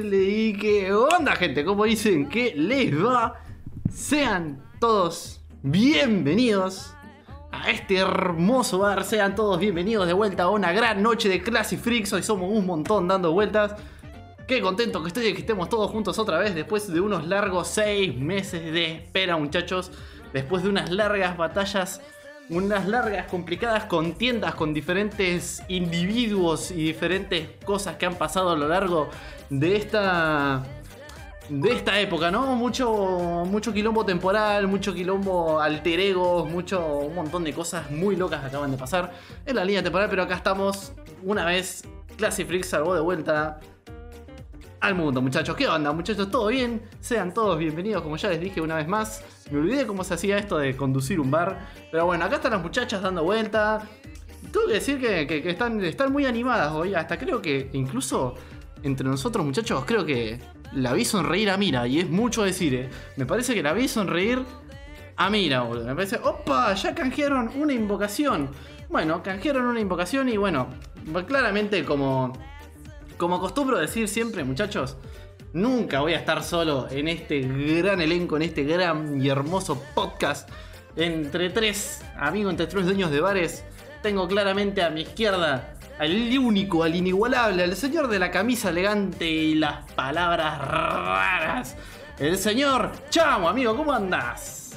Y qué onda, gente, ¿cómo dicen que les va? Sean todos bienvenidos a este hermoso bar. Sean todos bienvenidos de vuelta a una gran noche de Classic Freaks. Hoy somos un montón dando vueltas. Qué contento que estoy de que estemos todos juntos otra vez después de unos largos seis meses de espera, muchachos. Después de unas largas batallas, unas largas, complicadas contiendas con diferentes individuos y diferentes cosas que han pasado a lo largo de esta de esta época, ¿no? Mucho, mucho quilombo temporal, mucho quilombo alter egos, mucho, un montón de cosas muy locas que acaban de pasar en la línea temporal, pero acá estamos una vez. Classic Freak salvó de vuelta al mundo, muchachos. ¿Qué onda, muchachos? ¿Todo bien? Sean todos bienvenidos, como ya les dije una vez más. Me olvidé cómo se hacía esto de conducir un bar. Pero bueno, acá están las muchachas dando vuelta. Tengo que decir que, están, están muy animadas hoy. Hasta creo que incluso entre nosotros, muchachos, creo que la vi sonreír a Mira. Y es mucho decir, ¿eh? Me parece que la vi sonreír a Mira, boludo. Me parece, ¡opa! Ya canjearon una invocación. Bueno, canjearon una invocación y bueno, claramente como como acostumbro decir siempre, muchachos, nunca voy a estar solo en este gran elenco, en este gran y hermoso podcast. Entre tres amigos, entre tres dueños de bares, tengo claramente a mi izquierda al único, al inigualable, al señor de la camisa elegante y las palabras raras. El señor Chamo, amigo, ¿cómo andás?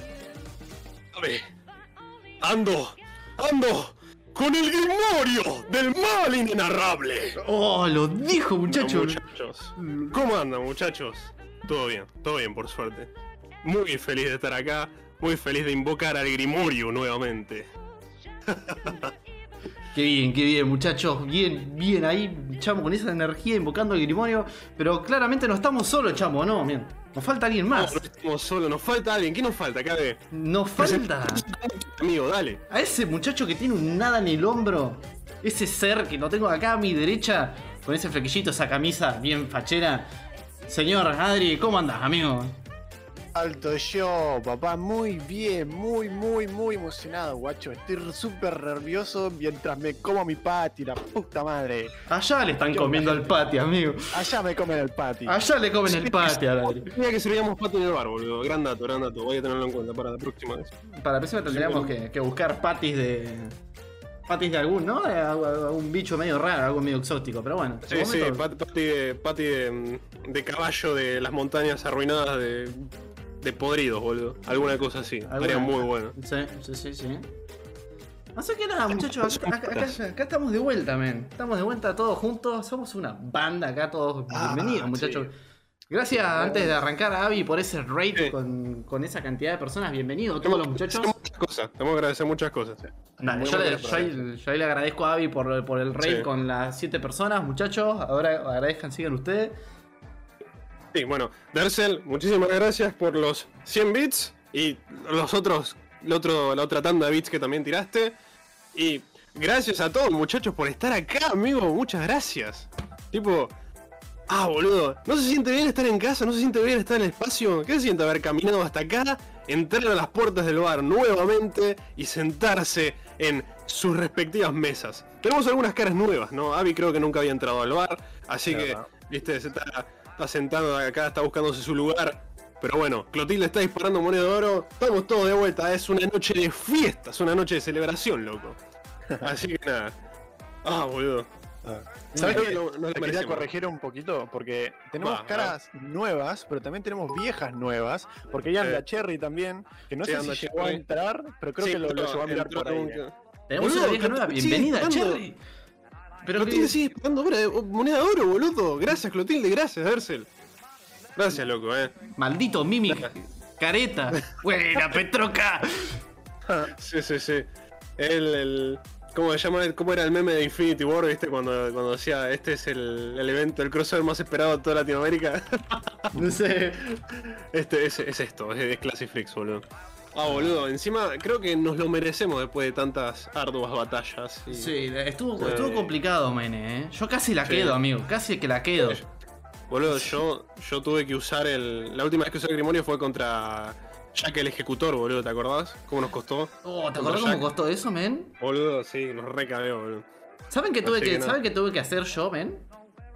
Ando, ando con el grimorio del mal inenarrable. Oh, lo dijo, muchacho. Bueno, muchachos, ¿cómo andan, muchachos? Todo bien, todo bien, por suerte. Muy feliz de estar acá, muy feliz de invocar al grimorio nuevamente. Qué bien, qué bien, muchachos. Bien, bien ahí, chamo, con esa energía invocando el grimorio. Pero claramente no estamos solos, chamo, no, bien. Nos falta alguien No, más. no estamos solos, nos falta alguien. ¿Qué nos falta, Cabe? Nos falta Amigo, dale. a ese muchacho que tiene un nada en el hombro. Ese ser que lo tengo acá a mi derecha, con ese flequillito, esa camisa bien fachera. Señor Adri, ¿cómo andás, amigo? Alto yo, papá, muy bien, muy, muy, muy emocionado, guacho. Estoy súper nervioso mientras me como mi patty, la puta madre. Allá le están comiendo al pati, amigo. Allá me comen el patty. Allá le comen el pati a que servíamos pato en el bar, boludo. Gran dato, gran dato. Voy a tenerlo en cuenta para la próxima vez. Para la próxima tendríamos que, que buscar patis de. Patis de algún, ¿no? De algún bicho medio raro, algo medio exótico, pero bueno. Sí, sí, pati, de, pati de, de caballo de las montañas arruinadas de, de podridos, boludo. Alguna cosa así. Estaría muy bueno. Sí, sí, sí, sí. Así que nada, muchachos, acá, acá- acá- acá estamos de vuelta, men. Estamos de vuelta todos juntos. Somos una banda acá, todos Ah, bienvenidos, sí. muchachos. Gracias antes de arrancar a Avi por ese raid Sí. con, con esa cantidad de personas. Bienvenidos todos los muchachos. Tenemos muchas cosas, tenemos que agradecer muchas cosas. Dale, yo, le, yo ahí. ahí- yo ahí le agradezco a Avi por, por el raid Sí. con las siete personas, muchachos. Ahora agradezcan, sigan ustedes. Sí, bueno, Dersel, muchísimas gracias por los 100 bits y los otros, el otro, la otra tanda de bits que también tiraste. Y gracias a todos, muchachos, por estar acá, amigo. Muchas gracias. Tipo, ah, boludo, ¿no se siente bien estar en casa? ¿No se siente bien estar en el espacio? ¿Qué se siente haber caminado hasta acá, entrar a las puertas del bar nuevamente y sentarse en sus respectivas mesas? Tenemos algunas caras nuevas, ¿no? Avi creo que nunca había entrado al bar, así que, viste, se está, está sentado acá, está buscándose su lugar. Pero bueno, Clotilde está disparando moneda de oro. Estamos todos de vuelta. Es una noche de fiesta, es una noche de celebración, loco. Así que nada. Ah, boludo. ¿Sabes Creo qué? que lo Te quería corregir un poquito porque tenemos caras nuevas, pero también tenemos viejas nuevas. Porque ya anda Eh. Cherry también, que no Sí, sé si llegó a entrar, pero creo Sí, que lo, lo llevó a mirar por ahí. un- eh. Tenemos una vieja nueva. Bienvenida, Cherry. Pero que- Clotilde sigue pagando obra de- moneda de oro, boludo. Gracias, Clotilde, gracias, Dersel. Gracias, loco, eh. Maldito Mimic. Careta. Buena, Petroca. Sí, sí, sí. El, el- ¿Cómo se llama? ¿Cómo era el meme de Infinity War, viste? Cuando, cuando decía, este es el, el evento, el crossover más esperado de toda Latinoamérica. No sé. Este es, es esto, es, es Classic Freaks, boludo. Ah, boludo, encima creo que nos lo merecemos después de tantas arduas batallas. y- Sí, estuvo, Eh. estuvo complicado, Mene, ¿eh? Yo casi la Sí. quedo, amigo. Casi que la quedo. Boludo, yo, yo tuve que usar el. La última vez que usé el grimorio fue contra Jack el Ejecutor, boludo, ¿te acordás? ¿Cómo nos costó? Oh, ¿te acordás cómo costó eso, men? Boludo, sí, nos recabeó, boludo. ¿Saben qué tuve Así que. ¿saben qué tuve que hacer yo, men?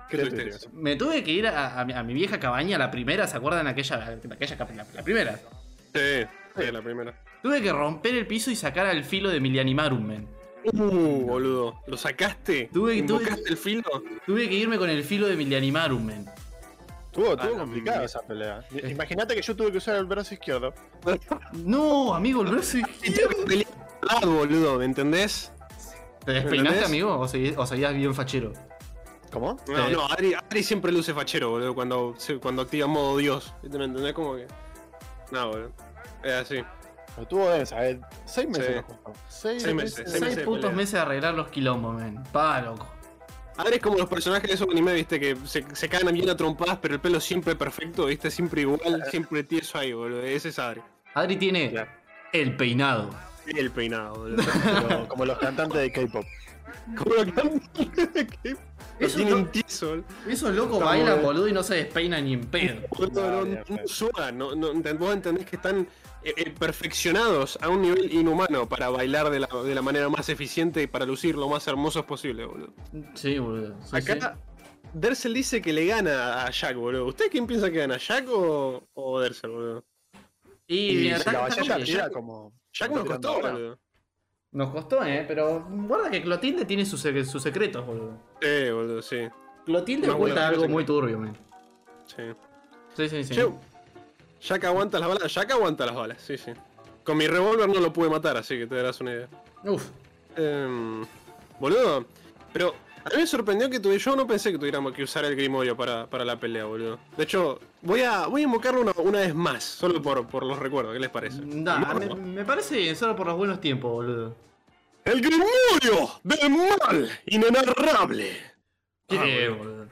¿Qué ¿Qué? Me tuve que ir a, a mi, a mi vieja cabaña, la primera, ¿se acuerdan? Aquella, aquella la primera. Sí, sí, la primera. Tuve que romper el piso y sacar al filo de Milianimarum, men. Uh, boludo. ¿Lo sacaste? Tuve- tuve- ¿Invocaste el filo? Tuve que irme con el filo de Milianimarum, men. Estuvo, Ah, complicada esa pelea. Imagínate que yo tuve que usar el brazo izquierdo. No, amigo, el brazo izquierdo. Ah, boludo, ¿me entendés? ¿Te despeinaste, ¿Entendés? amigo? ¿O seguías, o seguías bien fachero? ¿Cómo? No, no, Adri, Adri siempre luce fachero, boludo, cuando, cuando activa modo Dios. ¿Me entendés? Como que. No, boludo. Es así. Pero tuvo densa, eh. Seis meses Sí. nos costó. Seis, Seis meses, Seis, seis meses de putos pelea. meses de arreglar los quilombos, men. Pa, loco. Adri es como los personajes de esos anime, viste, que se, se cagan bien a trompadas, pero el pelo siempre perfecto, viste, siempre igual, siempre tieso ahí, boludo. Ese es Adri. Adri tiene Claro. el peinado. Y el peinado, boludo. Como, como los cantantes de K-pop. como lo que Lo Eso tienen no- tieso, boludo. Esos locos Está bailan, boludo, y no se despeinan ni en pedo. Boludo, no, No, no, ya, no ya. suban, no, no, ent- vos entendés que están eh, eh, perfeccionados a un nivel inhumano para bailar de la, de la manera más eficiente y para lucir lo más hermosos posible, boludo. Sí, boludo. sí, Acá, Dersel dice que le gana a Jack, boludo. ¿Usted quién piensa que gana, Jack o, o Dersel, boludo? sí. Y, Y mira, si está- la batalla como Jack- como. Jack como nos costó, ahora. boludo. Nos costó, eh, pero guarda que Clotilde tiene sus, sus secretos, boludo. Sí, boludo, sí. Clotilde Más oculta algo sí. muy turbio, man. sí. Sí, sí, sí. Che, Jack aguanta las balas, Jack aguanta las balas, sí, sí. Con mi revólver no lo pude matar, así que te darás una idea. Uf. Em, boludo, pero a mí me sorprendió que tuve, yo no pensé que tuviéramos que usar el Grimorio para, para la pelea, boludo. De hecho, voy a, voy a invocarlo una, una vez más, solo por, por los recuerdos, ¿qué les parece? Da, me, me parece bien, solo por los buenos tiempos, boludo. ¡El Grimorio del mal inenarrable! ¿Qué, Ah, boludo.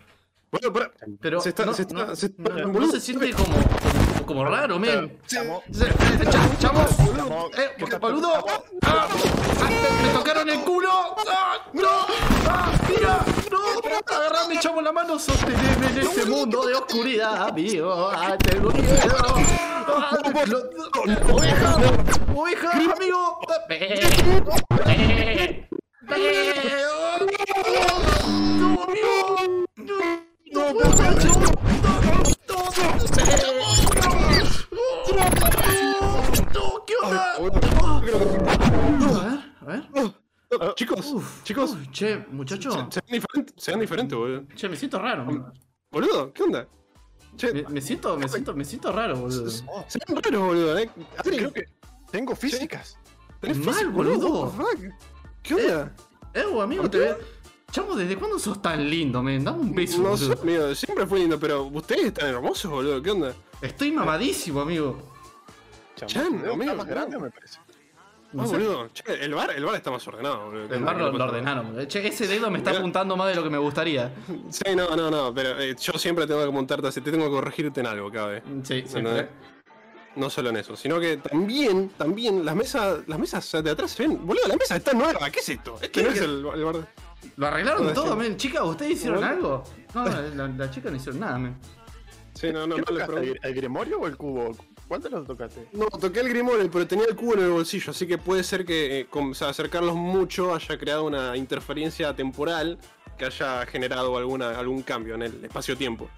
Bueno, pará. Pero Se está- no, se está- no- se está- no- no boludo, se siente como, como, raro, men. Chamo. Chamo, eh, boludo. Ah, ah, me, tocaron el culo. Ah, no, ah, mira, no, agarrame, chamo, la mano, sosteneme en este mundo de oscuridad, amigo. Ah, tengo miedo. Lo- oveja, oveja, amigo. Che, muchacho. se, se ven diferentes, se ven diferentes, boludo. Che, me siento raro. Boludo, ¿qué onda? Che, Me, me siento, me siento, me siento raro, boludo. Se ven raros, boludo, eh. Creo que tengo físicas. tenés Mal, físico, boludo. ¿Qué onda? Eh, amigo, te veo. Chamo, ¿desde cuándo sos tan lindo, men? Dame un beso, No sé, boludo. amigo, siempre fue lindo, pero ustedes están hermosos, boludo, ¿qué onda? Estoy mamadísimo, amigo. Chamo, Chan, amigo, más grande, me parece. No Ah, sé. boludo, che, el bar, el bar está más ordenado, boludo. ¿Qué El bar ¿Qué lo, lo ordenaron, boludo. Che, ese dedo me está Mirá. apuntando más de lo que me gustaría. Sí, no, no, no, pero eh, yo siempre tengo que montarte así, te tengo que corregirte en algo cada vez. Sí, sí. No, no. No solo en eso, sino que también, también, las mesas, las mesas de atrás se ven. Boludo, la mesa está nueva, ¿qué es esto? Este no es el, el bar de- Lo arreglaron No, todo, men. Chicas, ¿ustedes hicieron algo? No, la, la chica no hicieron nada, men. Sí, no, no, ¿Qué no le tocaste? pregunto. ¿El, el Grimorio o el cubo? ¿Cuál de los tocaste? No, toqué el Grimorio, pero tenía el cubo en el bolsillo, así que puede ser que eh, con- o sea, acercarlos mucho haya creado una interferencia temporal que haya generado alguna, algún cambio en el espacio-tiempo.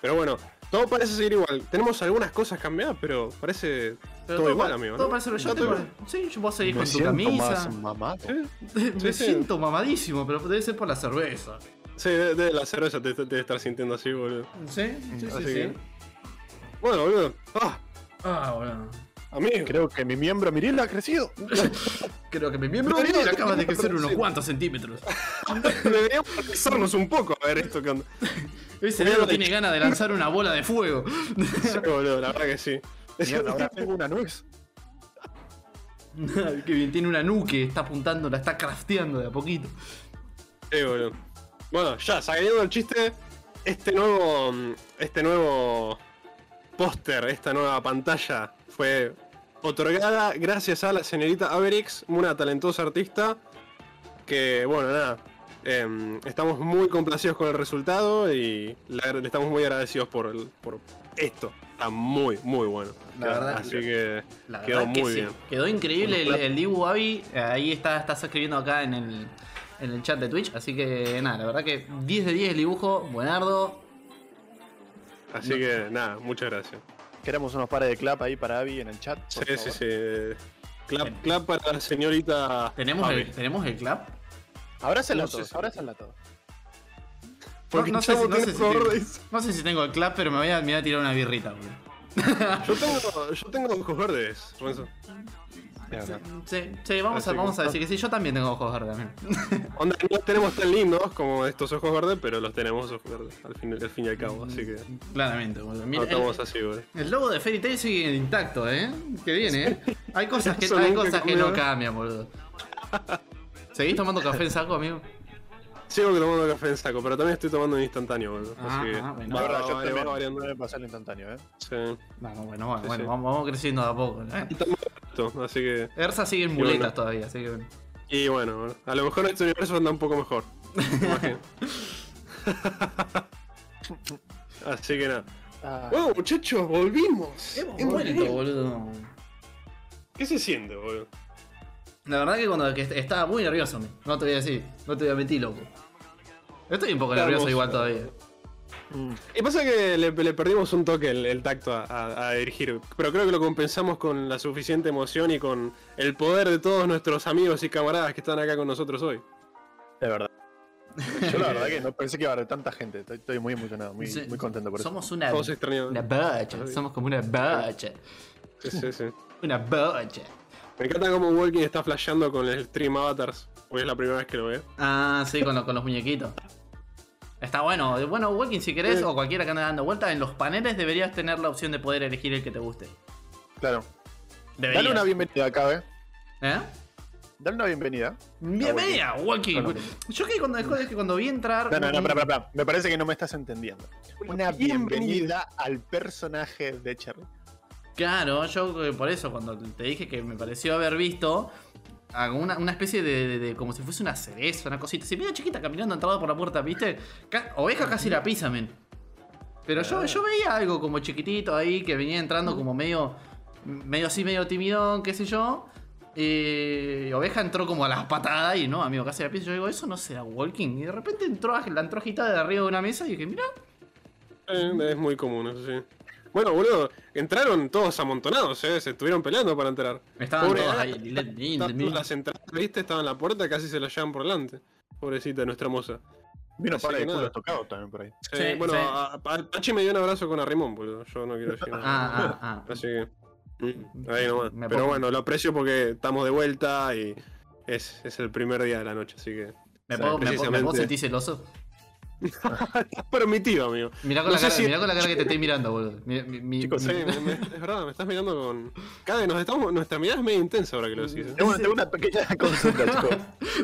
Pero bueno, todo parece seguir igual. Tenemos algunas cosas cambiadas, pero parece Pero todo, igual, amigo. Todo ¿no? parece lo yo te Sí, yo puedo seguir Me con tu camisa. más mamado. igual. Me Sí, sí. siento mamadísimo, pero debe ser por la cerveza. Sí, de, de la cerveza te te debe estar sintiendo así, boludo. ¿Sí? Sí, sí, Así sí. que- Bueno, boludo. Ah, Ah, bueno. amigo. Creo que mi miembro miril ha crecido. Creo que mi miembro no, acaba de crecer no, unos cuantos centímetros. Deberíamos analizarnos un poco a ver esto que onda. Ese dedo de- tiene ganas de lanzar una bola de fuego. Sí, boludo, la verdad que sí. Mierda, ahora tengo una nuez. que bien, tiene una nuque, está apuntando, la está crafteando de a poquito. Sí, boludo. Bueno, ya, saliendo del chiste, este nuevo. Este nuevo póster, esta nueva pantalla fue otorgada gracias a la señorita Averix, una talentosa artista. Que, bueno, nada. em, estamos muy complacidos con el resultado y le estamos muy agradecidos por, el- por esto. Está muy, muy bueno. La verdad. Así que La quedó verdad que muy sí. bien. Quedó increíble el, el Dibu Abi. Ahí está, estás escribiendo acá en el, en el chat de Twitch. Así que nada, la verdad que 10 de 10 el dibujo, buenardo. Así que nada, muchas gracias. Queremos unos pares de clap ahí para Abby en el chat. Sí, por sí, favor. sí. Clap, clap para la señorita. ¿Tenemos Abby. el, ¿Tenemos el clap? Abrácenla No sé todos, abrácenla todos. Porque no, no sé, si, no, sé si tengo, no sé si tengo el clap, pero me voy a, me voy a tirar una birrita, boludo. Yo tengo, yo tengo ojos verdes, Renzo. Sí, sí, vamos, a, vamos que- a decir que sí, yo también tengo ojos verdes. también. Onda, no los tenemos tan lindos como estos ojos verdes, pero los tenemos ojos verdes, al fin, al fin y al cabo. Así que Claramente, boludo. no Mira, el, estamos así, boludo. el logo de Fairy Tail sigue intacto, ¿eh? Que viene, ¿eh? Hay cosas que, hay cosas que no cambian, boludo. ¿Seguís tomando café en saco, amigo? Sigo tomando café en saco, pero también estoy tomando un instantáneo, boludo. Ah, Así que ah, bueno. Va, verdad, va, yo va, también va variando. me pasar el instantáneo, ¿eh? Sí. Bueno, bueno, bueno, Sí, bueno, sí. Vamos, vamos creciendo de a poco. ¿eh? Estamos esto, así que. Ersa sigue en muletas bueno. todavía, así que bueno. Y bueno, a lo mejor este universo anda un poco mejor. Imagino. así que nada. Ah, Bueno, muchachos, volvimos. Hemos Hemos vuelto, vuelto. boludo. ¿Qué se siente, boludo? La verdad que cuando que est- estaba muy nervioso, me. no te voy a decir, no te voy a mentir, loco. Estoy un poco Estamos- nervioso igual todavía. mm, Y pasa que le, le perdimos un toque el, el tacto a, a- a dirigir, pero creo que lo compensamos con la suficiente emoción y con el poder de todos nuestros amigos y camaradas que están acá con nosotros hoy. de verdad. Yo la verdad que no pensé que iba a haber tanta gente. Estoy, estoy muy emocionado, muy, Sí, muy contento por eso. Somos una, Todos extrañados. una bacha, somos como una bacha. Sí, sí, sí. Una bacha. Me encanta cómo Walking está flasheando con el stream avatars, porque es la primera vez que lo veo. Ah, sí, con, lo- con los muñequitos. Está bueno. Bueno, Walking, si querés, Sí. o cualquiera que ande dando vuelta, en los paneles deberías tener la opción de poder elegir el que te guste. Claro. Deberías. Dale una bienvenida acá, ¿eh? ¿Eh? Dale una bienvenida. Bienvenida, Walking. Bueno. Yo que cuando, es que cuando vi entrar. No, no, no. Me parece que no me estás entendiendo. Una bienvenida. bienvenida al personaje de Cherry. Claro, yo eh, por eso cuando te dije que me pareció haber visto una, una especie de, como si fuese una cereza, una cosita así, medio chiquita caminando entrada por la puerta, ¿viste? Oveja casi la pisa, men. Pero yo, yo veía algo como chiquitito ahí que venía entrando como medio medio así, medio timidón, qué sé yo. Y oveja entró como a las patadas y no, amigo, casi la pisa. Yo digo, eso no será walking. Y de repente entró, la entró de arriba de una mesa y dije, mira, Eh, es muy común, eso sí. Bueno, boludo, entraron todos amontonados, ¿eh? Se estuvieron peleando para entrar. estaban Pobre todos ahí. let me in, Estaban let me in. las entradas, viste, estaban en la puerta, casi se la llevan por delante. Pobrecita, nuestra moza. Vino para de culo tocado también por ahí. Sí, Sí, bueno, sí. a- a- Pachi me dio un abrazo con Arrimón, boludo. Yo no quiero decir nada. Ah, ah, ah. Así que. mm, Ahí nomás. Me Pero pongo- bueno, lo aprecio porque estamos de vuelta y es, es el primer día de la noche, así que. ¿Me puedo, me, puedo- me puedo precisamente. sentir celoso? Estás permitido, amigo. Mirá con, No la cara, si- mirá con la cara que te estoy mirando, boludo. Mi- mi- mi- Chicos, Sí, mi- me- me- es verdad, me estás mirando con. Cada nos estamos. Nuestra mirada es medio intensa ahora que lo decís. ¿eh? Tengo, tengo una pequeña consulta, chicos.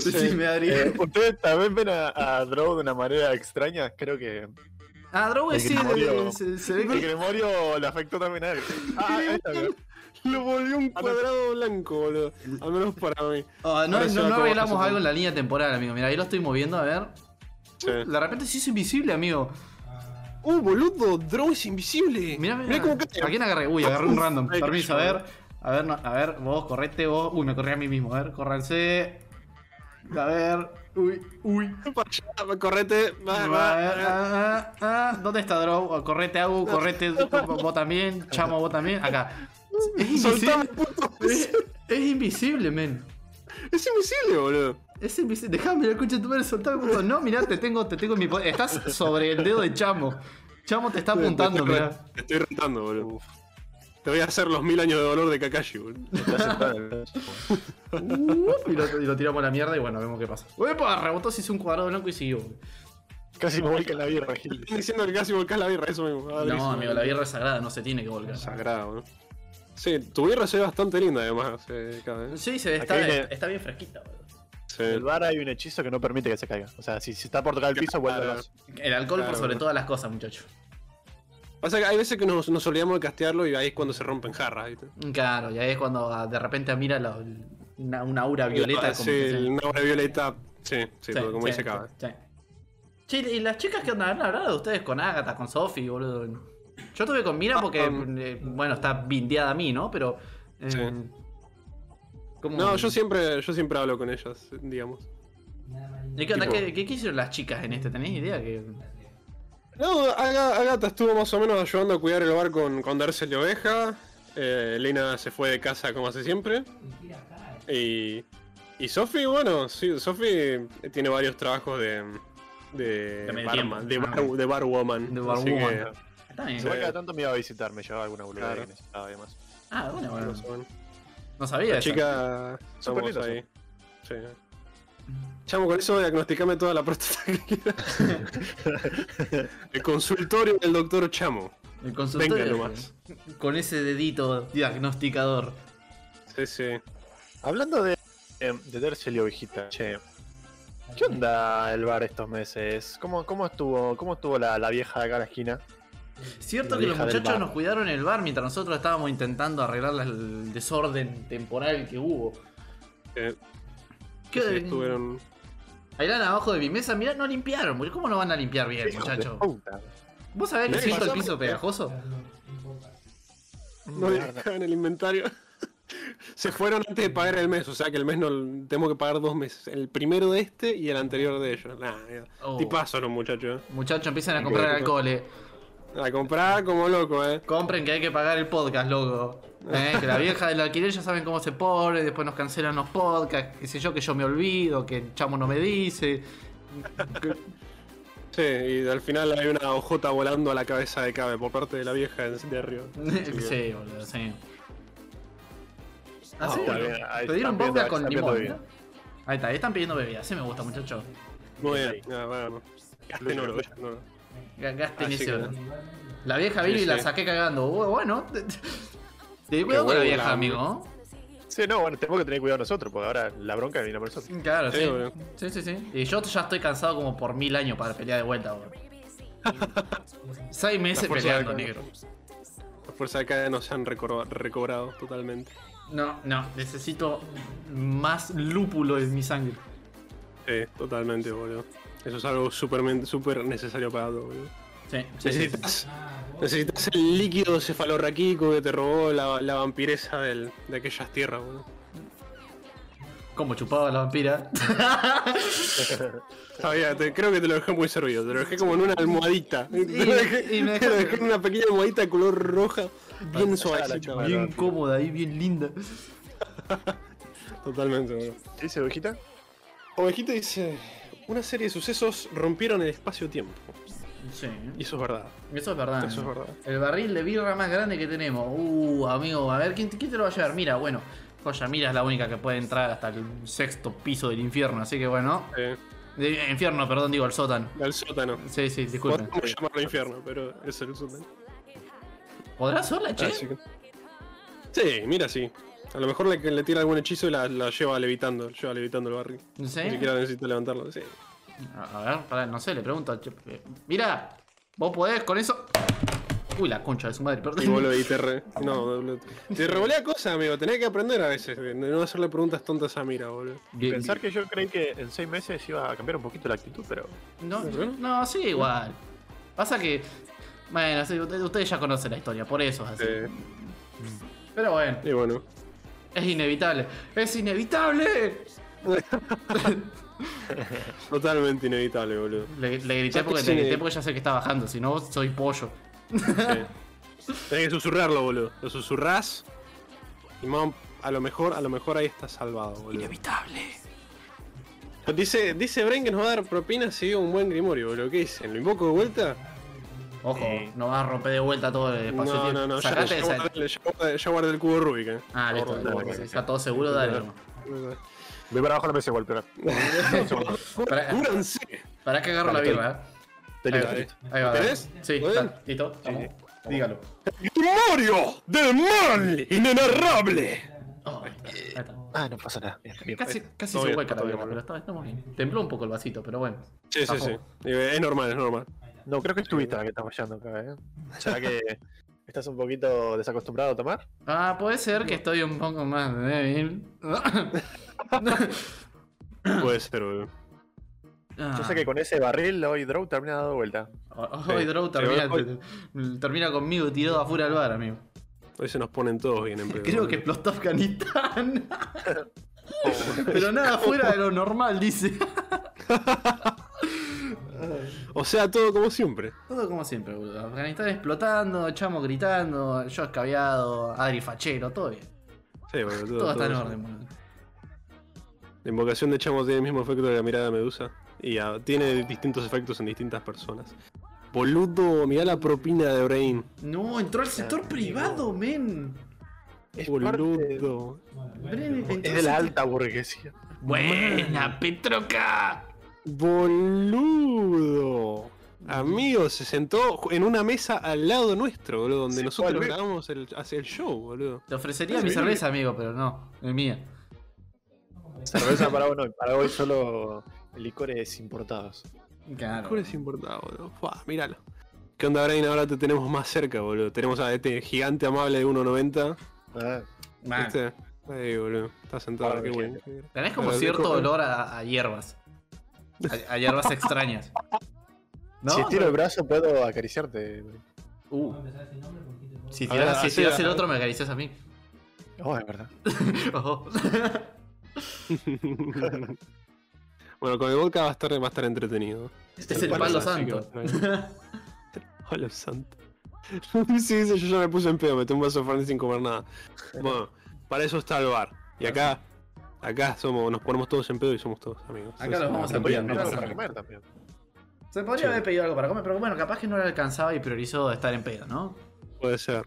Decime, Adri. Eh, ¿Ustedes también ven a, a Drow de una manera extraña? Creo que Ah, Drogo el sí, Gremorio- se, se ve el que... Gremorio le afectó también a él. Ah, ahí está, ¿verdad? Lo volvió un Ah, no. cuadrado blanco, boludo. Al menos para mí. Ah, no, no, no Jesús. algo en la línea temporal, amigo. Mira, ahí lo estoy moviendo, a ver. Sí. De repente se hizo invisible, amigo. ¡Uh, boludo! ¡Drow es invisible! Mirá, mirá. cómo cae. ¿A quién agarré? Uy, agarré un random. Permiso, a ver. A ver, no, a ver, vos, correte vos. Uy, me corrí a mí mismo. A ver, córranse. A ver. Uy, uy. Correte, va, A va, ver, va. ah, ah, ah. ¿Dónde está Drow? Oh, Correte, Agu, correte, vos también. Chamo, vos también. Acá. Es invisible. Soltame, puto. Es, es invisible, men. Es invisible, boludo. Es invisible. Déjame la concha de tu madre, soltame, puto. No, mirá, te tengo, te tengo en mi poder. Estás sobre el dedo de Chamo. Chamo te está apuntando, Te estoy mirá. Te estoy retando, boludo. Te voy a hacer los mil años de dolor de Kakashi, boludo. El- Uh, y, lo, y lo tiramos a la mierda y bueno, vemos qué pasa. Uepa, rebotó, se hizo un cuadrado blanco y siguió. Casi me vuelca en la birra, Gil. Están diciendo que casi volcás la birra, eso mismo. Ah, No, amigo, la birra es sagrada, no se tiene que volcar. Sagrado, ¿no? Sí, tu birra se ve bastante linda, además. eh, cada vez. Sí, se ve, está, viene- está bien fresquita, boludo. Sí. En el bar hay un hechizo que no permite que se caiga. O sea, si, si está por tocar el piso, vuelve al Claro. El alcohol Claro, por sobre todas las cosas, muchacho. Pasa que hay veces que nos, nos olvidamos de castearlo y ahí es cuando se rompen jarras, ¿viste? Claro, y ahí es cuando ah, de repente mira la- una, una aura violeta. Ah, como sí, una obra violeta. Sí, sí, Sí, porque como sí, dice Cabe. sí. Sí, y las chicas que andan hablando de ustedes con Agatha, con Sophie, boludo. Yo estuve con Mira porque, Ah, um. eh, bueno, está vindeada a mí, ¿no? Pero. eh, Sí. ¿Cómo? No, yo siempre, yo siempre hablo con ellas, digamos. ¿Y qué onda? Tipo- ¿Qué, qué, qué hicieron las chicas en este? ¿Tenéis idea? Que... No, Aga- Agatha estuvo más o menos ayudando a cuidar el bar con, con Darcel y Oveja. Eh, Lena se fue de casa como hace siempre. Y, y Sophie, bueno, sí, Sophie tiene varios trabajos de, de, De barman, de, bar, de barwoman. De barwoman. que, Está bien. Igual cada tanto me iba a visitar, me llevaba alguna boluda Claro. que necesitaba y demás. Ah, bueno, bueno. No sabía La eso. chica, ahí. Sí. Chamo, con eso diagnosticame toda la próstata que quieras. El consultorio del doctor Chamo. El consultorio. Venga nomás. Con ese dedito diagnosticador. Sí, sí. Hablando de, eh, de Dercel y Ovejita, che. ¿Qué onda el bar estos meses? ¿Cómo, cómo estuvo, cómo estuvo la, la vieja de acá a la esquina? Cierto que los muchachos nos cuidaron el bar mientras nosotros estábamos intentando arreglar el desorden temporal que hubo. Eh, ¿Qué? sí, estuvieron. Airán abajo de mi mesa, mirá, no limpiaron. ¿Cómo no van a limpiar bien, muchachos? ¿Vos sabés que ¿Qué siento el piso pegajoso? No dejaban el inventario. Se fueron antes de pagar el mes, o sea que el mes no tenemos que pagar dos meses. El primero de este y el anterior de ellos. Nah. Oh. Tipazo los muchachos. eh. Muchachos, empiezan a comprar alcohol. eh. A comprar como loco, eh. Compren que hay que pagar el podcast, loco. Eh, Que la vieja del alquiler ya saben cómo se pone, después nos cancelan los podcasts, qué sé yo, que yo me olvido, que el chamo no me dice. Sí, y al final hay una hojota volando a la cabeza de Cabe por parte de la vieja de arriba. sí, boludo, sí. Ah, ¿Ah, sí? están vodka con limón. Ahí está, ahí están pidiendo bebida, así me gusta, muchachos. Muy Bien bien. Ah, bueno. Gasten oro, gasten oro. Gasten Así ese que-. La vieja Sí, vino y la sí. saqué cagando. Uh, Bueno, te cuidado con la vieja, la- amigo. Sí, no, bueno, tenemos que tener cuidado nosotros, porque ahora la bronca viene por nosotros. Claro, Sí, sí. boludo. Sí, sí, sí. Y yo ya estoy cansado como por mil años para pelear de vuelta, boludo. Seis meses peleando, de- negro. Las fuerzas de Cabe nos han recobra- recobrado totalmente. No, no, necesito más lúpulo en mi sangre. Sí, totalmente, boludo. Eso es algo súper super necesario para todo, boludo. Sí, sí, sí, sí. Necesitas, necesitas el líquido cefalorraquídico que te robó la, la vampiresa del- de aquellas tierras, boludo. Como chupaba la vampira. Sabía, te- creo que te lo dejé muy servido. Te lo dejé como en una almohadita. Te lo dejé, y me te lo dejaste- dejé en una pequeña almohadita de color roja, bien suavecita. bien cómoda y bien linda. Totalmente, boludo. ¿Qué dice Ovejita? Ovejita dice: Una serie de sucesos rompieron el espacio-tiempo. Sí. Y eso es verdad. Eso es verdad. Eso es verdad. El barril de birra más grande que tenemos. Uh, amigo, a ver, ¿quién, quién te lo va a llevar? Mira, bueno, Joya Mira es la única que puede entrar hasta el sexto piso del infierno, así que bueno. Eh, De- infierno, perdón, digo, el sótano. al sótano. Sí, sí, disculpen. Podemos llamarlo infierno, pero es el sótano. ¿Podrá sola, che? Que- Sí, mira, sí. A lo mejor le, le tira algún hechizo y la, la lleva levitando, lleva levitando el barril. ¿Sí? Ni siquiera necesita levantarlo. Sí. A ver, no sé, le pregunto. eh, Mira, vos podés con eso. Uy, la concha de su madre, Y perdón. boludo, y te re... No, boludo. Te revolea cosas, amigo. Tenés que aprender a veces. De no hacerle preguntas tontas a Mira, boludo. Bien, Pensar que yo creí que en seis meses iba a cambiar un poquito la actitud, pero. No, no, sí, igual. Pasa que. Bueno, sí, ustedes, ustedes ya conocen la historia, por eso es así. Eh, Pero bueno, y bueno. Es inevitable. ¡Es inevitable! Totalmente inevitable, boludo. Le, le grité ¿Sabes porque le grité porque ya sé que está bajando, si no soy pollo. Sí. Tenés que susurrarlo, boludo. Lo susurrás. Y mam, a lo mejor, a lo mejor ahí está salvado, boludo. Inevitable. Dice, dice Brain que nos va a dar propina si un buen grimorio, boludo. ¿Qué dicen? ¿Lo invoco de vuelta? Ojo, Sí. no vas a romper de vuelta todo el espacio. No, no, no, ya, Sacate ya, guardé, ya guardé- ya guardé el cubo Rubik, eh. Ah, listo. Guardé, dale, está todo seguro, dale. Voy para abajo la mesa igual, pero. Para que agarro la birra, eh. Ahí ahí va. ¿Tenés? Sí, ¿Todo está, listo. vamos. Dígalo. ¡Grimorio del mal inenarrable! Oh, ahí está. Ah, no pasa nada. Bien, bien. Casi, casi se hueca la birra, pero estamos bien. Tembló un poco el vasito, pero bueno. Sí, sí, sí. Es normal, es normal. No, creo que es tu vista la que está fallando acá, ¿eh? ¿Será que estás un poquito desacostumbrado a tomar? Ah, puede ser que estoy un poco más débil. Puede ser, boludo. Yo sé que con ese barril hoy Drow termina dando vuelta. Hoy Drow termina, hoy- termina conmigo tirado afuera del bar, amigo. Hoy se nos ponen todos bien en pedo. Creo que explotó Afganistán. Pero nada fuera de lo normal, dice. O sea, todo como siempre. Todo como siempre, boludo. Afganistán explotando, Chamo gritando, yo escabeado, Adri fachero, todo bien. Sí, boludo, todo, Todo, está en todo orden, boludo. La invocación de Chamo tiene el mismo efecto de la mirada de Medusa. Y ah, tiene distintos efectos en distintas personas. Boludo, mirá la propina de Brain. No, entró al sector privado, men. Es parte de- Boludo. Es de la alta burguesía. Buena, Petroca. Boludo. Amigo, se sentó en una mesa al lado nuestro, boludo, donde Sí, nosotros ¿cuál, ve? grabamos el, hacia el show, boludo. Te ofrecería Sí, mi cerveza, amigo, pero no, es mía. Cerveza para no, para hoy solo licores importados. Claro. ¿Cuál es importado, boludo? Fua, míralo. ¿Qué onda, Brain? Ahora te tenemos más cerca, boludo. Tenemos a este gigante amable de 1.90. Ah, ¿Viste? Ahí, boludo. Está sentado, Ahora qué bueno. tenés como cierto dejo- olor a, a hierbas. A, a hierbas extrañas. ¿No? Si estiro el brazo puedo acariciarte. Uh. Si ver, si tirás el otro, me acaricias a mí. Oh, es verdad. Ojo. bueno, con el vodka va a estar, va a estar entretenido. Este es el palo santo. Palo santo. sí, sí, yo ya me puse en pedo, metí un vaso de Fernet sin comer nada. Bueno, para eso está el bar. Y acá, acá somos, nos ponemos todos en pedo y somos todos amigos. Acá los vamos a Se podía no no pasa para nada. comer también. Se podría Sí. haber pedido algo para comer, pero bueno, capaz que no le alcanzaba y priorizó estar en pedo, ¿no? Puede ser.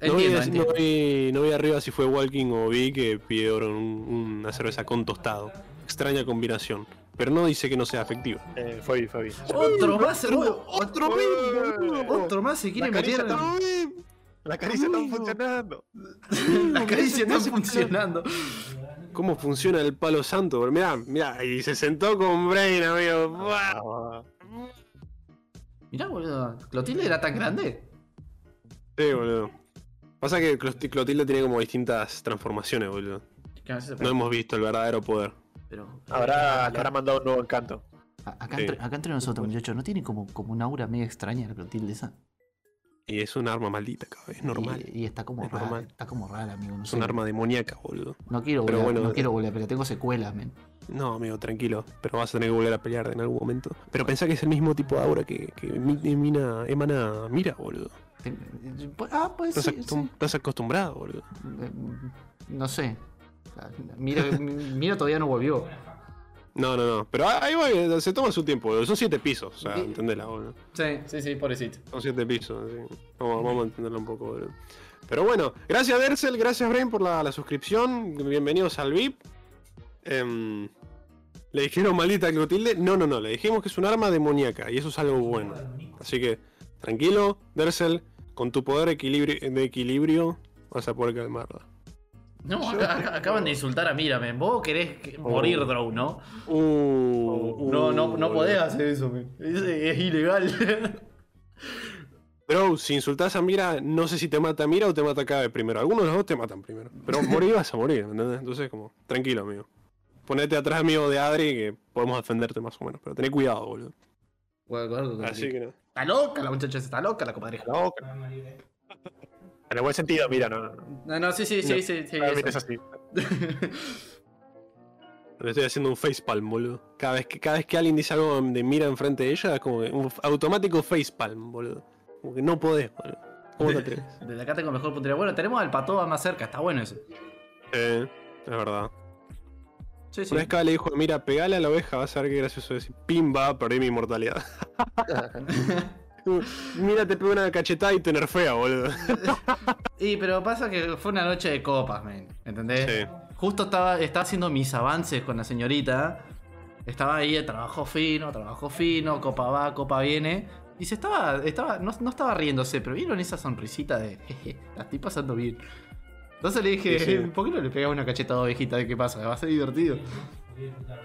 No vi, Entiendo, no, entiendo. vi, no vi arriba si fue Walking o vi que pidieron un- una cerveza con tostado. Extraña combinación. Pero no dice que no sea efectiva. Eh, fue bien, fue bien. Otro más, otro, otro más, otro más se quiere La caricia meter. está- La caricia está Amigo. funcionando. Las caricias están funcionando. ¿Cómo funciona el palo santo? Mirá, mirá, y se sentó con Brain, amigo. Buah. Ah, Mirá, boludo. ¿Clotilde era tan grande? Sí, boludo. Pasa que Clot- Clotilde tiene como distintas transformaciones, boludo. No hemos visto el verdadero poder. pero- Habrá, habrá mandado un nuevo encanto. A- Acá, Sí. entre, acá entre nosotros, muchachos, ¿no tiene como, como una aura medio extraña la Clotilde esa? Y es un arma maldita, cabrón. Es normal. Y, y está como Es rara, normal. está como rara, amigo. No Es sé. un arma demoníaca, boludo. No quiero volver, bueno, no eh. quiero volver, pero tengo secuelas, men. No, amigo, tranquilo. Pero vas a tener que volver a pelear en algún momento. Pero pensá que es el mismo tipo de aura que, que mi- emina, emana Mira, boludo. Ten- Ah, pues Estás, sí, acostum- sí. estás acostumbrado, boludo. Eh, No sé. Mira, mira todavía no volvió. No, no, no. Pero ahí va, se toma su tiempo, boludo. Son siete pisos, o sea, entendela, boludo. Sí, sí, sí, pobrecito. Son siete pisos, sí. Vamos, vamos a entenderlo un poco, boludo. Pero bueno, gracias Dersel, gracias Brain por la, la suscripción. Bienvenidos al VIP. Em, ¿Le dijeron maldita Clotilde? No, no, no. Le dijimos que es un arma demoníaca y eso es algo bueno. Así que, tranquilo, Dersel, con tu poder de equilibrio vas a poder calmarla. No, acá- acá- acaban de insultar a Mira, men. Vos querés que- morir, Drow, ¿no? Uh, uh, No, no, no boludo. podés hacer eso. Es, es ilegal. Bro, si insultás a Mira, no sé si te mata Mira o te mata Cabe primero. Algunos de los dos te matan primero. Pero morir vas a morir, ¿me ¿entendés? Entonces, como, tranquilo, amigo. Ponete atrás, amigo, de Adri, que podemos defenderte más o menos. Pero tené cuidado, boludo. Así que no. Está loca la muchacha, está loca la comadreja. No, en el buen sentido, mira, no, no. No, no, sí, sí, sí, No, sí, sí. Realmente es así. Le estoy haciendo un facepalm, boludo. Cada vez que, cada vez que alguien dice algo de Mira enfrente de ella, es como que un automático facepalm, boludo. Como que no podés, boludo. ¿Cómo te atreves? Desde acá tengo mejor puntería. Bueno, tenemos al patoba más cerca, está bueno eso. Eh, es verdad. Sí, sí. Una vez que le dijo, mira, pegale a la oveja, vas a ver qué gracioso es. Pimba, perdí mi inmortalidad. mira, te pego una cachetada y te nerfea, boludo. Y pero pasa que fue una noche de copas, men. ¿Entendés? Sí. Justo estaba, estaba haciendo mis avances con la señorita. Estaba ahí, trabajo fino, trabajo fino, copa va, copa viene. Y se estaba, estaba, no, no estaba riéndose, pero vieron esa sonrisita de, jeje, la estoy pasando bien. Entonces le dije, Sí, sí. ¿por qué no le pegas una cachetada a ovejita de qué pasa? Va a ser divertido.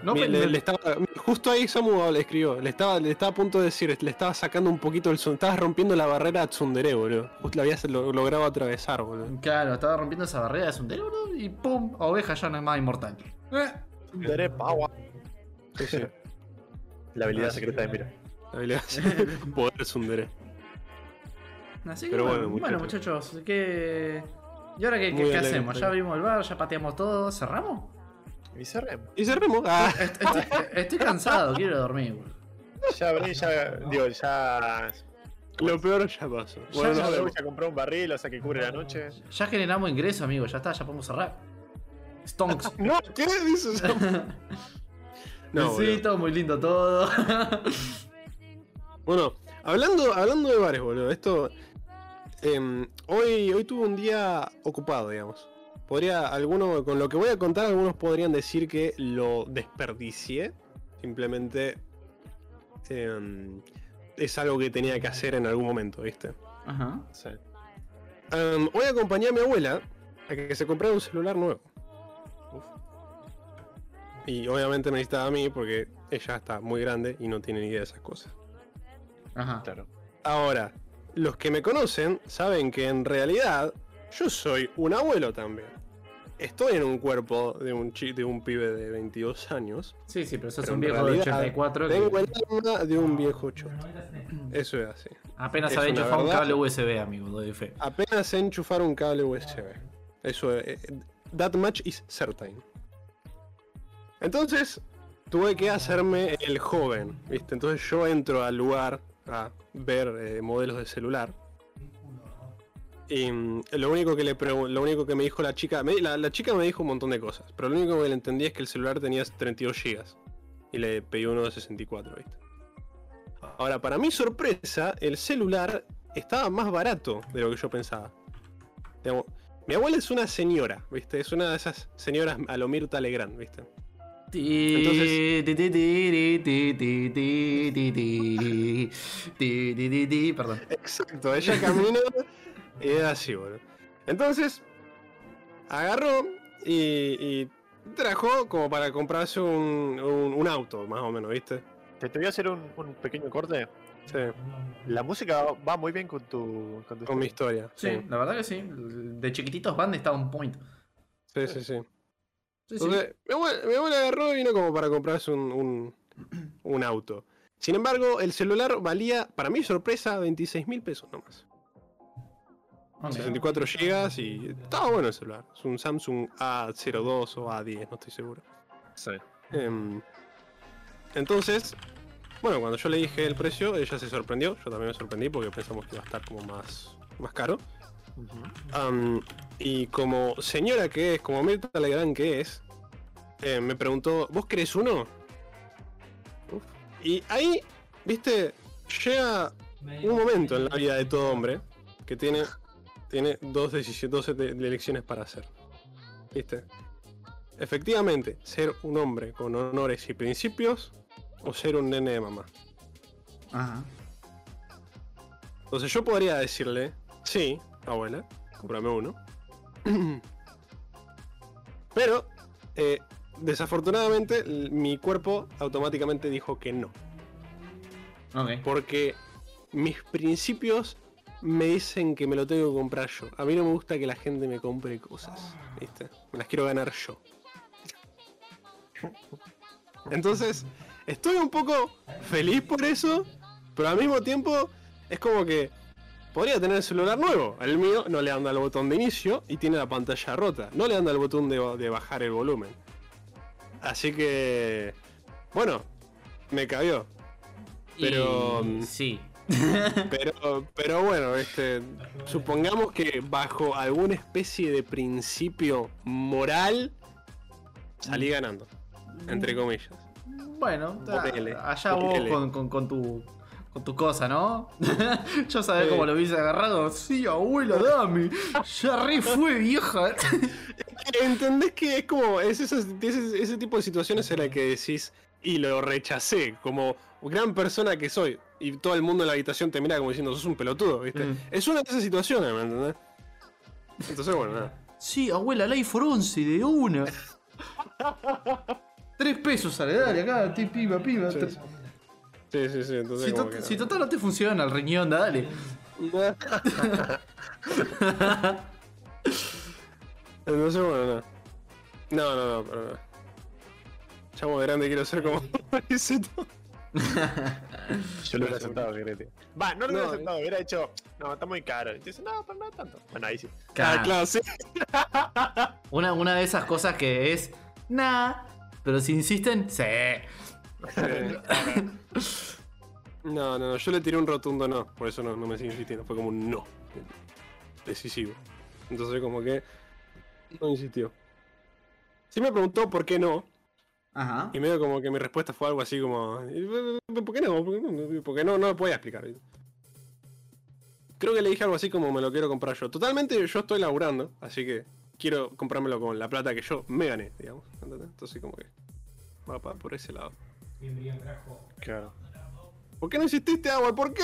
No, pero- le- le estaba- justo ahí Samu le escribió, le estaba, le estaba a punto de decir, le estaba sacando un poquito el son, estabas rompiendo la barrera a Tsundere, boludo. Justo la habías lo- logrado atravesar, boludo. Claro, estaba rompiendo esa barrera de sundero, bro, y pum, oveja ya no es más inmortal. Eh, Daré power. Sí, sí. La habilidad secreta de mira. La habilidad poder Tsundere. Así que Pero bueno, bueno, bueno, muchachos, ¿qué... ¿Y ahora qué, qué- qué hacemos? ¿Ya abrimos el bar? ¿Ya pateamos todo? ¿Cerramos? Y cerremos. Y cerremos. Ah, Est- Estoy, estoy cansado, quiero dormir. boludo. Ya abrí, ya. Digo, ya. lo peor ya pasó. Ya, Bueno, ya, nos me vemos. voy a comprar un barril, o sea que cubre la noche. Ya generamos ingreso, amigo. Ya está, ya podemos cerrar. Stonks. No, ¿qué dices? No, boludo. Besito, muy lindo todo. Bueno, hablando, hablando de bares, boludo, esto. em, hoy, hoy tuve un día ocupado, digamos. Podría, alguno, con lo que voy a contar, algunos podrían decir que lo desperdicié. Simplemente. em, es algo que tenía que hacer en algún momento, ¿viste? Ajá. Sí. Em, hoy acompañé a mi abuela a que se comprara un celular nuevo. Y obviamente me necesitaba a mí porque ella está muy grande y no tiene ni idea de esas cosas. Ajá. Claro. Ahora, los que me conocen saben que en realidad yo soy un abuelo también. Estoy en un cuerpo de un, de un pibe de 22 años. Sí, sí, pero sos Pero un viejo de realidad 84 que Tengo el alma de un viejo choto. Eso es así. apenas una enchufar un cable USB, amigo. Doy fe. Apenas sé enchufar un cable USB. Eso es. eh, That much is certain. Entonces, tuve que hacerme el joven, ¿viste? Entonces yo entro al lugar a ver eh, modelos de celular. Y lo único que le lo único que me dijo la chica, me, la, la, chica me dijo un montón de cosas, pero lo único que le entendí es que el celular tenía 32 GB y le pedí uno de 64, ¿viste? Ahora, para mi sorpresa, el celular estaba más barato de lo que yo pensaba. Digamos, mi abuela es una señora, ¿viste? Es una de esas señoras a lo Mirta Legrand, ¿viste? Entonces... Perdón. Exacto, ella camina y es así, boludo. Entonces, agarró y, y trajo como para comprarse un, un- un auto, más o menos, ¿viste? Te, te voy a hacer un, un pequeño corte. Sí, La música va muy bien con tu. Con, tu con mi historia. Sí, Sí, la verdad que sí. De chiquititos Band está un point. sí, sí. sí. Sí, sí. Entonces, mi, abuela, mi abuela agarró y vino como para comprarse un, un- un auto. Sin embargo, el celular valía, para mi sorpresa, 26 mil pesos nomás. Ok. 64 GB y estaba bueno el celular. Es un Samsung A02 o A10, no estoy seguro. Sí. Em, entonces, bueno, cuando yo le dije el precio, ella se sorprendió. Yo también me sorprendí porque pensamos que iba a estar como más, más caro. Y como señora que es, como Mirta Legrand que es, eh, me preguntó, ¿vos querés uno? Uf. Y ahí, viste, llega un momento en la vida de todo hombre que tiene, tiene dos, de- de elecciones para hacer. ¿Viste? Efectivamente, ser un hombre con honores y principios o ser un nene de mamá. Ajá. Entonces yo podría decirle, sí, abuela, cómprame uno. Pero, eh, desafortunadamente, mi cuerpo automáticamente dijo que no. Ok. Porque mis principios me dicen que me lo tengo que comprar yo. A mí no me gusta que la gente me compre cosas, ¿viste? Me las quiero ganar yo. Entonces, estoy un poco feliz por eso, pero al mismo tiempo es como que podría tener el celular nuevo. Al mío no le anda el botón de inicio y tiene la pantalla rota. No le anda el botón de, de bajar el volumen. Así que, bueno, me cabió. Pero- Y- Sí. Pero, pero bueno, este, supongamos que bajo alguna especie de principio moral salí ganando, entre comillas. Bueno, Ponele, allá vos con, con, con tu con tu cosa, ¿no? Yo sabía Sí. cómo lo hubiese agarrado. Sí, abuela, dame. Ya re fue, vieja. ¿Entendés que es como es esas- ese, ese tipo de situaciones en las que decís y lo rechacé como gran persona que soy y todo el mundo en la habitación te mira como diciendo sos un pelotudo, ¿viste? Mm. Es una de esas situaciones, ¿me entendés? Entonces, bueno, nada. Sí, abuela, el iPhone 11 de una. Tres pesos sale, dale, acá, ti, piba, piba. Sí, sí. Sí, entonces Si, como to- que si no. total no te funciona el riñón, dale. Entonces, bueno, no. No, no, no, pero no. Chamo de grande quiero ser como. Yo lo hubiera aceptado, Grete. Va, no lo hubiera aceptado, hubiera hecho. No, está muy caro. Y te dice, no, pero no tanto. Bueno, ahí sí. Ah, claro, sí. Una, una de esas cosas que es Nah. Pero si insisten, sí. Eh, No, no, no, yo le tiré un rotundo no, por eso no, no me sigue insistiendo, fue como un no. Decisivo. Entonces como que no insistió. Sí me preguntó por qué no, Ajá. y medio como que mi respuesta fue algo así como, ¿por qué no? Porque no, no lo podía explicar. Creo que le dije algo así como me lo quiero comprar yo. Totalmente yo estoy laburando, así que quiero comprármelo con la plata que yo me gané, digamos. ¿entendés? Entonces como que va por ese lado. Claro. ¿Por qué no insististe, agua? ¿Por qué?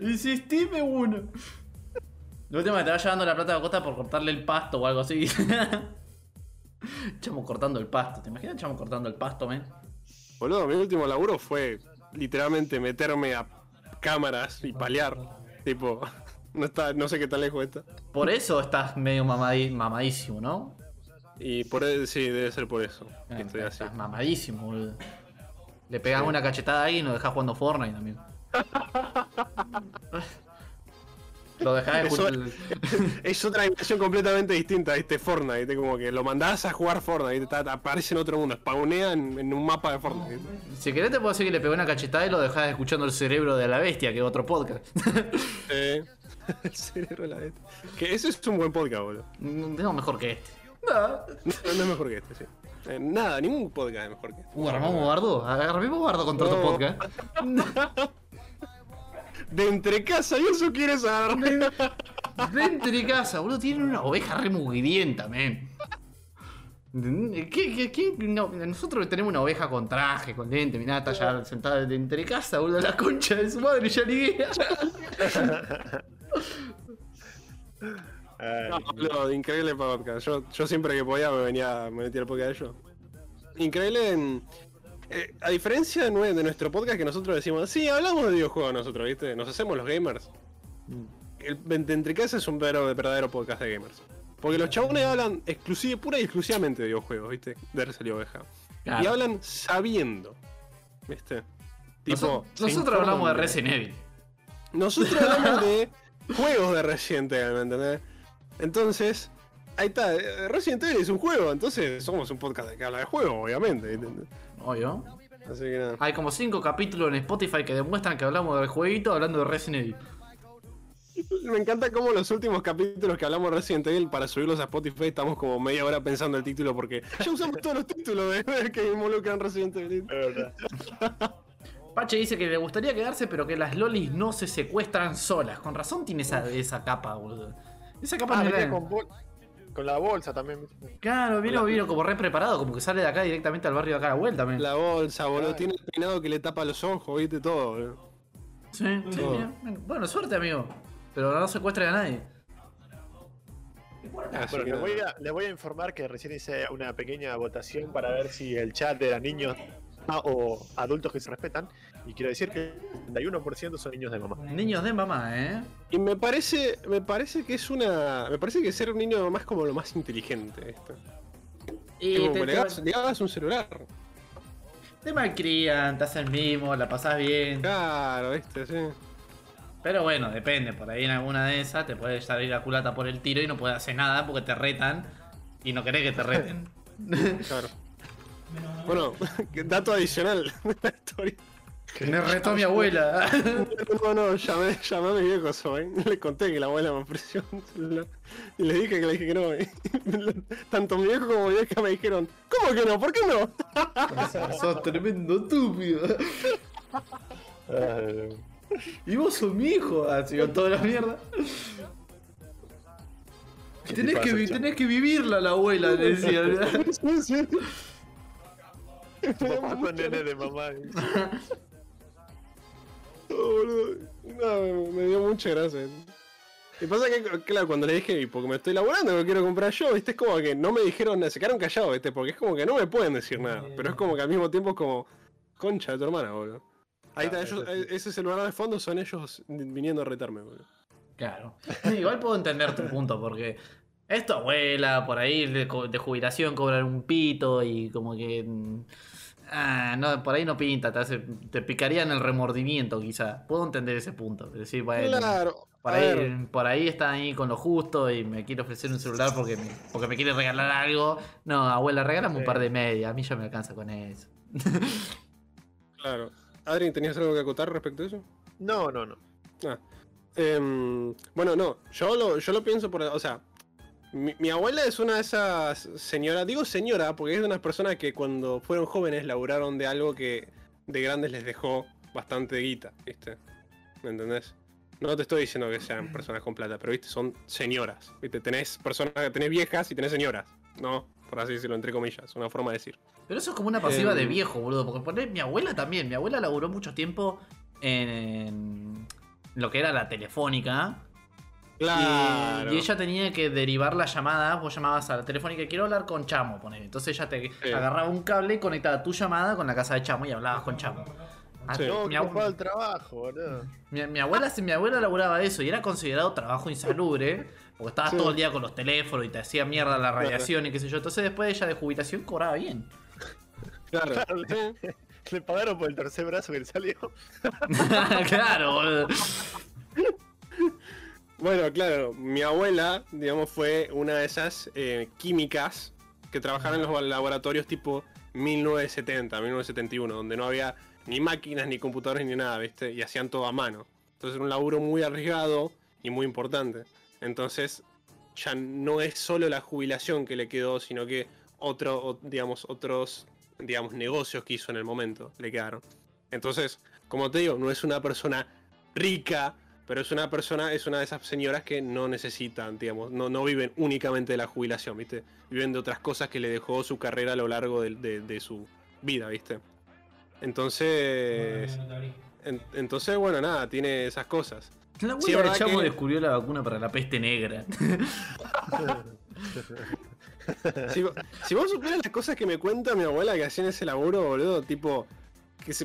Insistime uno. La última que te va llevando la plata de Costa por cortarle el pasto o algo así. Chamo cortando el pasto. ¿Te imaginas Chamo cortando el pasto, men? Boludo, mi último laburo fue literalmente meterme a cámaras y palear. Tipo, no está, no sé qué tan lejos está. Por eso estás medio mamadi- mamadísimo, ¿no? Y por eso, sí, debe ser por eso que estoy así. Estás mamadísimo, boludo. Le pegas una cachetada ahí y nos dejás jugando Fortnite también. Lo dejás de Eso-. Es otra dimensión completamente distinta, ¿viste? Fortnite. Como que lo mandás a jugar Fortnite. Está- aparece en otro mundo, spawnea en, en un mapa de Fortnite. Si querés te puedo decir que le pegué una cachetada y lo dejás escuchando el cerebro de la bestia, que es otro podcast. Eh, el cerebro de la bestia. Que ese es un buen podcast, boludo. no, mejor que este. No. No, no es mejor que este, sí. Eh, nada, ningún podcast es mejor que este. Uh, armamos bardo. Armemos bardo contra tu No. podcast. De entre casa, y eso quieres saber. Dentro de casa, boludo, tienen una oveja re mugrienta, men. ¿Qué, qué, qué? No, nosotros tenemos una oveja con traje, con lente, mirá, está ya sentada de entre casa, boludo, la concha de su madre ya liguea. Ay, No, boludo, increíble podcast. Yo, yo siempre que podía me venía, me metía el podcast de ellos. Increíble en. Eh, a diferencia de, nue- de nuestro podcast que nosotros decimos, sí, hablamos de videojuegos nosotros, ¿viste? Nos hacemos los gamers. El de Entre Casa es un verdadero, verdadero podcast de gamers. Porque los chabones hablan exclusive, pura y exclusivamente de videojuegos, ¿viste? De Ercel y Oveja. Y hablan sabiendo, ¿viste? Se nosotros hablamos de. Resident Evil. Nosotros hablamos de juegos de Resident Evil, ¿me entendés? Entonces, ahí está, eh, Resident Evil es un juego, entonces somos un podcast que habla de juegos, obviamente. ¿entendés? Obvio. Así que nada. Hay como cinco capítulos en Spotify que demuestran que hablamos del jueguito hablando de Resident Evil. Me encanta cómo los últimos capítulos que hablamos de Resident Evil para subirlos a Spotify estamos como media hora pensando el título porque ya usamos todos los títulos de, que involucran Resident Evil. es verdad. Pache dice que le gustaría quedarse, pero que las lolis no se secuestran solas. Con razón tiene esa, esa capa, boludo. Esa capa Ah, no era- con, con la bolsa también. Claro, vino, vino como re preparado, como que sale de acá directamente al barrio de acá a la vuelta, men. La bolsa, boludo, Ay. tiene el peinado que le tapa los ojos, viste, todo, boludo. Sí, sí, mira. Bueno, suerte, amigo. Pero no secuestre a nadie. Bueno, les voy, a, les voy a informar que recién hice una pequeña votación para ver si el chat era niños ah, o adultos que se respetan. Y quiero decir que el 31% son niños de mamá. Niños de mamá, ¿eh? Y me parece, me parece que es una. Me parece que ser un niño de mamá es como lo más inteligente esto. Y Tipo, te, que le, hagas, le hagas un celular. te malcrían, te hacen mimo, la pasás bien. Claro, viste, sí. Pero bueno, depende. Por ahí en alguna de esas te puede salir la culata por el tiro y no puedes hacer nada porque te retan y no querés que te reten. Claro. Bueno, dato adicional de esta historia. Me retó mi abuela. No, no, llamé, llamé a mi viejo hoy. Le conté que la abuela me ofreció un celular. Y le dije que le dije que no. y Tanto mi viejo como mi vieja me dijeron, ¿cómo que no? ¿Por qué no? Sos tremendo estúpido. Eh, Y vos sos mi hijo, así con toda la mierda. ¿Qué Tenés te que, tenés que vivirla la abuela, le decía. Sí. Papá con nene de mamá. No, me dio mucha gracia. Y pasa que, claro, cuando le dije, "Y porque me estoy laburando, que lo quiero comprar yo, viste, es como que no me dijeron nada, se quedaron callados, viste, porque es como que no me pueden decir nada. Pero es como que al mismo tiempo es como, concha de tu hermana, boludo. Ahí está, Claro, ellos, sí, sí. ese celular de fondo son ellos viniendo a retarme, boludo. Claro. Igual puedo entender tu punto, porque es tu abuela, por ahí de, jubilación cobran un pito y como que. Ah, no, por ahí no pinta, te, hace- te picaría en el remordimiento quizá. Puedo entender ese punto. Decir, bueno, Claro. Por ahí, por ahí está ahí con lo justo y me quiere ofrecer un celular porque me, porque me quiere regalar algo. No, abuela, regálame un par de medias. A mí ya me alcanza con eso. Claro. Adrien, ¿tenías algo que acotar respecto a eso? No, no, no. Ah. Em, bueno, no, yo lo, yo lo pienso por. O sea, mi, mi abuela es una de esas señoras. Digo señora porque es de unas personas que cuando fueron jóvenes laburaron de algo que de grandes les dejó bastante guita, ¿viste? ¿Me entendés? No te estoy diciendo que sean personas con plata, pero viste, son señoras. ¿Viste? Tenés personas, tenés viejas y tenés señoras. No, por así decirlo, entre comillas, una forma de decir. Pero eso es como una pasiva de viejo, boludo. Porque poner mi abuela también. Mi abuela laburó mucho tiempo en lo que era la telefónica. Claro. Y, y ella tenía que derivar la llamada. Vos llamabas a la telefónica y quiero hablar con Chamo, poner. Entonces ella te Sí. agarraba un cable y conectaba tu llamada con la casa de Chamo y hablabas con Chamo. Ah, Sí. No, mi, que abu- ocupado el trabajo, boludo. mi- mi abuela, mi abuela laburaba eso y era considerado trabajo insalubre. Porque estabas Sí. todo el día con los teléfonos y te hacía mierda la radiación y qué sé yo. Entonces después ella de jubilación cobraba bien. Claro. Le pagaron por el tercer brazo que le salió. claro, boludo. Bueno, claro, mi abuela, digamos, fue una de esas eh, químicas que trabajaban en los laboratorios tipo 1970, 1971, donde no había ni máquinas, ni computadores, ni nada, ¿viste? Y hacían todo a mano. Entonces era un laburo muy arriesgado y muy importante. Entonces ya no es solo la jubilación que le quedó, sino que otro, digamos, otros digamos, negocios que hizo en el momento le quedaron. Entonces, como te digo, no es una persona rica, pero es una persona, es una de esas señoras que no necesitan, digamos, no, no viven únicamente de la jubilación, ¿viste? Viven de otras cosas que le dejó su carrera a lo largo de, de- de su vida, ¿viste? Entonces, en- entonces, bueno, nada, tiene esas cosas. La Sí, Chamo que- descubrió la vacuna para la peste negra. Si, si vos supieras las cosas que me cuenta mi abuela que hacía en ese laburo, boludo, tipo.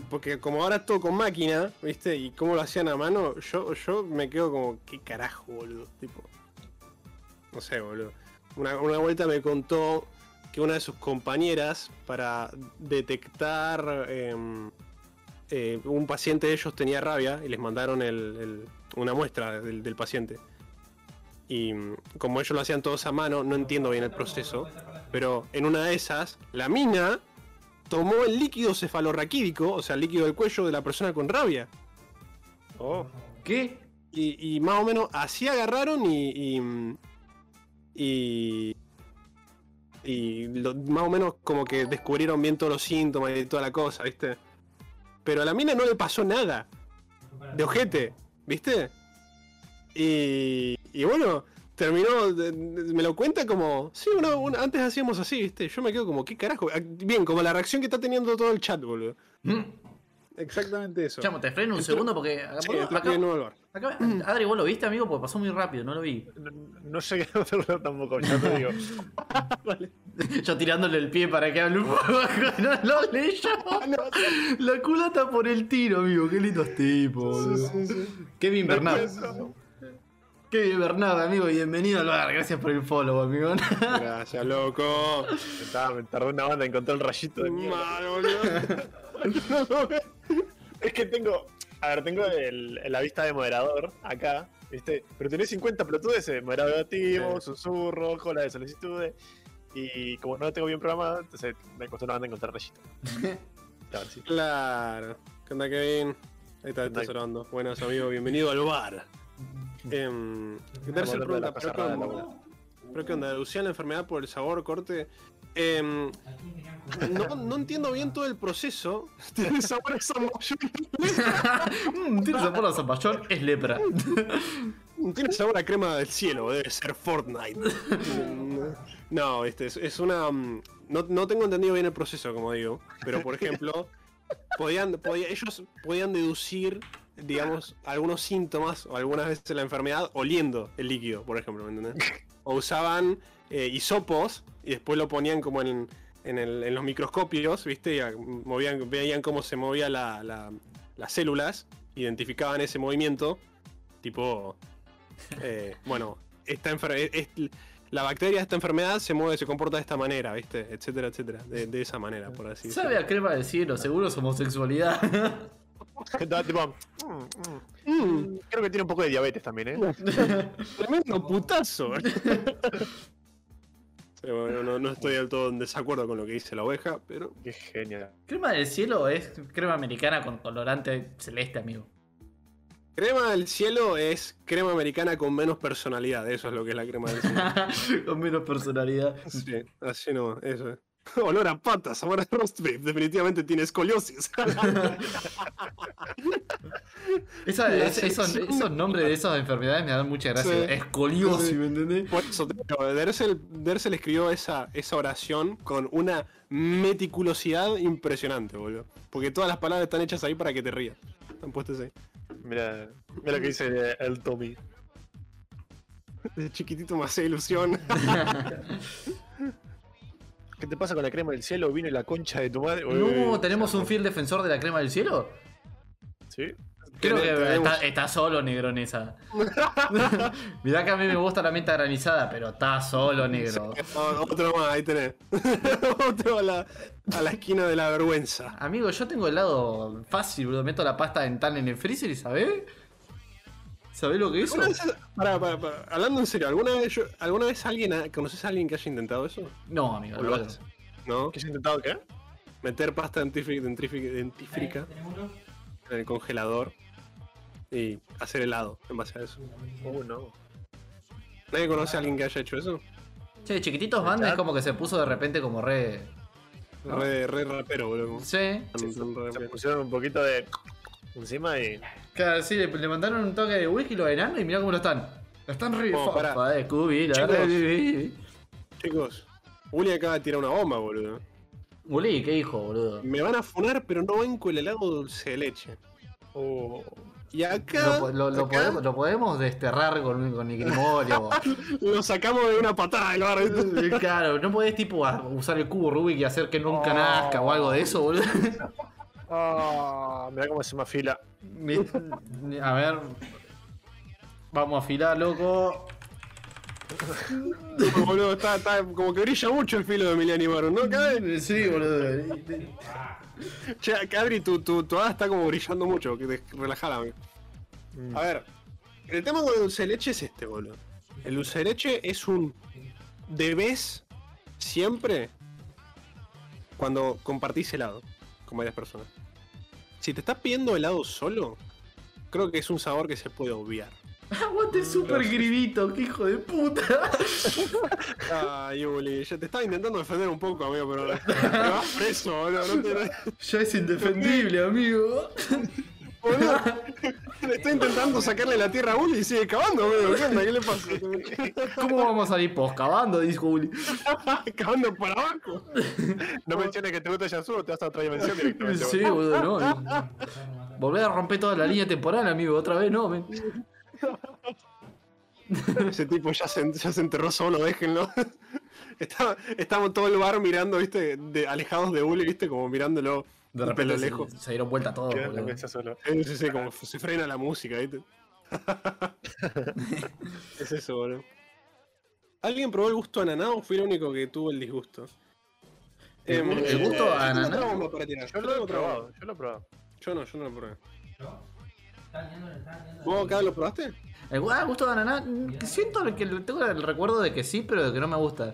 Porque como ahora todo con máquina, ¿viste? Y cómo lo hacían a mano, yo, yo me quedo como, ¿qué carajo, boludo? Tipo. No sé, boludo. Una, una vuelta me contó que una de sus compañeras, para detectar em, eh, un paciente de ellos tenía rabia y les mandaron el- una muestra del, del paciente. Y mm, como ellos lo hacían todos a mano, no entiendo bien el proceso. Pero en una de esas, la mina tomó el líquido cefalorraquídico, o sea, el líquido del cuello de la persona con rabia. Oh, ¿Qué? Y, y más o menos así agarraron y. y. y, y lo- más o menos como que descubrieron bien todos los síntomas y toda la cosa, ¿viste? Pero a la mina no le pasó nada. De ojete, ¿viste? Y, y bueno, terminó, de- de- me lo cuenta como, sí, uno, uno- antes hacíamos así, ¿viste? Yo me quedo como, ¿qué carajo? Ah, Bien, como la reacción que está teniendo todo el chat, boludo. Mm. Exactamente eso. Chamo, te freno un Entró- segundo porque. acá- Sí, acá- acá- Adri, vos lo viste, amigo, porque pasó muy rápido, no lo vi. no, no llegué a verlo tampoco, ya te digo. Yo tirándole el pie para que hable un poco, no lo leyó. La culata por el tiro, amigo. Qué lindos tipos. boludo. Kevin Bernard. Kevin Bernard, amigo, bienvenido al bar. Gracias por el follow, amigo. Gracias, loco. Estaba, me tardó una banda en encontrar el rayito de mierda. Boludo. Es que tengo. A ver, tengo el, la vista de moderador acá, ¿viste? Pero tenés 50 pelotudes, moderador activo, susurro, cola de solicitudes. Y como no lo tengo bien programado, entonces me costó una banda encontrar rayito. Ahora sí. Claro. ¿Qué onda, Kevin? Ahí está, estás grabando. Buenas, amigo. Bienvenido al bar. Eh, hablando de pregunta. la ¿Pero qué onda? ¿Pero qué onda? ¿Deducían la enfermedad por el sabor, corte? Em, no, no entiendo bien todo el proceso. Tiene sabor a zamballón. Mm, Tiene sabor a zapallón, es lepra. Tiene sabor a crema del cielo, debe ser Fortnite. No, este, es, es una. mm, No, no tengo entendido bien el proceso, como digo. Pero por ejemplo, podían, podía- ellos podían deducir, digamos, algunos síntomas o algunas veces la enfermedad oliendo el líquido, por ejemplo, ¿me entendés? O usaban eh, hisopos y después lo ponían como en, en, el- en los microscopios, ¿viste? Y a- movían, veían cómo se movía la- la- las células, identificaban ese movimiento, tipo eh, bueno, esta es- la bacteria de esta enfermedad se mueve, se comporta de esta manera, ¿viste? Etcétera, etcétera. De, de esa manera, por así Sabe decirlo. a crema del cielo, seguro es homosexualidad. Tipo. mm, mm, Mm, creo creo que tiene un poco de diabetes también, ¿eh? Tremendo putazo. Sí, bueno, no, no estoy del todo en desacuerdo con lo que dice la oveja, pero. Qué genial. Crema del cielo es crema americana con colorante celeste, amigo. Crema del cielo es crema americana con menos personalidad. Eso es lo que es la crema del cielo. con menos personalidad. Sí, así no, eso es. Olor a patas, sabor a roast beef. Definitivamente tiene escoliosis. Esa- La es- esos, nombres de esas enfermedades me dan mucha gracia. Sí. Escoliosis. ¿me entendés? Por eso, Dersel, Dersel escribió esa, esa oración con una meticulosidad impresionante, boludo. Porque todas las palabras están hechas ahí para que te rías. Están puestas ahí. Mira, mira lo que dice el Tommy. De chiquitito me hace ilusión. ¿Qué te pasa con la crema del cielo? Vino la concha de tu madre. No, ¿tenemos un fiel defensor de la crema del cielo? ¿Sí? Creo que está, está solo, negro, en esa. Mirá que a mí me gusta la menta granizada, pero está solo, negro. Otro más, ahí tenés. Otro a la, a la esquina de la vergüenza. Amigo, yo tengo helado fácil, boludo. Meto la pasta dental en el freezer y ¿sabés? ¿Sabés lo que es eso? ¿Alguna vez- pará, pará, pará, Hablando en serio, ¿alguna vez, yo- ¿alguna vez alguien ha- conoces a alguien que haya intentado eso? No, amigo. ¿O no lo haces? ¿No? ¿Qué has intentado qué? Meter pasta dentífrica, dentífrica- dentífrica en el congelador y hacer helado en base a eso. Uh, no. ¿Nadie conoce a alguien que haya hecho eso? Che, chiquititos banda es como que se puso de repente como re. ¿No? Re, re rapero, boludo. Sí. Re- Se pusieron un poquito de encima y. Claro, sí, le, le mandaron un toque de whisky los enanos y mirá cómo lo están. Lo están re. Oh, pará. Fa, de Scooby, la Chicos. re- Chicos, Uli acaba de tirar una bomba, boludo. Uli, ¿qué dijo, boludo? Me van a funar, pero no banco el helado dulce de leche. Oh. Y acá, Lo, lo- lo acá podemos, lo podemos desterrar con, con Grimorio. lo sacamos de una patada del claro, no podés tipo usar el cubo Rubik y hacer que nunca nazca o algo de eso, boludo. Ah, mira cómo se me afila. A ver. Vamos a afilar, loco. boludo, está, está como que brilla mucho el filo de Emiliano Ibarra, ¿no? Acá, Sí, boludo. che, acá, Adri, tu, tu, tu hada está como brillando mucho, que relajala, amigo. A ver, el tema con el dulce de leche es este, boludo. El dulce de leche es un debes siempre cuando compartís helado con varias personas. Si te estás pidiendo helado solo, creo que es un sabor que se puede obviar. Aguante el super gribito, qué hijo de puta. Ay, Uli, ya te estaba intentando defender un poco, amigo, pero te vas preso, boludo. No te... Ya es indefendible, amigo. Boludo, Le estoy intentando sacarle la tierra a Uli y sigue cavando, amigo. ¿Qué onda? ¿Qué le pasa? ¿Cómo vamos a salir poscavando? Dijo Uli. cavando para abajo. No menciones que te gusta Yasuo, te vas a otra dimensión directamente. Sí, boludo, no. Volver a romper toda la línea temporal, amigo. Otra vez no, men. Ese tipo ya se, ya se enterró solo, déjenlo. Está- estamos todo el bar mirando, viste, de, alejados de Uli, viste, como mirándolo De repente lejos. se, se dieron vuelta todos, solo. Sí, sí, sí, como se frena la música, ¿viste? es eso, boludo. ¿Alguien probó el gusto ananá o fui el único que tuvo el disgusto? ¿El Em, el gusto tengo ananá? para tirar. Yo lo he probado, yo lo he probado. Yo no, yo no lo probé. ¿Vos acá lo probaste? El ah, gusto de ananá. mm, Siento que tengo el recuerdo de que sí, pero de que no me gusta.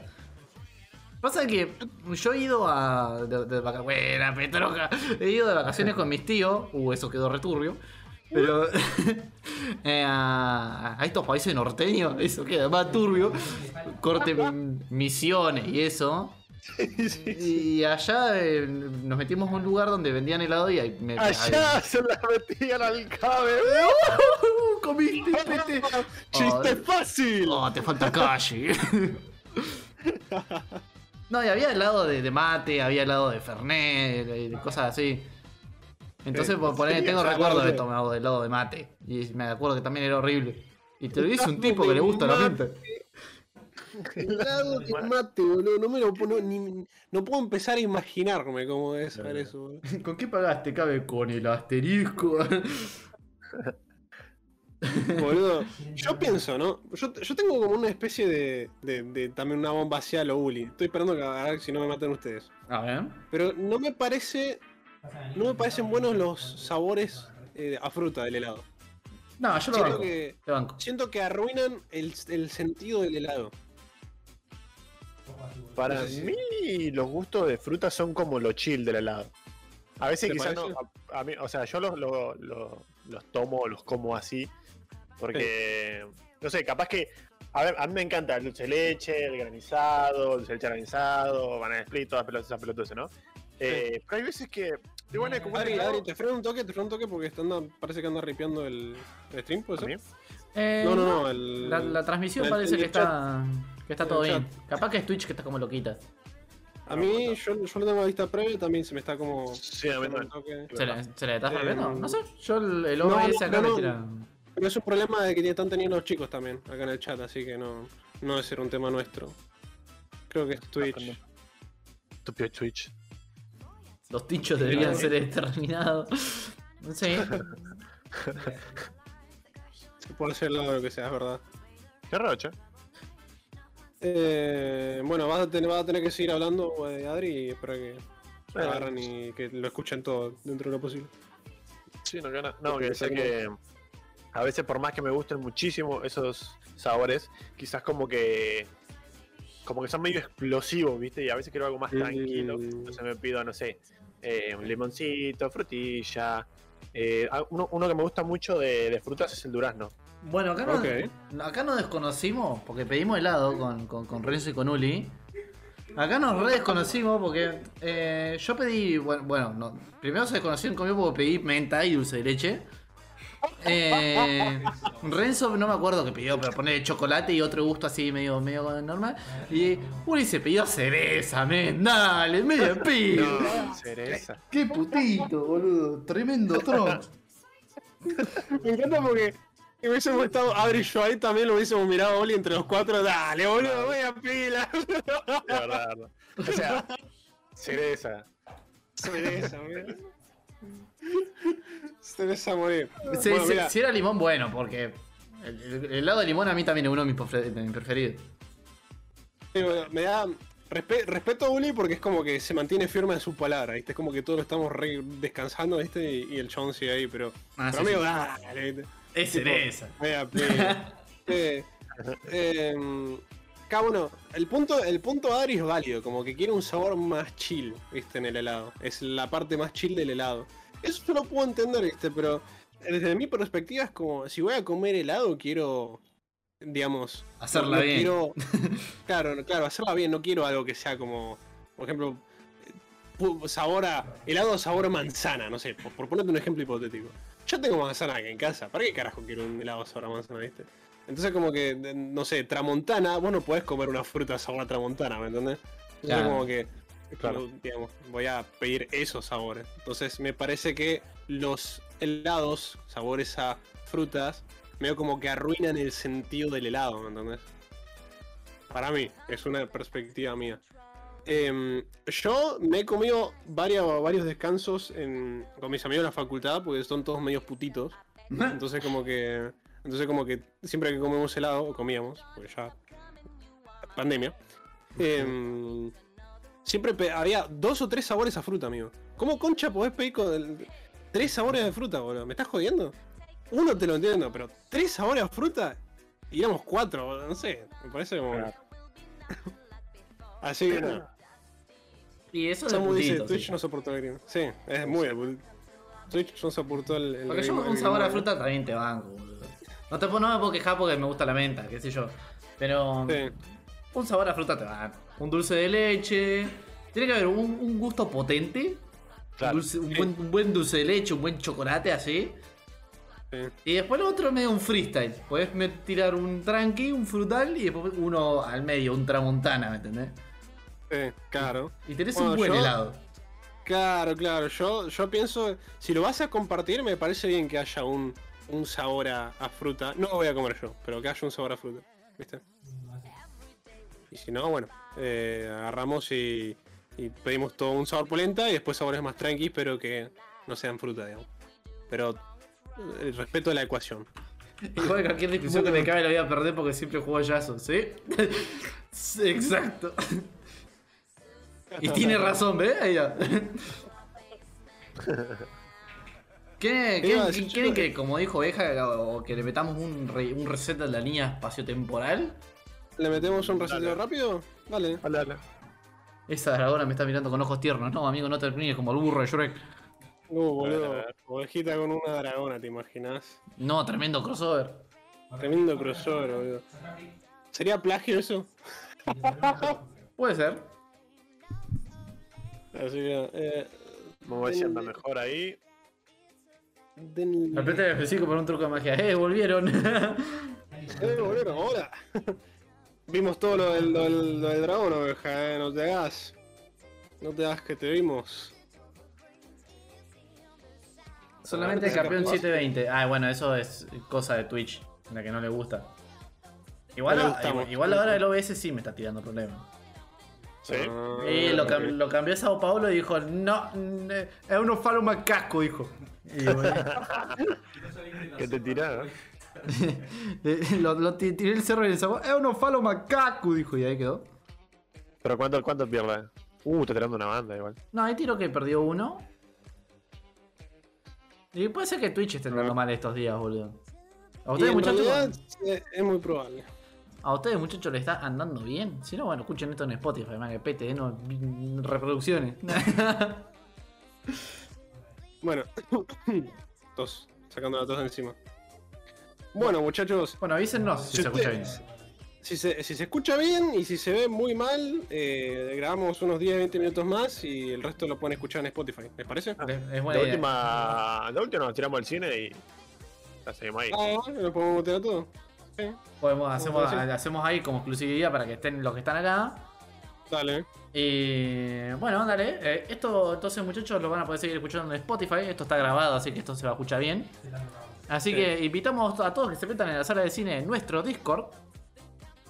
Pasa que yo he ido a. De, de vaca- Buena, Petroca. He ido de vacaciones con mis tíos. Uh, eso quedó returbio. Pero. eh, a, a estos países norteños, eso queda más turbio. Corte misiones y eso. Y allá eh, nos metimos a un lugar donde vendían helado y ahí me. Allá se la metían al cabe. ahí- comiste, pete. ¡Chiste Oh, fácil! Oh, te falta calle. No, y había helado de, de mate, había helado de Fernet, de, de cosas así. Entonces, Eh, por poner, sí, tengo o sea, recuerdo de tomado de helado de mate. Y me acuerdo que también era horrible. Y te lo dice un tipo que le gusta la Mate. mente. Helado de mate, boludo. No me lo puedo, ni, no puedo empezar a imaginarme cómo debe ser eso, boludo. ¿Con qué pagaste, cabe? Con el asterisco. Boludo, yo pienso, ¿no? Yo, yo tengo como una especie de, de, de también una bomba hacia lo Uli. Estoy esperando que a ver si no me matan ustedes. A ver. Pero no me parece. No me parecen buenos los sabores eh, a fruta del helado. No, yo lo Siento banco. que, Te banco. siento que arruinan el, el sentido del helado. Para No sé si- mí, los gustos de fruta son como lo chill del helado. A veces ¿Te quizás no. parece? A, a mí, o sea, yo los, los, los- los tomo, los como así. Porque. No sé, capaz que. A ver, a mí me encanta el dulce de leche, el granizado, el dulce de leche granizado, banana split, todas esas pelotas, ¿no? Eh, pero hay veces que. De buena como Adri, Adri, te freno un toque, te freno un toque porque anda- parece que anda ripeando el, el stream, ¿puede ser? Eh, No, no, no, el... La, la transmisión el- parece el que está, que está todo bien. Capaz que es Twitch que está como loquita. A mí, yo, yo lo tengo a vista previa, también se me está como... Sí, a mí también. toque. ¿Se le, se le está Eh, rompiendo? No sé. Yo el, el no, OBS no, acá no, me no. tira. Pero es un problema de que están teniendo los chicos también, acá en el chat, así que no, no debe ser un tema nuestro. Creo que es Twitch. Estúpido Twitch. Los tichos deberían ser exterminados. No sé. Se puede hacer lado lo que sea, es verdad. Qué raro, che. Eh, bueno, vas a, tener, vas a tener que seguir hablando, eh, Adri, y espero que lo Bueno. agarren y que lo escuchen todo dentro de lo posible. Sí, no, que no, no, que sé que a veces por más que me gusten muchísimo esos sabores, quizás como que como que son medio explosivos, ¿viste? Y a veces quiero algo más Mm. tranquilo. Entonces me pido, no sé, eh, un limoncito, frutilla. eh, uno, uno que me gusta mucho de, de frutas es el durazno. Bueno, acá no, Ok. acá nos desconocimos porque pedimos helado con, con, con Renzo y con Uli. Acá nos re desconocimos porque eh, yo pedí. Bueno, bueno no, primero se desconocieron conmigo porque pedí menta y dulce de leche. Eh, Renzo no me acuerdo que pidió, pero poner chocolate y otro gusto así medio, medio normal. Y se pidió cereza, men, dale, media pido. cereza. Qué putito, boludo. Tremendo tronco. Me encanta porque si hubiésemos estado Adri y yo ahí también lo hubiésemos mirado Oli entre los cuatro. Dale, boludo, voy a pila. De verdad, de verdad. O sea, cereza. Cereza, mira. Cereza a morir. Sí, Bueno, sí, si era limón, bueno, porque el, el- el helado de limón a mí también es uno de mis, preferidos. sí, bueno, me da respe- respeto a Uli porque es como que se mantiene firme en su palabra, ¿viste? Es como que todos estamos re descansando, ¿viste? Y, y el chabón sigue ahí, pero. Ah, pero sí, amigo, dale. Es cereza. Eh, em, cada uno, el punto, el punto Adri es válido, como que quiere un sabor más chill, viste, en el helado. Es la parte más chill del helado. Eso yo lo puedo entender, viste, pero desde mi perspectiva es como, si voy a comer helado, quiero, digamos, Hacerla no bien. Quiero, claro, claro, hacerla bien, no quiero algo que sea como, por ejemplo, sabor a, helado sabor a manzana, no sé, por, por ponerte un ejemplo hipotético. Yo tengo manzana aquí en casa, ¿para qué carajo quiero un helado sabor a manzana, viste? Entonces como que, no sé, tramontana, vos no podés comer una fruta sabor a tramontana, ¿me entendés? Entonces Claro. como que, Claro. digamos, voy a pedir esos sabores. Entonces me parece que los helados, sabores a frutas, medio como que arruinan el sentido del helado, ¿me entendés? Para mí, es una perspectiva mía. Em, yo me he comido varios, varios descansos en- con mis amigos de la facultad, porque son todos medios putitos. Entonces como que. Entonces como que siempre que comemos helado, o comíamos, porque ya. Pandemia. em, siempre había dos o tres sabores a fruta, amigo. ¿Cómo concha podés pedir con el- tres sabores de fruta, boludo? ¿Me estás jodiendo? Uno te lo entiendo, pero tres sabores a fruta y éramos cuatro, boludo, no sé. Me parece como. Claro. Así que no. Y eso es dice, putito, Twitch sí. no soportó el green. Sí, es muy Twitch no soportó el, el Porque yo un sabor a fruta también te banco, boludo. No, te, no me puedo quejar porque me gusta la menta, qué sé yo. Pero Sí. Un sabor a fruta te banco. Un dulce de leche. Tiene que haber un, un gusto potente. Claro. Un, dulce- un Sí. buen, un buen dulce de leche, un buen chocolate así. Sí. Y después lo otro medio un freestyle. Podés tirar un tranqui, un frutal y después uno al medio, un tramontana, ¿me entendés? Sí, claro. Y tenés Bueno, un buen yo- helado. Claro, claro. Yo, yo pienso, si lo vas a compartir, me parece bien que haya un, un sabor a, a fruta. No lo voy a comer yo, pero que haya un sabor a fruta. ¿Viste? Y si no, bueno, eh, agarramos y, y pedimos todo un sabor polenta y después sabores más tranquis, pero que no sean fruta, digamos. Pero eh, respeto la ecuación. Igual cualquier discusión que me cabe la voy a perder porque siempre juego a Yasuo, ¿sí? Sí, Exacto. Y tiene razón, ¿ves? ¿Quieren, ¿Qué a quieren- que, como dijo Oveja, o que le metamos un, re- un reset de la línea espaciotemporal? ¿Le metemos un reseteo Dale. rápido? Dale. Dale, dale. Esa dragona me está mirando con ojos tiernos. No, amigo, no termines como el burro de Shrek. Uh, boludo. Ovejita con una dragona, ¿te imaginas? No, tremendo crossover. Tremendo crossover, boludo. ¿Sería plagio eso? Puede ser. Así que, eh, Vamos a ver si anda mejor ahí. den- Aprete el específico por un truco de magia. ¡Eh, volvieron! Eh, boludo, hola. Vimos todo lo del, lo del- lo del dragón, oveja, eh. No te hagas. No te hagas que te vimos. Solamente el campeón 720. Ah, bueno, eso es cosa de Twitch, la que no le gusta. Igual, No le igual, igual ahora el OBS sí me está tirando problemas. Sí. Y lo, cam- lo cambió a Sao Paulo y dijo, no, eh, es uno falo macaco, dijo. Y bueno, Que te tira, ¿no? eh, lo, lo ti- tiré el cerro y el sabor, es uno falo macaco, dijo, y ahí quedó. Pero ¿cuánto, cuánto pierde? Uh, está tirando una banda igual. No, ahí tiro que perdió uno. Y puede ser que Twitch esté andando Ah. mal estos días, boludo. A ustedes, en muchachos, realidad, eh, es muy probable. a ustedes, muchachos, les está andando bien. Si no, bueno, escuchen esto en Spotify, además que pete, ¿eh? no, reproducciones. Bueno, tos, sacando la tos de encima. Bueno, muchachos, bueno, avísennos si Si se escucha bien. si se, si se escucha bien y si se ve muy mal, eh, grabamos unos 10-20 minutos más y el resto lo pueden escuchar en Spotify. ¿Les parece? Es, es La buena idea. última, la última nos tiramos al cine y la seguimos ahí. Ah, lo podemos a todo. Sí, Podemos, hacemos, hacemos ahí como exclusividad para que estén los que están acá. dale. Y bueno, dale. eh, esto entonces muchachos lo van a poder seguir escuchando en Spotify. Esto está grabado, así que esto se va a escuchar bien. Así Sí. que invitamos a todos que se metan en la sala de cine en nuestro Discord.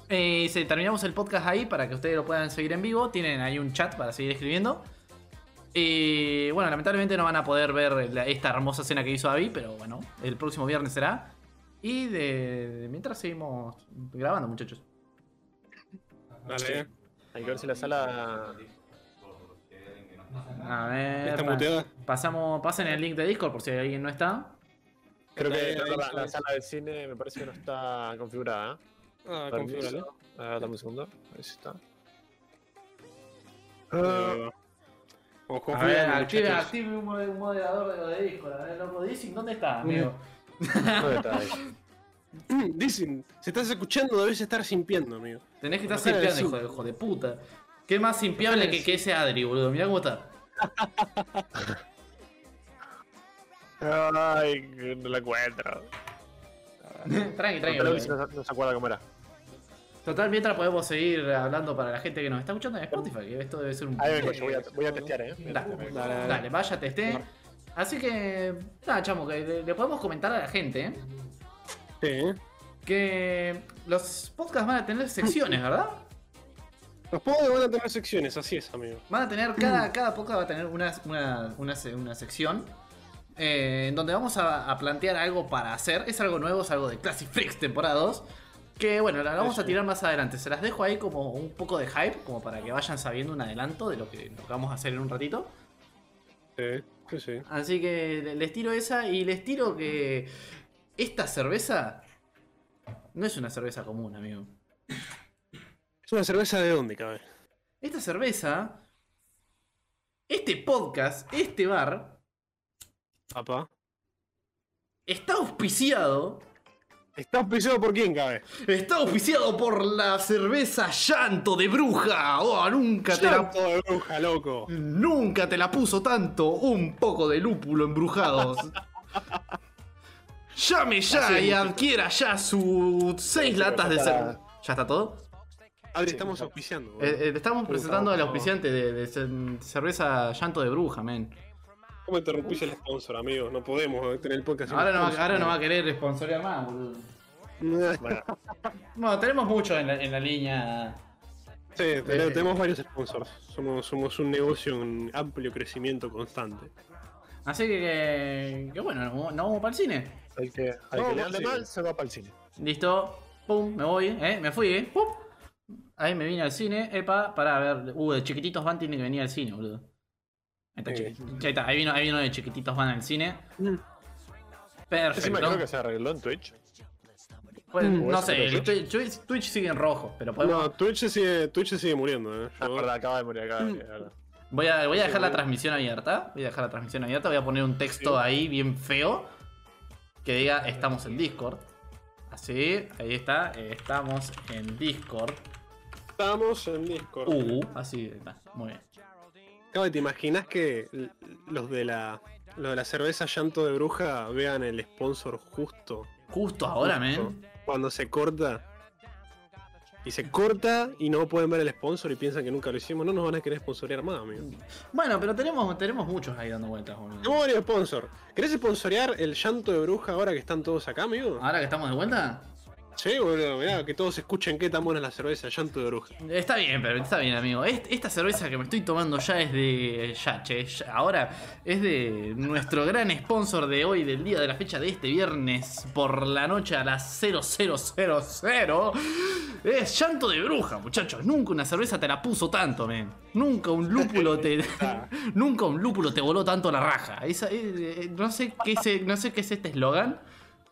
Eh, Y se, terminamos el podcast ahí para que ustedes lo puedan seguir en vivo. Tienen ahí un chat para seguir escribiendo. Y bueno, lamentablemente no van a poder ver la- esta hermosa escena que hizo Abby, pero bueno, el próximo viernes será. Y de, de mientras seguimos grabando, muchachos. Dale. Hay que ver si la sala. A ver. Está muteada. Pasamos, pasen el link de Discord por si alguien no está. Creo que la, sala del cine me parece que no está configurada. Ah, Permiso. configúralo. A ver, dame un segundo. A ver si está. Vamos A ver, active, active un, un moderador de lo de Discord. A ver, loco, Dicen, ¿dónde está, amigo? ¿Dónde está ahí? Dicen, si estás escuchando debes estar simpiando, amigo. Tenés que estar simpiando, hijo de, hijo de puta. Qué más simpiable que, que ese Adri, boludo. Mirá cómo está. Ay, no la encuentro. tranqui, tranqui. No, no se acuerda cómo era. Total, mientras podemos seguir hablando para la gente que nos está escuchando en Spotify, que esto debe ser un... Ahí yo voy a, voy a testear, eh. Dale, Dale, dale. dale, vaya, testé. Así que, nada, chamo, que le, le podemos comentar a la gente Sí. que los podcasts van a tener secciones, ¿verdad? Los podcasts van a tener secciones, así es, amigo. Van a tener, cada, cada podcast va a tener una, una, una, una sección eh, en donde vamos a, a plantear algo para hacer. Es algo nuevo, es algo de Classic Freaks temporada 2. Que bueno, la vamos a tirar más adelante. Se las dejo ahí como un poco de hype, como para que vayan sabiendo un adelanto de lo que, lo que vamos a hacer en un ratito. Sí, sí, sí. Así que le- les tiro esa y les tiro que esta cerveza no es una cerveza común, amigo. ¿Es una cerveza de dónde, cabe? Esta cerveza, este podcast, este bar, Papá. está auspiciado. ¿Está auspiciado por quién, cabe? Está auspiciado por la cerveza Llanto de Bruja. Oh, nunca te la, Llanto de bruja, loco. nunca te la puso tanto. Un poco de lúpulo embrujados. Llame ya Así y adquiera ya sus seis latas de cerveza. ¿Ya está todo? Adri, estamos auspiciando. Eh, eh, estamos presentando al auspiciante de, de ce- cerveza Llanto de Bruja, men. ¿Cómo interrumpís el sponsor, amigo? No podemos tener el podcast. Ahora no, va, ahora no va a querer sponsorear más, boludo. Bueno, Bueno, tenemos mucho en la, en la línea. Sí, tenemos, tenemos varios sponsors. Somos, somos un negocio en amplio crecimiento constante. Así que, que bueno, no, no vamos para el cine. el que, al No, que le ande mal se va para el cine. Listo, pum, me voy, eh, me fui, eh. Pum. Ahí me vine al cine, epa, para ver. Uh, de chiquititos van tiene que venir al cine, boludo. Ahí está, Sí. ahí, está, ahí vino, ahí vino de chiquititos van al cine. Encima Perfecto. creo que se arregló en Twitch. Pues, ¿O no sé, el Twitch, Twitch- Twitch sigue en rojo, pero podemos- No, Twitch se sigue, Twitch sigue muriendo, eh. Ah, verdad, acaba de morir, acaba de morir. verdad. voy a, voy a dejar la transmisión abierta. Voy a dejar la transmisión abierta. Voy a poner un texto ahí bien feo que diga estamos en Discord. Así, ahí está. Estamos en Discord. Estamos en Discord. Uh, así está. Muy bien. ¿Te imaginas que los de la los de la cerveza llanto de bruja vean el sponsor justo? Justo ahora, justo, men. Cuando se corta. Y se corta y no pueden ver el sponsor y piensan que nunca lo hicimos. No nos van a querer sponsorear más, amigo. Bueno, pero tenemos, tenemos muchos ahí dando vueltas, boludo. Tenemos varios sponsor. ¿Querés sponsorear el llanto de bruja ahora que están todos acá, amigo? Ahora que estamos de vuelta. Sí, boludo, mirá, que todos escuchen qué tan buena es la cerveza, llanto de bruja. Está bien, pero está bien, amigo. Est- Esta cerveza que me estoy tomando ya es de. Ya, che, ya- ahora es de nuestro gran sponsor de hoy, del día de la fecha de este viernes por la noche a las 0000. Es llanto de bruja, muchachos. Nunca una cerveza te la puso tanto, men. Nunca un lúpulo te. nunca un lúpulo te voló tanto la raja. Esa- eh, eh, no, sé qué es, no sé qué es este eslogan.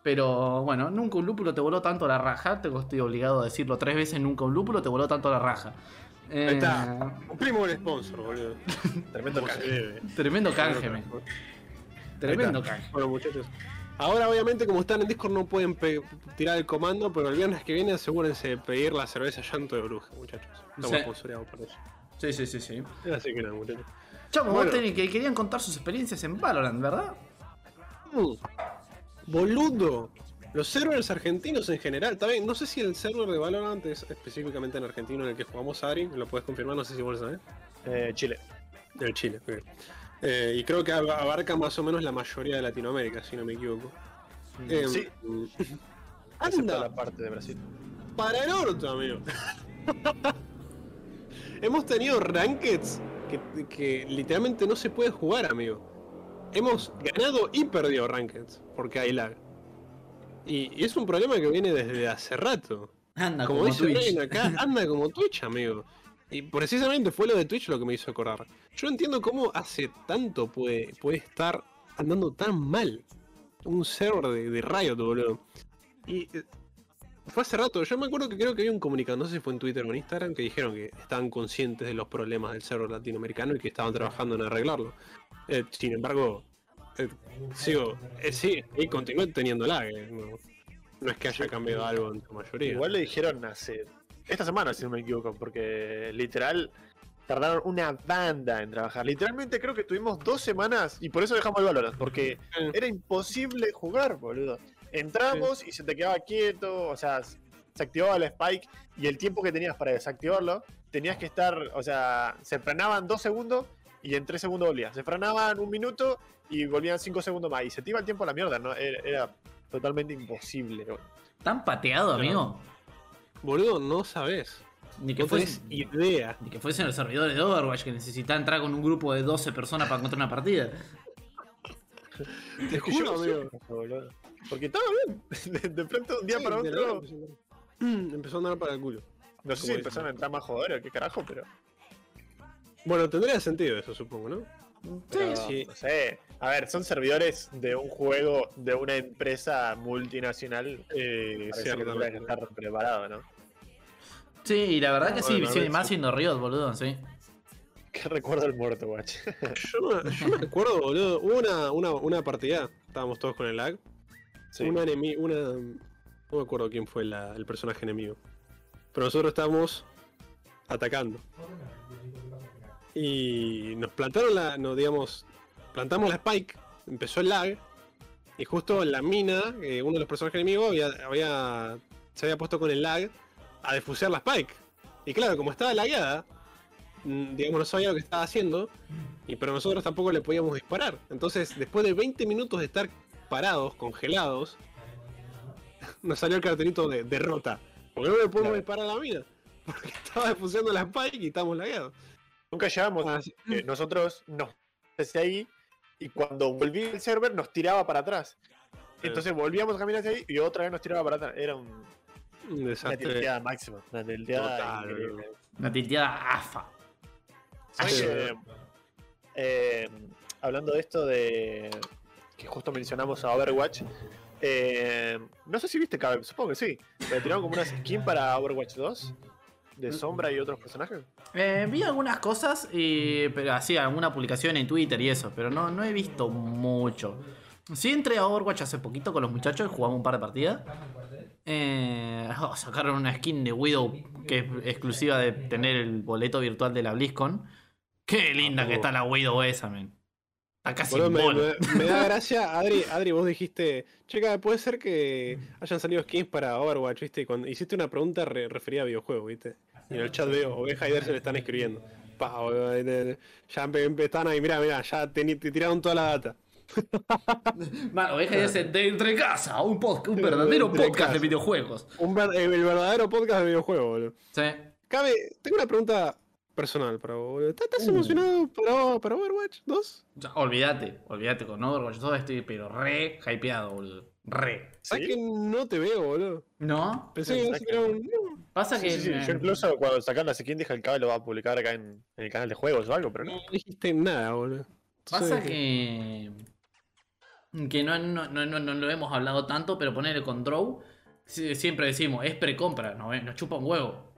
Pero bueno, nunca un lúpulo te voló tanto la raja. Tengo, estoy obligado a decirlo tres veces. Nunca un lúpulo te voló tanto la raja. Eh, Ahí está. Cumplimos el sponsor, boludo. Tremendo canje. Tremendo canje, men. Tremendo canje. Bueno, muchachos. Ahora, obviamente, como están en Discord, no pueden tirar el comando, pero el viernes que viene asegúrense de pedir la cerveza llanto de bruja, muchachos. Estamos Sí. sponsoreados por eso. Sí, sí, sí, sí. Así que nada, muchachos. Chamo, Bueno. vos tenés que querían contar sus experiencias en Valorant, ¿verdad? Mm. Boludo. Los servers argentinos en general, está bien, no sé si el server de Valorant es específicamente en argentino en el que jugamos Ari, lo puedes confirmar, no sé si vos lo sabés. Eh, Chile. Del Chile, ok. Eh, y creo que ab- abarca más o menos la mayoría de Latinoamérica, si no me equivoco. Eh, sí, mm, Anda, la parte de Brasil. para el orto, amigo. Hemos tenido rankeds que, que literalmente no se puede jugar, amigo. Hemos ganado y perdido rankeds porque hay lag. Y, y es un problema que viene desde hace rato. Anda, Como, como, dice Twitch. Acá, anda como Twitch, amigo. Y precisamente fue lo de Twitch lo que me hizo acordar. Yo no entiendo cómo hace tanto puede, puede estar andando tan mal un server de, de Riot, boludo. Y eh, fue hace rato, yo me acuerdo que creo que había un comunicado, no sé si fue en Twitter o en Instagram, que dijeron que estaban conscientes de los problemas del server latinoamericano y que estaban trabajando en arreglarlo. Eh, sin embargo, eh, sigo, eh, sí, y continúo teniendo lag. no, no es que haya cambiado algo en su mayoría. Igual le dijeron hace. Esta semana, si no me equivoco, porque literal tardaron una banda en trabajar. Literalmente creo que tuvimos dos semanas y por eso dejamos el Valorant, porque era imposible jugar, boludo. Entramos y se te quedaba quieto, o sea, se activaba el spike y el tiempo que tenías para desactivarlo, tenías que estar, o sea, se frenaban dos segundos y en tres segundos volvías. Se frenaban un minuto y volvían cinco segundos más. Y se te iba el tiempo a la mierda, ¿no? Era, era totalmente imposible. boludo. ¿Tan pateado, amigo? Boludo, no sabes. Ni que, No fuese, idea. ni que fuesen los servidores de Overwatch que necesitaban entrar con un grupo de 12 personas para encontrar una partida. Te juro, yo no sé amigo. Qué. Porque estaba bien. De, de pronto, un día Sí, para otro. empezó a andar. Empezó a andar para el culo. No sé si empezaron a entrar más jugadores o qué carajo, pero. Bueno, tendría sentido eso, supongo, ¿no? pero, sí. No sé. A ver, son servidores de un juego de una empresa multinacional. Eh, que tendría que ciertamente. estar preparado, ¿no? Sí, y la verdad que sí, Bueno, sí, ver, más sí. siendo Riot, boludo, sí. Que recuerdo el muerto, guacho. Yo me, yo me acuerdo, boludo. Hubo una, una, una partida. Estábamos todos con el lag. Sí. Una enemiga. Una. No me acuerdo quién fue el personaje enemigo. Pero nosotros estábamos atacando. Y nos plantaron la. No, digamos. Plantamos la spike. Empezó el lag. Y justo la mina, eh, uno de los personajes enemigos había, había- se había puesto con el lag a defusear la spike. Y claro, como estaba lagueada, mm, digamos, no sabía lo que estaba haciendo. Y pero nosotros tampoco le podíamos disparar. Entonces, después de 20 minutos de estar parados, congelados, nos salió el cartelito de derrota. Porque no le podemos Claro. disparar a la mina. Porque estaba defusiando la spike y estábamos lagueados. Nunca llegamos. Ah, sí. eh, nosotros nos desde ahí y cuando volví el server nos tiraba para atrás. Entonces volvíamos a caminar hacia ahí y otra vez nos tiraba para atrás. Era un- Un una desastre. tilteada máxima. Una tilteada. Una tilteada AFA. ¿Sabes Sí. que, eh, hablando de esto de, que justo mencionamos a Overwatch. eh, no sé si viste, Cabe, supongo que sí. Le tiraron como una skin para Overwatch 2 de Sombra y otros personajes. Eh, vi algunas cosas, y, pero así, alguna publicación en Twitter y eso, pero no, no he visto mucho. Sí entré a Overwatch hace poquito con los muchachos, jugamos un par de partidas. Eh, oh, sacaron una skin de Widow que es exclusiva de tener el boleto virtual de la BlizzCon. Qué linda que está la Widow esa, men. Está casi me, bola. me- me da gracia, Adri, Adri, vos dijiste, checa, puede ser que hayan salido skins para Overwatch, viste, y cuando hiciste una pregunta re- referida a videojuegos, viste. Y en el chat veo, Oveja y se le están escribiendo. Pa, ya están ahí, mirá, mirá, ya te, te tiraron toda la data. Mano, oveja dice de entre casa, un, podcast, un verdadero Entre podcast de videojuegos. Un el verdadero podcast de videojuegos, boludo. Sí. Cabe, tengo una pregunta personal boludo. ¿Estás, Uh. emocionado para, para Overwatch 2? Ya, olvídate, olvídate con Overwatch 2 estoy pero re hypeado, boludo. Re. ¿Sabes ¿Sí? que no te veo, boludo? ¿No? Pensé que era un... Pasa Sí, que. sí, sí. eh, Yo incluso cuando sacaron la skin dije el Cabe lo va a publicar acá en, en el canal de juegos o algo, pero no. No dijiste nada, boludo. Pasa que. Que no, no, no, no, no lo hemos hablado tanto, pero ponerle con Draw. sí, Siempre decimos, es precompra, ¿no? nos chupa un huevo.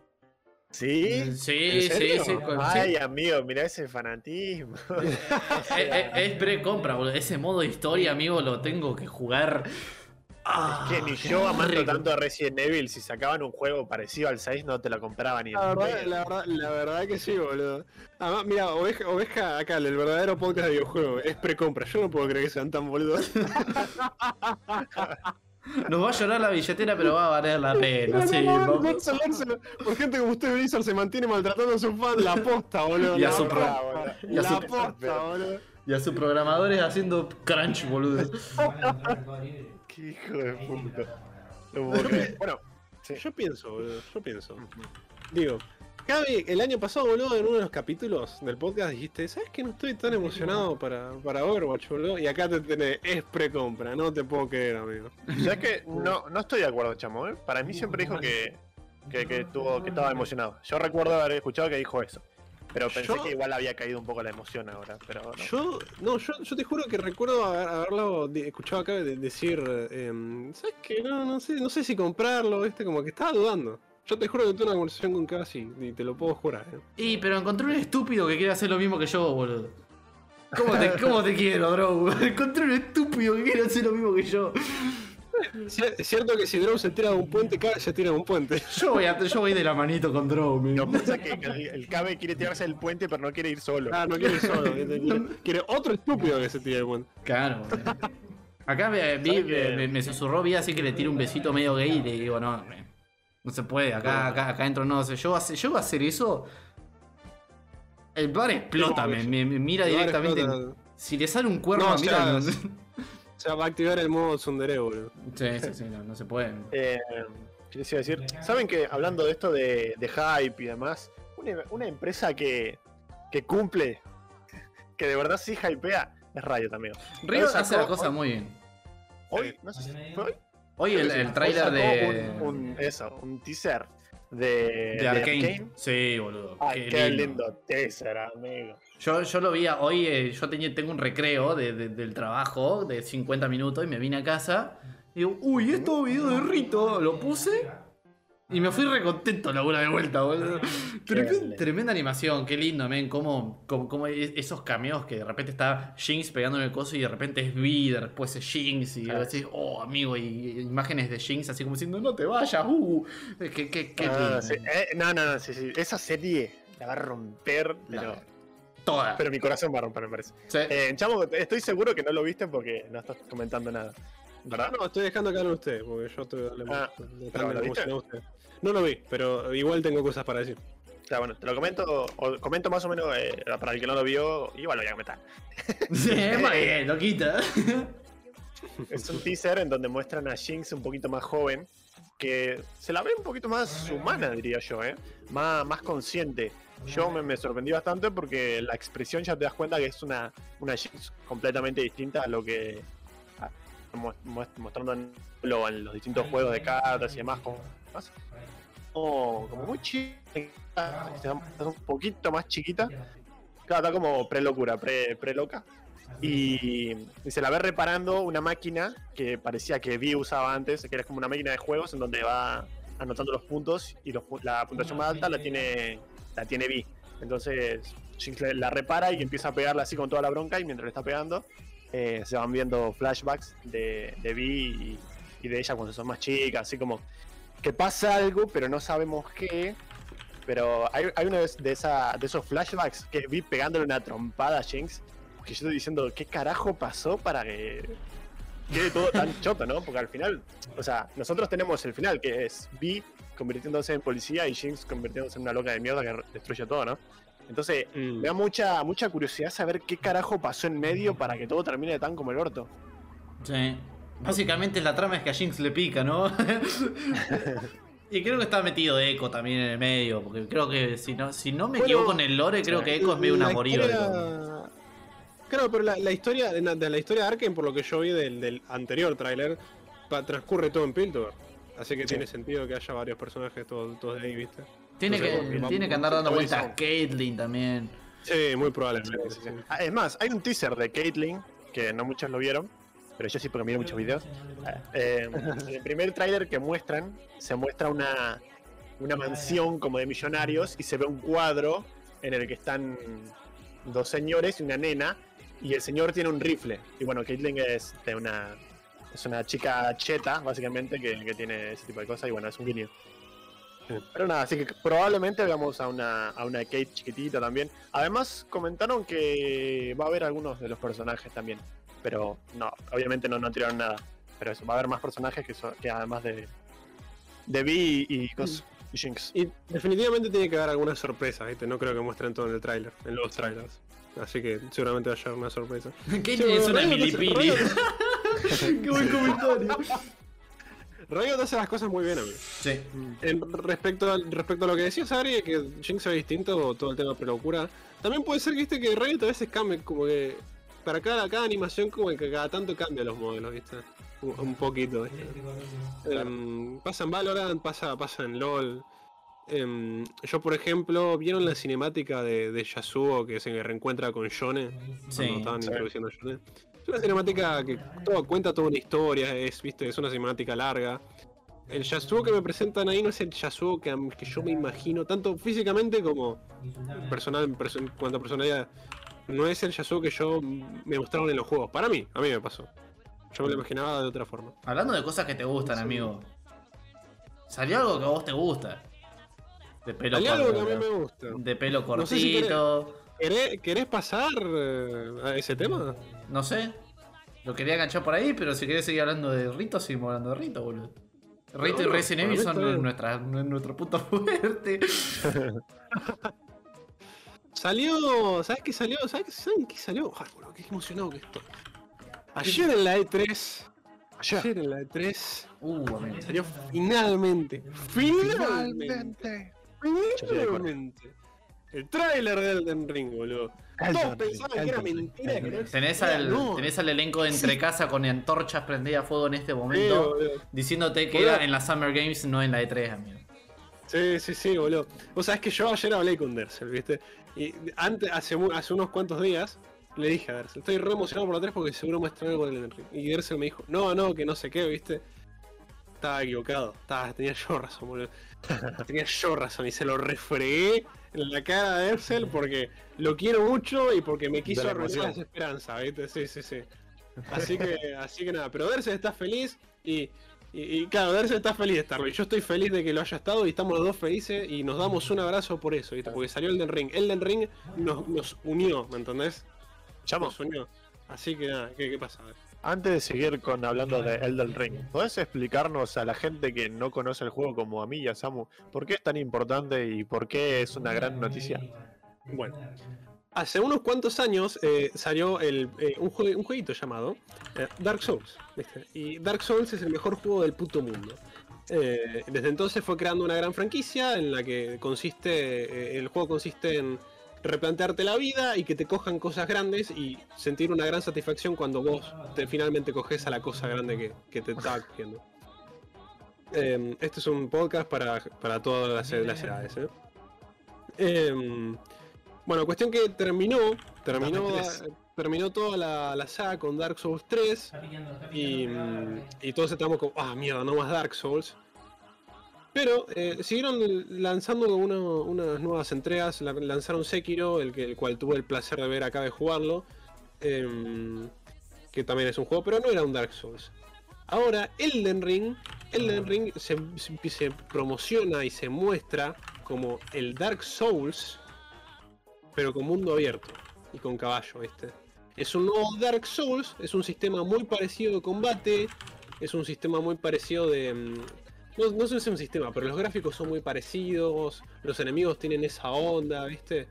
¿Sí? Sí, ¿En sí, sí. Ay, amigo, mirá ese fanatismo. Es, es- es precompra, boludo. Ese modo historia, amigo, lo tengo que jugar. Ah, que ni qué yo amando rico. tanto a Resident Evil, si sacaban un juego parecido al 6 no te lo compraba ni en La verdad, la, verdad, la verdad que sí, boludo. Además, mira, oveja, oveja acá, el verdadero podcast de videojuegos, es precompra. Yo no puedo creer que sean tan boludos. Nos va a llorar la billetera, pero va a valer la pena. Sí, vamos. por gente como usted, Blizzard se mantiene maltratando a sus fans. La posta, boludo. Y a su pro- boludo. y a La su- posta, boludo. Y a sus programadores haciendo crunch, boludo. Qué hijo de puta. Bueno. Yo pienso, boludo, yo pienso. Digo, Gaby, el año pasado, boludo, en uno de los capítulos del podcast dijiste, ¿sabes que no estoy tan emocionado para, para Overwatch, boludo? Y acá te tenés, es precompra, no te puedo creer, amigo. ¿Sabes que No, no estoy de acuerdo, chamo. ¿eh? Para mí siempre dijo que, que, que, tuvo, que estaba emocionado. Yo recuerdo haber escuchado que dijo eso. Pero pensé Yo- que igual había caído un poco la emoción ahora. Pero no. Yo, no, yo, yo te juro que recuerdo haber- haberlo escuchado acá de- decir, em, ¿sabes qué? No, no sé, no sé si comprarlo, viste, como que estaba dudando. Yo te juro que tuve una conversación con casi y te lo puedo jurar, eh. Y, pero encontré un estúpido que quiere hacer lo mismo que yo, boludo. ¿Cómo te, cómo te quiero, bro? Encontré un estúpido que quiere hacer lo mismo que yo. Es cierto que si Drow se tira de un puente, cada se tira de un puente. Yo voy, a, yo voy de la manito con Drow. No piensa que que el, Cabe quiere tirarse del puente, pero no quiere ir solo. Ah, no quiere ir solo, quiere, otro estúpido que se tire del puente. Claro. boludo. Acá me, vi- ¿Sabes qué? me, me susurró, vi así que le tiro un besito medio gay y le digo, no, me- no se puede, acá, acá, acá adentro no. sé, yo, hace- yo a hacer eso, el bar explota, me, me- me mira directamente. explota. Si le sale un cuerno, No, mira. O sea, va a activar el modo Tsundere, boludo. Sí, sí, sí, no, no se puede. Eh, ¿Qué les iba a decir? ¿Saben que hablando de esto de, de hype y demás, una, una empresa que, que cumple, que de verdad sí hypea, es Riot, amigo. Río Sacó- hace la cosa muy bien. Hoy, no sé si fue hoy. Hoy el, el trailer de. Un, un- eso, un teaser de, de Arkane. Sí, boludo. Ay, qué, lindo. teaser, amigo. Yo, yo lo vi hoy, eh, yo tenía, tengo un recreo de- de- del trabajo de 50 minutos y me vine a casa. Y digo, uy, esto video de Rito. Lo puse y me fui recontento la una de vuelta, boludo. Tremenda, animación, qué lindo, men. Como, como, como es- esos cameos que de repente está Jinx pegando en el coso y de repente es Vi, después es Jinx. Y Claro. decís, oh, amigo, y, imágenes de Jinx así como diciendo, no te vayas, uh. Qué, qué, qué Ah, lindo. sí. Eh, no, no, no, sí, sí. Esa serie la va a romper, pero, Toda. pero mi corazón va a romper, me parece. Sí. Eh, Chamo, estoy seguro que no lo viste porque no estás comentando nada. ¿Verdad? No, estoy dejando que hablen ustedes, porque yo estoy Ah, le- ¿pero le- le- No lo vi, pero igual tengo cosas para decir. O sea, bueno, te lo comento, o comento más o menos eh, para el que no lo vio, igual lo voy a comentar. Sí, muy bien, lo quita. Es un teaser en donde muestran a Jinx un poquito más joven, que se la ve un poquito más humana, diría yo, ¿eh? Más, más consciente. Yo me, me sorprendí bastante porque la expresión ya te das cuenta que es una, una Jinx completamente distinta a lo que a- mostrando en, lo- en los distintos juegos de cartas y demás. Como, más- como, muy chiquita, está un poquito más chiquita. Claro, está como pre-locura, pre- pre-loca. Y, y se la ve reparando una máquina que parecía que Vi usaba antes, que era como una máquina de juegos en donde va anotando los puntos y los la puntuación más alta la tiene, la tiene Vi. Entonces la repara y empieza a pegarla así con toda la bronca y mientras le está pegando eh, se van viendo flashbacks de, de Vi y, y de ella cuando son más chicas, así como que pasa algo pero no sabemos qué. Pero hay, hay uno de, de esa, de esos flashbacks que vi pegándole una trompada a Jinx que yo estoy diciendo, ¿qué carajo pasó para que quede todo tan choto, no? Porque al final, o sea, nosotros tenemos el final, que es Vi convirtiéndose en policía y Jinx convirtiéndose en una loca de mierda que destruye todo, ¿no? Entonces, Mm. me da mucha, mucha curiosidad saber qué carajo pasó en medio para que todo termine tan como el orto. Sí. Básicamente la trama es que a Jinx le pica, ¿no? y creo que está metido Echo también en el medio, porque creo que si no, si no me Bueno, equivoco en el lore, creo que Echo es medio una La morir. historia- Claro, pero la, la historia de la, de la historia de Arkane, por lo que yo vi del, del anterior tráiler, transcurre todo en Piltover. Así que tiene sentido que haya varios personajes todos, todos de ahí, ¿viste? Tiene que, tiene que andar dando vueltas Caitlyn también. Sí, muy probablemente. Sí, sí, sí. sí. Ah, Es más, hay un teaser de Caitlyn, que no muchos lo vieron, pero yo sí porque miro muchos videos. Eh, en el primer tráiler que muestran, se muestra una, una mansión como de millonarios y se ve un cuadro en el que están dos señores y una nena, y el señor tiene un rifle. Y bueno, Caitlyn es de una, es una chica cheta, básicamente, que, que tiene ese tipo de cosas, y bueno, es un guiño. Pero nada, así que probablemente veamos a una, a una Kate chiquitita también. Además, comentaron que va a haber algunos de los personajes también. Pero no, obviamente no, no tiraron nada. Pero eso, va a haber más personajes que, so- que además de. De Vi y, cos- y Jinx. Y definitivamente tiene que haber alguna sorpresa, ¿viste? No creo que muestren todo en el tráiler, en los trailers. Así que seguramente va a haber una sorpresa. Caitlyn es una milipili. Qué buen comentario. Riot hace las cosas muy bien, amigo. Sí. En respecto, al- respecto a lo que decías, Ari, que Jinx se ve distinto, todo el tema de locura, también puede ser que, viste, que Riot a veces cambie, como que para cada, cada animación, como que cada tanto cambia los modelos, ¿viste? Un, un poquito, ¿viste? Em, pasa en Valorant, pasa, pasa en LOL. Em, yo, por ejemplo, ¿vieron la cinemática de, de Yasuo que se reencuentra con Yone? Sí, Cuando estaban sí. introduciendo a Yone. Es una cinemática que todo, cuenta toda una historia, es, ¿viste? es una cinemática larga. El Yasuo que me presentan ahí no es el Yasuo que, que yo me imagino, tanto físicamente como personal, perso- en cuanto a personalidad. No es el Yasuo que yo me mostraron en los juegos. Para mí, a mí me pasó. Yo me lo imaginaba de otra forma. Hablando de cosas que te gustan, amigo. Salió algo que a vos te gusta. De pelo Hay algo que a corto. mí me gusta. De pelo No sé si cortito. ¿Querés, querés pasar eh, a ese tema? No sé. Lo quería enganchar por ahí, pero si querés seguir hablando de Rito, seguimos hablando de Rito, boludo. Rito No, y Resident para Evil son nuestra, nuestro punto fuerte. Salió, ¿sabes qué salió? ¿Sabes qué, ¿saben qué salió? Ay, boludo, qué emocionado que estoy. Ayer en la E3, ayer en la E3, Uh, salió finalmente, finalmente, finalmente, el tráiler de Elden Ring, boludo. Todos pensaban que era mentira, que no Tenés al, no. tenés al elenco de entre casa con antorchas prendidas a fuego en este momento, diciéndote que Boludo. era en la Summer Games, no en la E3, amigo. Sí, sí, sí, boludo. Vos sabés que yo ayer hablé con Dersel, ¿viste? Y antes, hace, hace unos cuantos días, le dije a Dersel, estoy re emocionado por la 3 porque seguro muestran algo del Elden Ring. Y Dersel me dijo, no, no, que no sé qué, ¿viste? Estaba equivocado. Estaba, tenía yo razón, boludo. tenía yo razón y se lo refregué en la cara de Dersel porque lo quiero mucho y porque me quiso arruinar las esperanzas, ¿viste? Sí, sí, sí. Así que, así que nada, pero Dersel está feliz y, y, y claro, Dersel está feliz de estarlo. Y yo estoy feliz de que lo haya estado y estamos los dos felices y nos damos un abrazo por eso, ¿viste? Porque salió Elden Ring. Elden Ring nos, nos unió, ¿me entendés? Chamo, Nos unió. Así que nada, ¿qué, qué pasa? Antes de seguir con hablando de Elden Ring, ¿podés explicarnos a la gente que no conoce el juego como a mí y a Samu por qué es tan importante y por qué es una gran noticia? Bueno, hace unos cuantos años eh, salió eh, un, jue- un jueguito llamado eh, Dark Souls. Y Dark Souls es el mejor juego del puto mundo. Desde entonces fue creando una gran franquicia en la que consiste, el juego consiste en replantearte la vida y que te cojan cosas grandes y sentir una gran satisfacción cuando vos te, finalmente coges a la cosa grande que, que te está cogiendo. Eh, este es un podcast para, para todas las, edades. ¿eh? Bueno, cuestión que terminó, terminó, 2003. terminó toda la, la saga con Dark Souls 3 y, mm, y todos estábamos como, ah, mierda, no más Dark Souls. Pero eh, siguieron lanzando uno- unas nuevas entregas, la- lanzaron Sekiro, el, que, el cual tuve el placer de ver acá de jugarlo, em, que también es un juego, pero no era un Dark Souls. Ahora, Elden Ring, Elden Ring se, se- se promociona y se muestra como el Dark Souls, pero con mundo abierto y con caballo, ¿viste? Es un nuevo Dark Souls, es un sistema muy parecido de combate, es un sistema muy parecido de... mm, No, sé si es un sistema, pero los gráficos son muy parecidos, los enemigos tienen esa onda, ¿viste?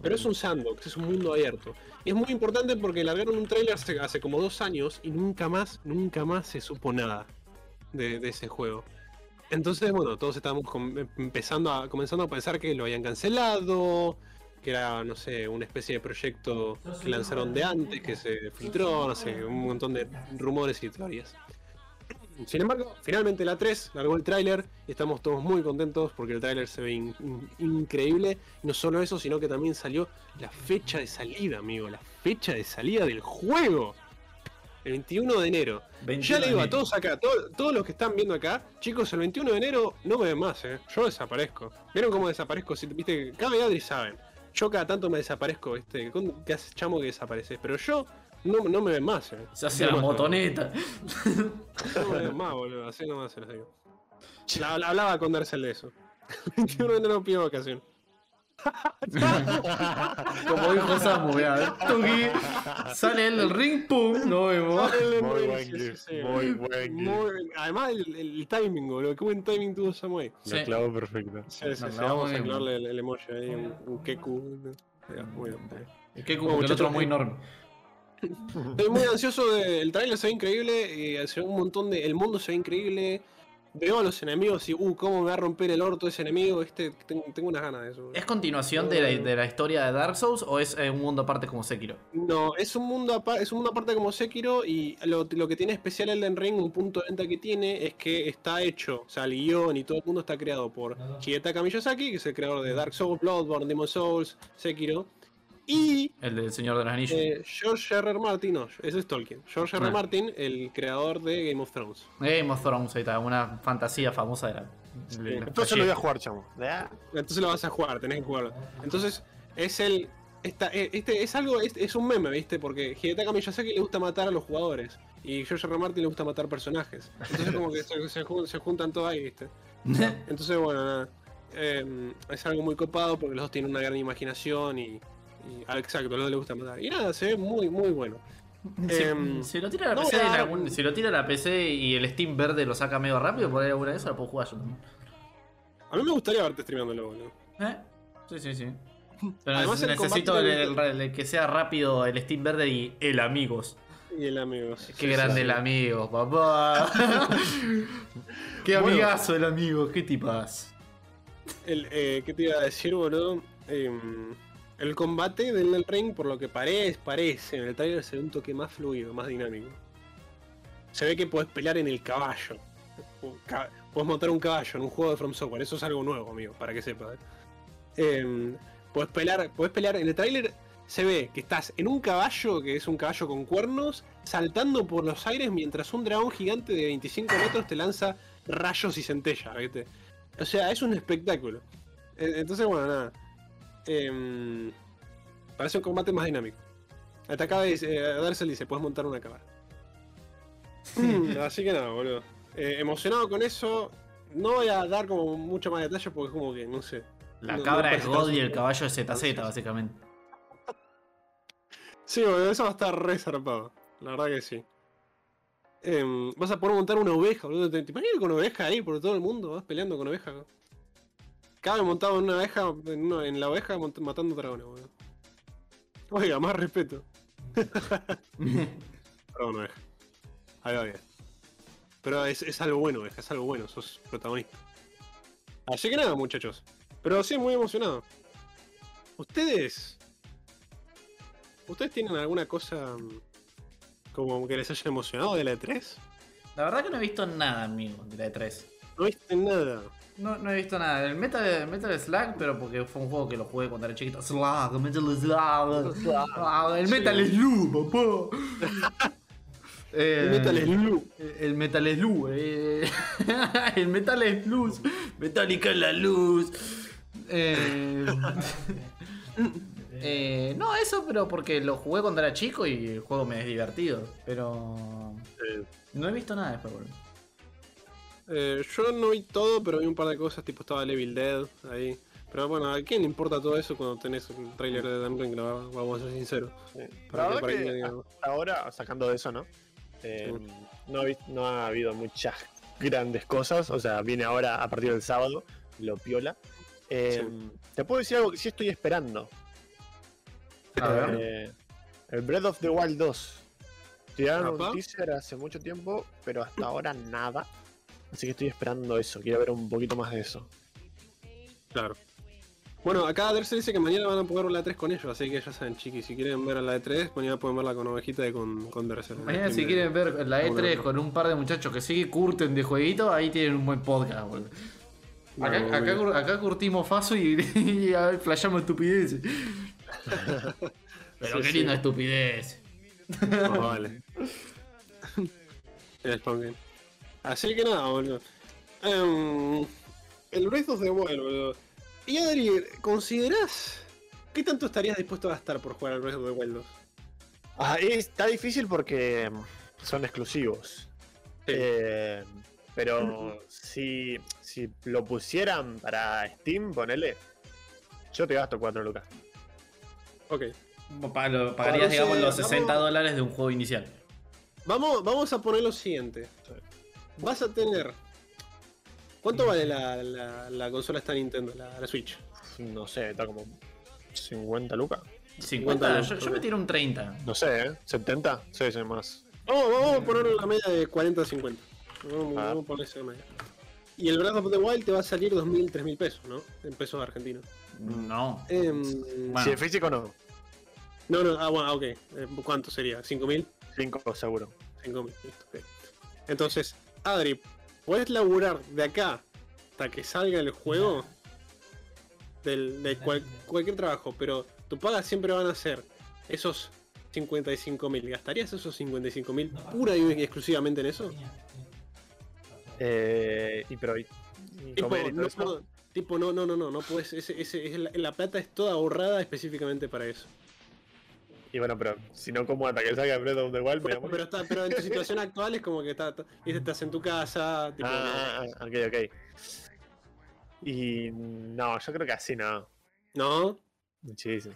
Pero es un sandbox, es un mundo abierto. Y es muy importante porque largaron un trailer hace, como dos años y nunca más, nunca más se supo nada de, de ese juego. Entonces, bueno, todos estábamos com- empezando a, comenzando a pensar que lo habían cancelado, que era, no sé, una especie de proyecto que lanzaron de antes, que se filtró, no sé, un montón de rumores y teorías. Sin embargo, finalmente la 3 largó el tráiler y estamos todos muy contentos porque el tráiler se ve in- in- increíble. No solo eso, sino que también salió la fecha de salida, amigo, la fecha de salida del juego. El 21 de enero. Ya le digo a todos acá, todo- todos los que están viendo acá, chicos, el 21 de enero no me ven más, eh. Yo desaparezco. ¿Vieron cómo desaparezco? Si, viste, Cabe y Adri saben. Yo cada tanto me desaparezco, ¿viste? ¿Con- ¿Qué haces, chamo, que desapareces? Pero yo no, no me ven más, eh. Se hace la motoneta. No me ven más, boludo. Así nomás se los digo. La- la- hablaba con Darcel de eso. El 21 de enero pido vacación. Como dijo Samu, mira, Tuki, sale él del ring, pum, lo vemos. Muy buen sí, sí. muy buen. Muy- Además, el, el timing, boludo. Qué buen timing tuvo Samuel. Sí. Lo clavo perfecto. Sí, sí, No, sí, no, vamos muy a bien. clavarle el, el emoji ahí, un, un Keku. Muy bien. Y qué Bueno, el otro muy eh, enorme. Estoy muy ansioso de, el trailer se ve increíble, se ve un montón de. El mundo se ve increíble. Veo a los enemigos y uh, cómo me va a romper el orto ese enemigo, este, tengo, tengo unas ganas de eso. ¿Es continuación de la, de la historia de Dark Souls o es eh, un mundo aparte como Sekiro? No, es un mundo aparte, es un mundo aparte como Sekiro y lo, lo que tiene especial Elden Ring, un punto de venta que tiene, es que está hecho, o sea, el guion y todo el mundo está creado por Hidetaka Miyazaki, que es el creador de Dark Souls, Bloodborne, Demon Souls, Sekiro, y El del Señor de los Anillos. eh, George R. R. Martin, no, ese es Tolkien. George R. R. Ah. Martin, el creador de Game of Thrones. Game of Thrones, ahí está, una fantasía famosa de la. de la- Entonces lo voy a jugar, chamo. Entonces lo vas a jugar, tenés que jugarlo. Entonces, es el. Esta, eh, este es algo, es, es un meme, ¿viste? Porque Hidetaka Miyazaki le gusta matar a los jugadores. Y George R. R. Martin le gusta matar personajes. Entonces como que se, se se juntan todos ahí, ¿viste? Entonces, bueno, nada. Eh, es algo muy copado porque los dos tienen una gran imaginación y. y- ah, exacto, dos les gusta matar. Y nada, se ve muy, muy bueno. Si, Em, lo tira a la no PC, voy a en dar- algún- si lo tira a la PC y el Steam verde lo saca medio rápido, por ahí alguna de esas la puedo jugar yo también. A mí me gustaría verte streameándolo, boludo. ¿Eh? Sí, sí, sí. Pero Además, necesito combate el- el- el que sea rápido el Steam verde y el amigos. Y el amigos. Qué Sí, grande sí, el amigo, papá. qué Bueno. amigazo el amigo, qué tipas. El, eh, ¿Qué te iba a decir, boludo? Em, el combate del Ring, por lo que parece, parece, en el trailer se ve un toque más fluido, más dinámico. Se ve que puedes pelear en el caballo. Puedes montar un caballo en un juego de From Software, eso es algo nuevo, amigo, para que sepas. ¿eh? Em, puedes pelear, puedes pelear en el tráiler. Se ve que estás en un caballo, que es un caballo con cuernos, saltando por los aires mientras un dragón gigante de 25 metros te lanza rayos y centellas. O sea, es un espectáculo. Entonces, bueno, nada. Em, parece un combate más dinámico. Hasta acá dice, eh, Darcel dice, puedes montar una cámara. Mm, Así que nada, boludo. Eh, emocionado con eso. No voy a dar como mucho más detalle porque es como que, no sé. La No- cabra no es God y el caballo es ZZ, básicamente. Sí, boludo, eso va a estar re zarpado. La verdad que sí. Em, vas a poder montar una oveja, boludo. ¿Te, te imaginas con oveja ahí por todo el mundo? Vas peleando con oveja. Cabe montado en una oveja, en, una- en la oveja matando dragones, boludo. Oiga, más respeto. Perdón, oveja. Ahí va bien. Pero es, es algo bueno, oveja, es algo bueno, sos protagonista. Así que nada, muchachos. Pero sí, muy emocionado. Ustedes. ¿Ustedes tienen alguna cosa mm, como que les haya emocionado de la E3? La verdad que no he visto nada, amigo, de la E3. No viste nada. No, no he visto nada. El Metal, el Metal Slug, pero porque fue un juego que lo jugué cuando era chiquito. Slug, Metal Slug. Ah, el Metal Slug, papá. Eh, El Metal Slug. El Metal Slug. eh. el Metal Slug. Metallica en la luz. Eh, eh, no, eso, pero porque lo jugué cuando era chico y el juego me es divertido. Pero. Eh, No he visto nada después, boludo. Eh, yo no vi todo, pero vi un par de cosas, tipo estaba Evil Dead ahí. Pero bueno, ¿a quién le importa todo eso cuando tenés un trailer de Elden Ring? Vamos a ser sinceros. sí. Para La que- verdad para que que diga- hasta ahora, sacando de eso, ¿no? Eh, no, ha vis- no ha habido muchas grandes cosas. O sea, viene ahora a partir del sábado, lo piola. Eh, Te puedo decir algo que sí estoy esperando. A ver. Eh, el Breath of the Wild 2. Tiraron Apa. un teaser hace mucho tiempo, pero hasta ahora nada. Así que estoy esperando eso. Quiero ver un poquito más de eso. Claro. Bueno, acá Derse dice que mañana van a poder ver la 3 con ellos, así que ya saben, chiquis, si quieren ver la de 3, mañana pueden verla con ovejita y con, con. Mañana si quieren ver la E3 con un par de muchachos que sí curten de jueguito, ahí tienen un buen podcast, boludo. Acá, No, acá, obvio. cur- acá curtimos faso y, y a ver, flashamos estupideces. Pero Sí, qué sí. linda estupidez. No, vale. El. Así que nada, boludo. Em, el Breath of the Wild, boludo. Y Adri, ¿considerás qué tanto estarías dispuesto a gastar por jugar al Breath of the Wild 2? Ah, está difícil porque mm, son exclusivos. Sí. Eh, pero si, si lo pusieran para Steam, ponele. Yo te gasto 4 lucas. Ok. Pa- lo- Pagarías, Cuando digamos, los 60 vamos- dólares de un juego inicial. Vamos, vamos a poner lo siguiente. Vas a tener. ¿Cuánto vale la, la, la consola esta Nintendo, la, la Switch? No sé, está como 50 lucas. 50, yo, ok. yo me tiro un 30. No sé, ¿eh? ¿70? Sí, sí, más. Vamos, vamos a poner la media de 40 a 50. Vamos, Ah. vamos a poner esa media. Y el Breath of the Wild te va a salir 2.000, 3.000 pesos, ¿no? En pesos argentinos. No. Em, Bueno. Si es físico, no. No, no, ah, bueno, ok. Eh, ¿Cuánto sería? ¿5.000? 5 seguro. 5.000, listo, ok. Entonces, Adri, ¿puedes laburar de acá hasta que salga el juego? Del, de cual- cualquier trabajo, pero tu paga siempre van a ser esos 55.000. ¿Gastarías esos 55.000 pura y exclusivamente en eso? Eh, y pero. y- y Tipo, comer y todo no, eso. no, tipo, no, no, no, no, no puedes, ese, ese, es la, la plata es toda ahorrada específicamente para eso. Y bueno, pero si no como hasta que salga Breath of the Wild, me Pero, pero, está, pero en tu situación actual es como que está, está- estás en tu casa, tipo, Ah, ah, ah, ok, ok. Y no, yo creo que así no. no, Muchísimo.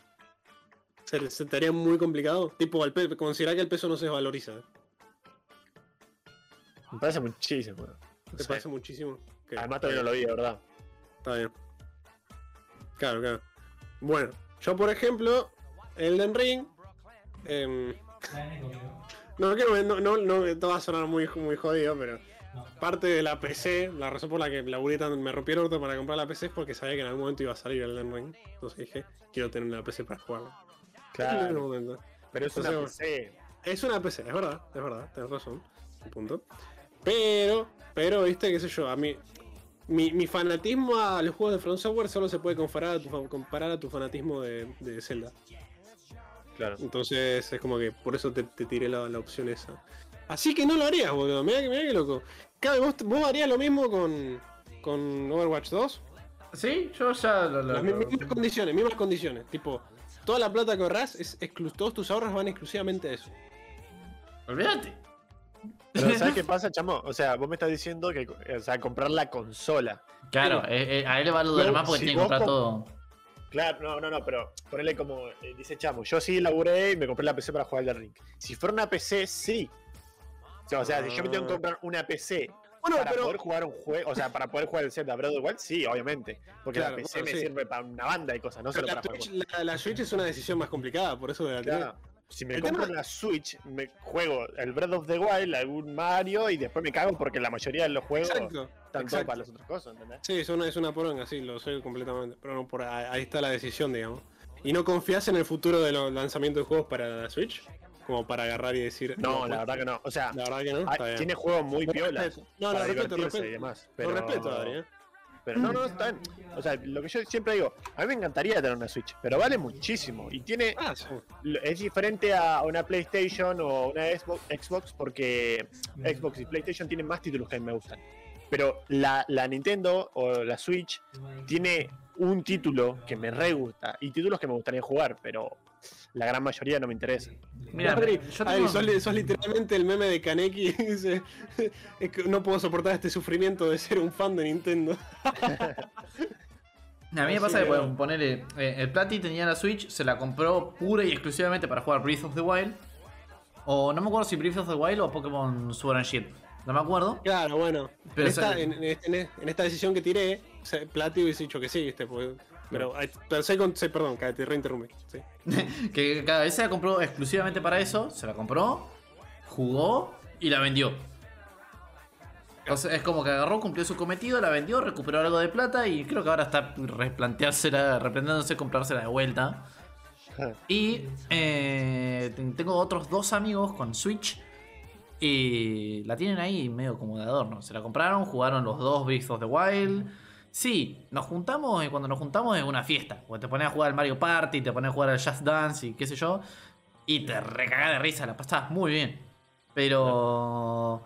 se, se te haría muy complicado. Tipo, el pe- considerar que el peso no se valoriza. ¿eh? Me parece muchísimo. No ¿Te sé. parece muchísimo? Ok, Además todavía no lo vi, de verdad. Está bien. Claro, claro. Bueno, yo por ejemplo, Elden Ring. Em, no quiero no, no, no, esto va a sonar muy, muy jodido, pero parte de la PC, la razón por la que laburé tanto, me rompí el orto para comprar la PC es porque sabía que en algún momento iba a salir Elden Ring. Entonces dije, quiero tener una PC para jugarlo. En Claro. momento. Pero es una Entonces, PC. Es una PC, es verdad, es verdad, tenés razón. Un punto. Pero, pero, viste, qué sé yo, a mí. Mi, mi fanatismo a los juegos de From Software solo se puede comparar a tu, comparar a tu fanatismo de, de Zelda. Claro. Entonces es como que por eso te, te tiré la, la opción esa. Así que no lo harías, boludo. Mirá que, mirá que loco. Cabe, ¿vos, vos harías lo mismo con, con Overwatch 2? Sí, yo ya lo. lo- Las mi- mismas condiciones, mismas condiciones. Tipo, toda la plata que ahorras, es exclu- todos tus ahorros van exclusivamente a eso. Olvídate. Pero ¿sabes qué pasa, chamo? O sea, vos me estás diciendo que o sea, comprar la consola. Claro, eh, eh, a él le va a dudar más porque si tiene que comprar com- todo. Claro, no, no, no, pero ponele como eh, dice Chamo. Yo sí laburé y me compré la PC para jugar al Ring. Si fuera una PC, sí. O sea, o sea, si yo me tengo que comprar una PC Bueno, para pero. poder jugar un juego, o sea, para poder jugar el Zelda Breath of the Wild, sí, obviamente. Porque Claro, la PC bueno, me sí. sirve para una banda de cosas, no pero solo la, para Twitch- jugar. la- la Switch es una decisión más complicada, por eso de la. Claro. Si me El compro tema- la Switch, me juego el Breath of the Wild, algún Mario y después me cago porque la mayoría de los juegos Exacto. Están todos exacto. para las otras cosas, ¿entendés? Sí, es una, es una poronga, sí, lo sé completamente. Pero no, por ahí, ahí está la decisión, digamos. ¿Y no confías en el futuro de los lanzamientos de juegos para la Switch? Como para agarrar y decir. No, la verdad que no. O sea, La verdad que no. hay- Está bien. tiene juegos muy Lo piolas. No, no, para respeto, respeto. y demás. Lo Pero... respeto, Adri, ¿eh? Pero no, no, está bien. O sea, lo que yo siempre digo, a mí me encantaría tener una Switch, pero vale muchísimo. Y tiene. Ah, sí. Es diferente a una PlayStation o una Xbox, Xbox porque Xbox y PlayStation tienen más títulos que a mí me gustan. Pero la, la Nintendo o la Switch tiene un título que me re gusta y títulos que me gustaría jugar, pero la gran mayoría no me interesan. Mira, yo tengo- sos, li- sos literalmente el meme de Kaneki que dice: es que No puedo soportar este sufrimiento de ser un fan de Nintendo. A mí me pasa que bueno. poner. el Plati tenía la Switch, se la compró pura y exclusivamente para jugar Breath of the Wild. O no me acuerdo si Breath of the Wild o Pokémon Sword and Shield. No me acuerdo. Claro, bueno. Pero en, esta, esa- en, en- en esta decisión que tiré, Plati hubiese dicho que sí, ¿viste? Porque- pero pensé con. sí, perdón, te reinterrumpí. Sí. Que cada vez se la compró exclusivamente para eso. Se la compró, jugó y la vendió. Entonces es como que agarró, cumplió su cometido, la vendió, recuperó algo de plata y creo que ahora está replanteársela, replanteándose comprársela de vuelta. Y eh, ten- tengo otros dos amigos con Switch y la tienen ahí medio como de adorno. Se la compraron, jugaron los dos Breath of the Wild. Sí, nos juntamos y cuando nos juntamos es una fiesta. Porque te pones a jugar al Mario Party, te pones a jugar al Just Dance y qué sé yo. Y te recagás de risa, la pasás muy bien. Pero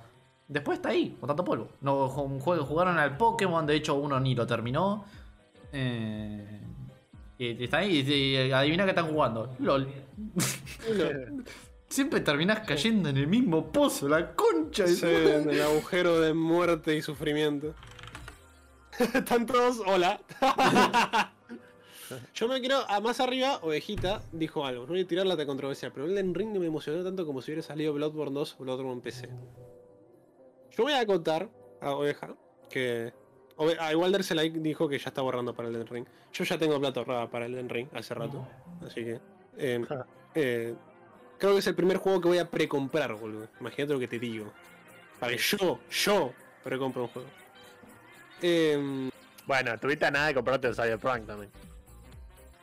después está ahí, con tanto polvo. No, jugaron al Pokémon, de hecho uno ni lo terminó. Eh, y está ahí, y adivina que están jugando. LOL. Siempre terminás cayendo en el mismo pozo, la concha de Sí, en el agujero de muerte y sufrimiento. Están todos, hola. Yo me quiero, a más arriba, Ovejita dijo algo. No voy a tirar la de controversia, pero Elden Ring no me emocionó tanto como si hubiera salido Bloodborne 2 o Bloodborne PC. Yo voy a contar a Oveja que. Ove- a igual Derselay dijo que ya está borrando para Elden Ring. Yo ya tengo plata ahorrada para Elden Ring hace rato. Así que. eh, eh, creo que es el primer juego que voy a precomprar, boludo. Imagínate lo que te digo. Para que yo, yo, precompre un juego. Em, Bueno, tuviste nada de comprarte el Cyberpunk también.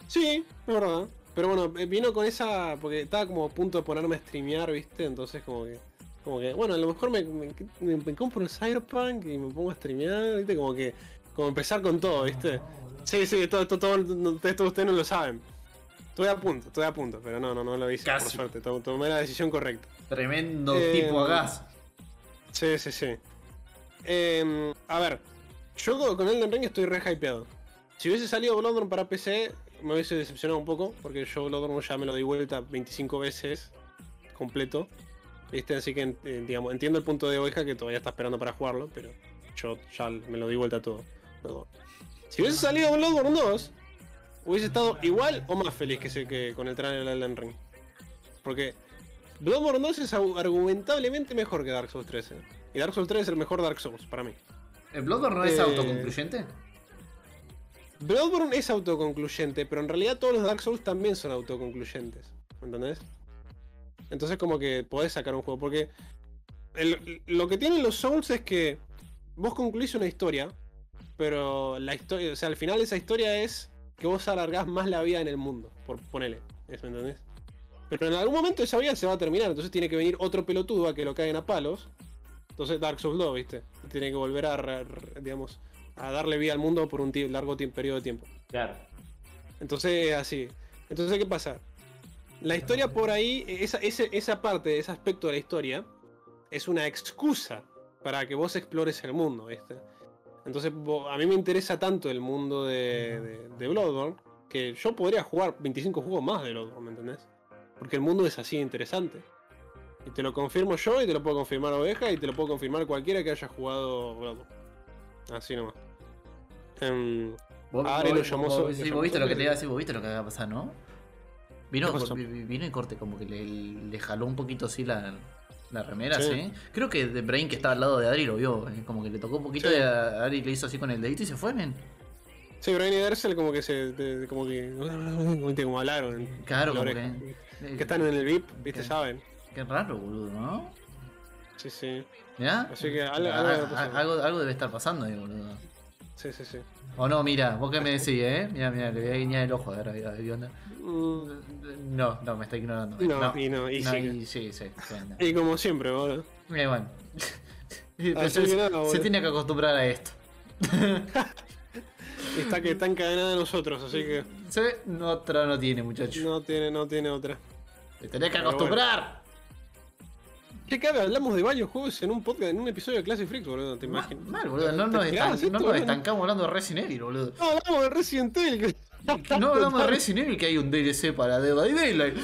Sí, es verdad. Pero bueno, eh, vino con esa. Porque estaba como a punto de ponerme a streamear, ¿viste? Entonces, como que. Como que, bueno, a lo mejor me, me- me- me compro el Cyberpunk y me pongo a streamear, ¿viste? Como que. Como empezar con todo, ¿viste? Sí, sí, todo, todo, todo, esto ustedes no lo saben. Estoy a punto, estoy a punto, pero no, no, no lo hice, Casi. por suerte. to- Tomé la decisión correcta. Tremendo Eh, tipo a gas. Sí, sí, sí. Em, a ver, yo con- Elden Ring estoy re hypeado. Si hubiese salido Bloodborne para PC, me hubiese decepcionado un poco, porque yo Bloodborne ya me lo di vuelta 25 veces completo. ¿Viste? Así que, eh, digamos, entiendo el punto de oveja que todavía está esperando para jugarlo, pero yo ya me lo di vuelta todo. Si hubiese salido Bloodborne 2, hubiese estado igual o más feliz que, se- que con el trailer de Elden Ring. Porque Bloodborne 2 es argumentablemente mejor que Dark Souls 3. eh. Y Dark Souls 3 es el mejor Dark Souls para mí. ¿El Bloodborne no es eh, autoconcluyente? Bloodborne es autoconcluyente, pero en realidad todos los Dark Souls también son autoconcluyentes. ¿Entendés? Entonces como que podés sacar un juego. Porque el- lo que tienen los Souls es que vos concluís una historia, pero la historia, o sea, al final esa historia es que vos alargás más la vida en el mundo, por ponele, ¿eso entendés? Pero en algún momento esa vida se va a terminar, entonces tiene que venir otro pelotudo a que lo caigan a palos. Entonces Dark Souls 2, ¿viste? Tiene que volver a, digamos, a darle vida al mundo por un largo periodo de tiempo. Claro. Entonces, así. Entonces, ¿qué pasa? La historia por ahí, esa, ese- esa parte, ese aspecto de la historia, es una excusa para que vos explores el mundo, ¿viste? Entonces, a mí me interesa tanto el mundo de, de, de Bloodborne que yo podría jugar 25 juegos más de Bloodborne, ¿me entendés? Porque el mundo es así de interesante. Y te lo confirmo yo, y te lo puedo confirmar Oveja, y te lo puedo confirmar cualquiera que haya jugado Bloodborne. Así nomás. Em, Vos, Ari vos- lo llamó vos- so- sí, lo vos viste lo que te iba a decir, vos viste lo que va a pasar, ¿no? Vino, vino y corte, como que le, le jaló un poquito así la, la remera, Sí. ¿sí? Creo que The Brain que estaba al lado de Adri lo vio, como que le tocó un poquito Sí. y a Adri le hizo así con el dedito y se fue, men. Sí, Brian y Dersel como que se. como que. como hablaron. Claro, como que... eh, Que están en el VIP, viste, saben. Qué raro, boludo, ¿no? Sí, sí. ¿Ya? Así que algo, algo, algo debe estar pasando ahí, boludo. Sí, sí, sí. O no, mira, vos qué me decís, ¿eh? Mira, mira, le voy a guiñar el ojo a ver, a ver, a ver, ¿qué onda? Mm, No, no, me está ignorando. No, y no, y no, y sí, sí, sí, no. Y como siempre, boludo. Eh, bueno. Así se, que nada, se boludo. tiene que acostumbrar a esto. está que está encadenada de nosotros, así que Se ve, no, otra no tiene, muchacho. no tiene, no tiene otra. Te tenés que Pero acostumbrar. Che, cabe, hablamos de varios juegos en un podcast, en un episodio de Classic Freaks, boludo, te. Mal, boludo. No nos, ¿Te estan- esperabas no nos estancamos hablando de Resident Evil, boludo. No, hablamos de Resident Evil. que- No hablamos de Resident Evil que hay un DLC para Dead by Daylight.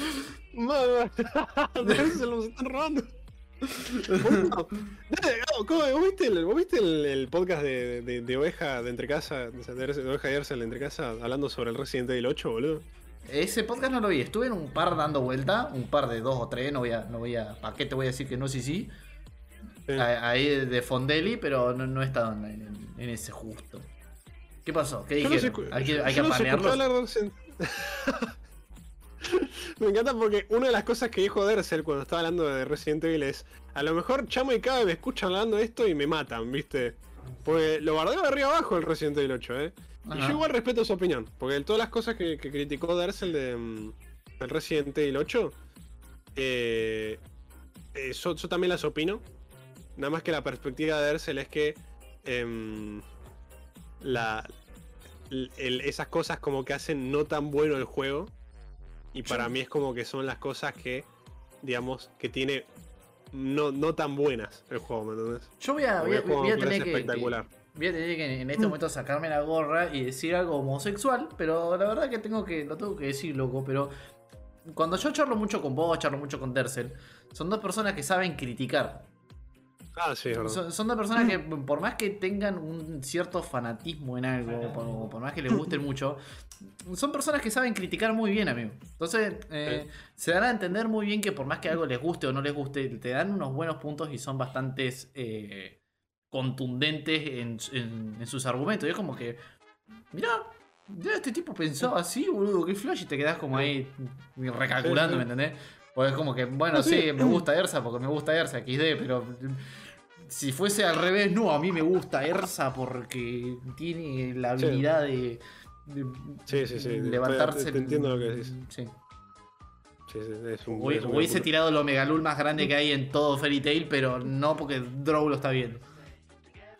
Madre, se los están robando. ¿cómo- ¿Vos viste el, vos viste el, el podcast de, de, de Oveja de Entre Casa, o sea, de, Oveja y Ercel de Entre Casa, hablando sobre el Resident Evil 8, boludo? Ese podcast no lo vi. Estuve en un par dando vuelta. Un par de dos o tres. No voy a. No voy a ¿Para qué te voy a decir que no, sí, sí? Ahí de Fondelli, pero no, no he estado en, en- en ese justo. ¿Qué pasó? ¿Qué Yo no sé dijeron? hay que, hay que no sé Me encanta porque una de las cosas que dijo Dercel cuando estaba hablando de Resident Evil es a lo mejor Chamo y Cabe me escuchan hablando de esto y me matan, ¿viste? Porque lo bardeo de arriba abajo el Resident Evil 8, ¿eh? Y yo igual respeto su opinión, porque de todas las cosas que, que criticó Dercel de, mm, del Resident Evil 8, eh, eh, yo, yo también las opino. Nada más que la perspectiva de Dercel es que la, el- el- esas cosas como que hacen no tan bueno el juego. Y para mí es como que son las cosas que, digamos, que tiene no, no tan buenas el juego, ¿me entendés? Yo voy a, voy a, el juego voy a me tener parece que, espectacular. que- voy a tener que en este momento sacarme la gorra y decir algo homosexual, pero la verdad que tengo que lo tengo que decir, loco, pero cuando yo charlo mucho con vos, charlo mucho con Tercel, son dos personas que saben criticar. Ah, sí, verdad. Son, son dos personas que por más que tengan un cierto fanatismo en algo, por, por más que les gusten mucho, son personas que saben criticar muy bien, amigo. Entonces, eh, se dan a entender muy bien que por más que algo les guste o no les guste, te dan unos buenos puntos y son bastantes eh, contundentes en, en- en sus argumentos. Y es como que, mirá, ya este tipo pensaba así, boludo, qué flash, y te quedás como ahí recalculando, ¿me entendés? Porque es como que, bueno, No, sí. me gusta Ersa porque me gusta Ersa, XD, pero si fuese al revés, no, a mí me gusta Ersa porque tiene la Sí. habilidad de, de Sí, sí, sí, te- levantarse. te- te entiendo lo que decís. Sí. Es un, Hubi- es un Hubiese tirado el Omegalul más grande que hay en todo Fairy Tail, pero no porque Drow lo está viendo.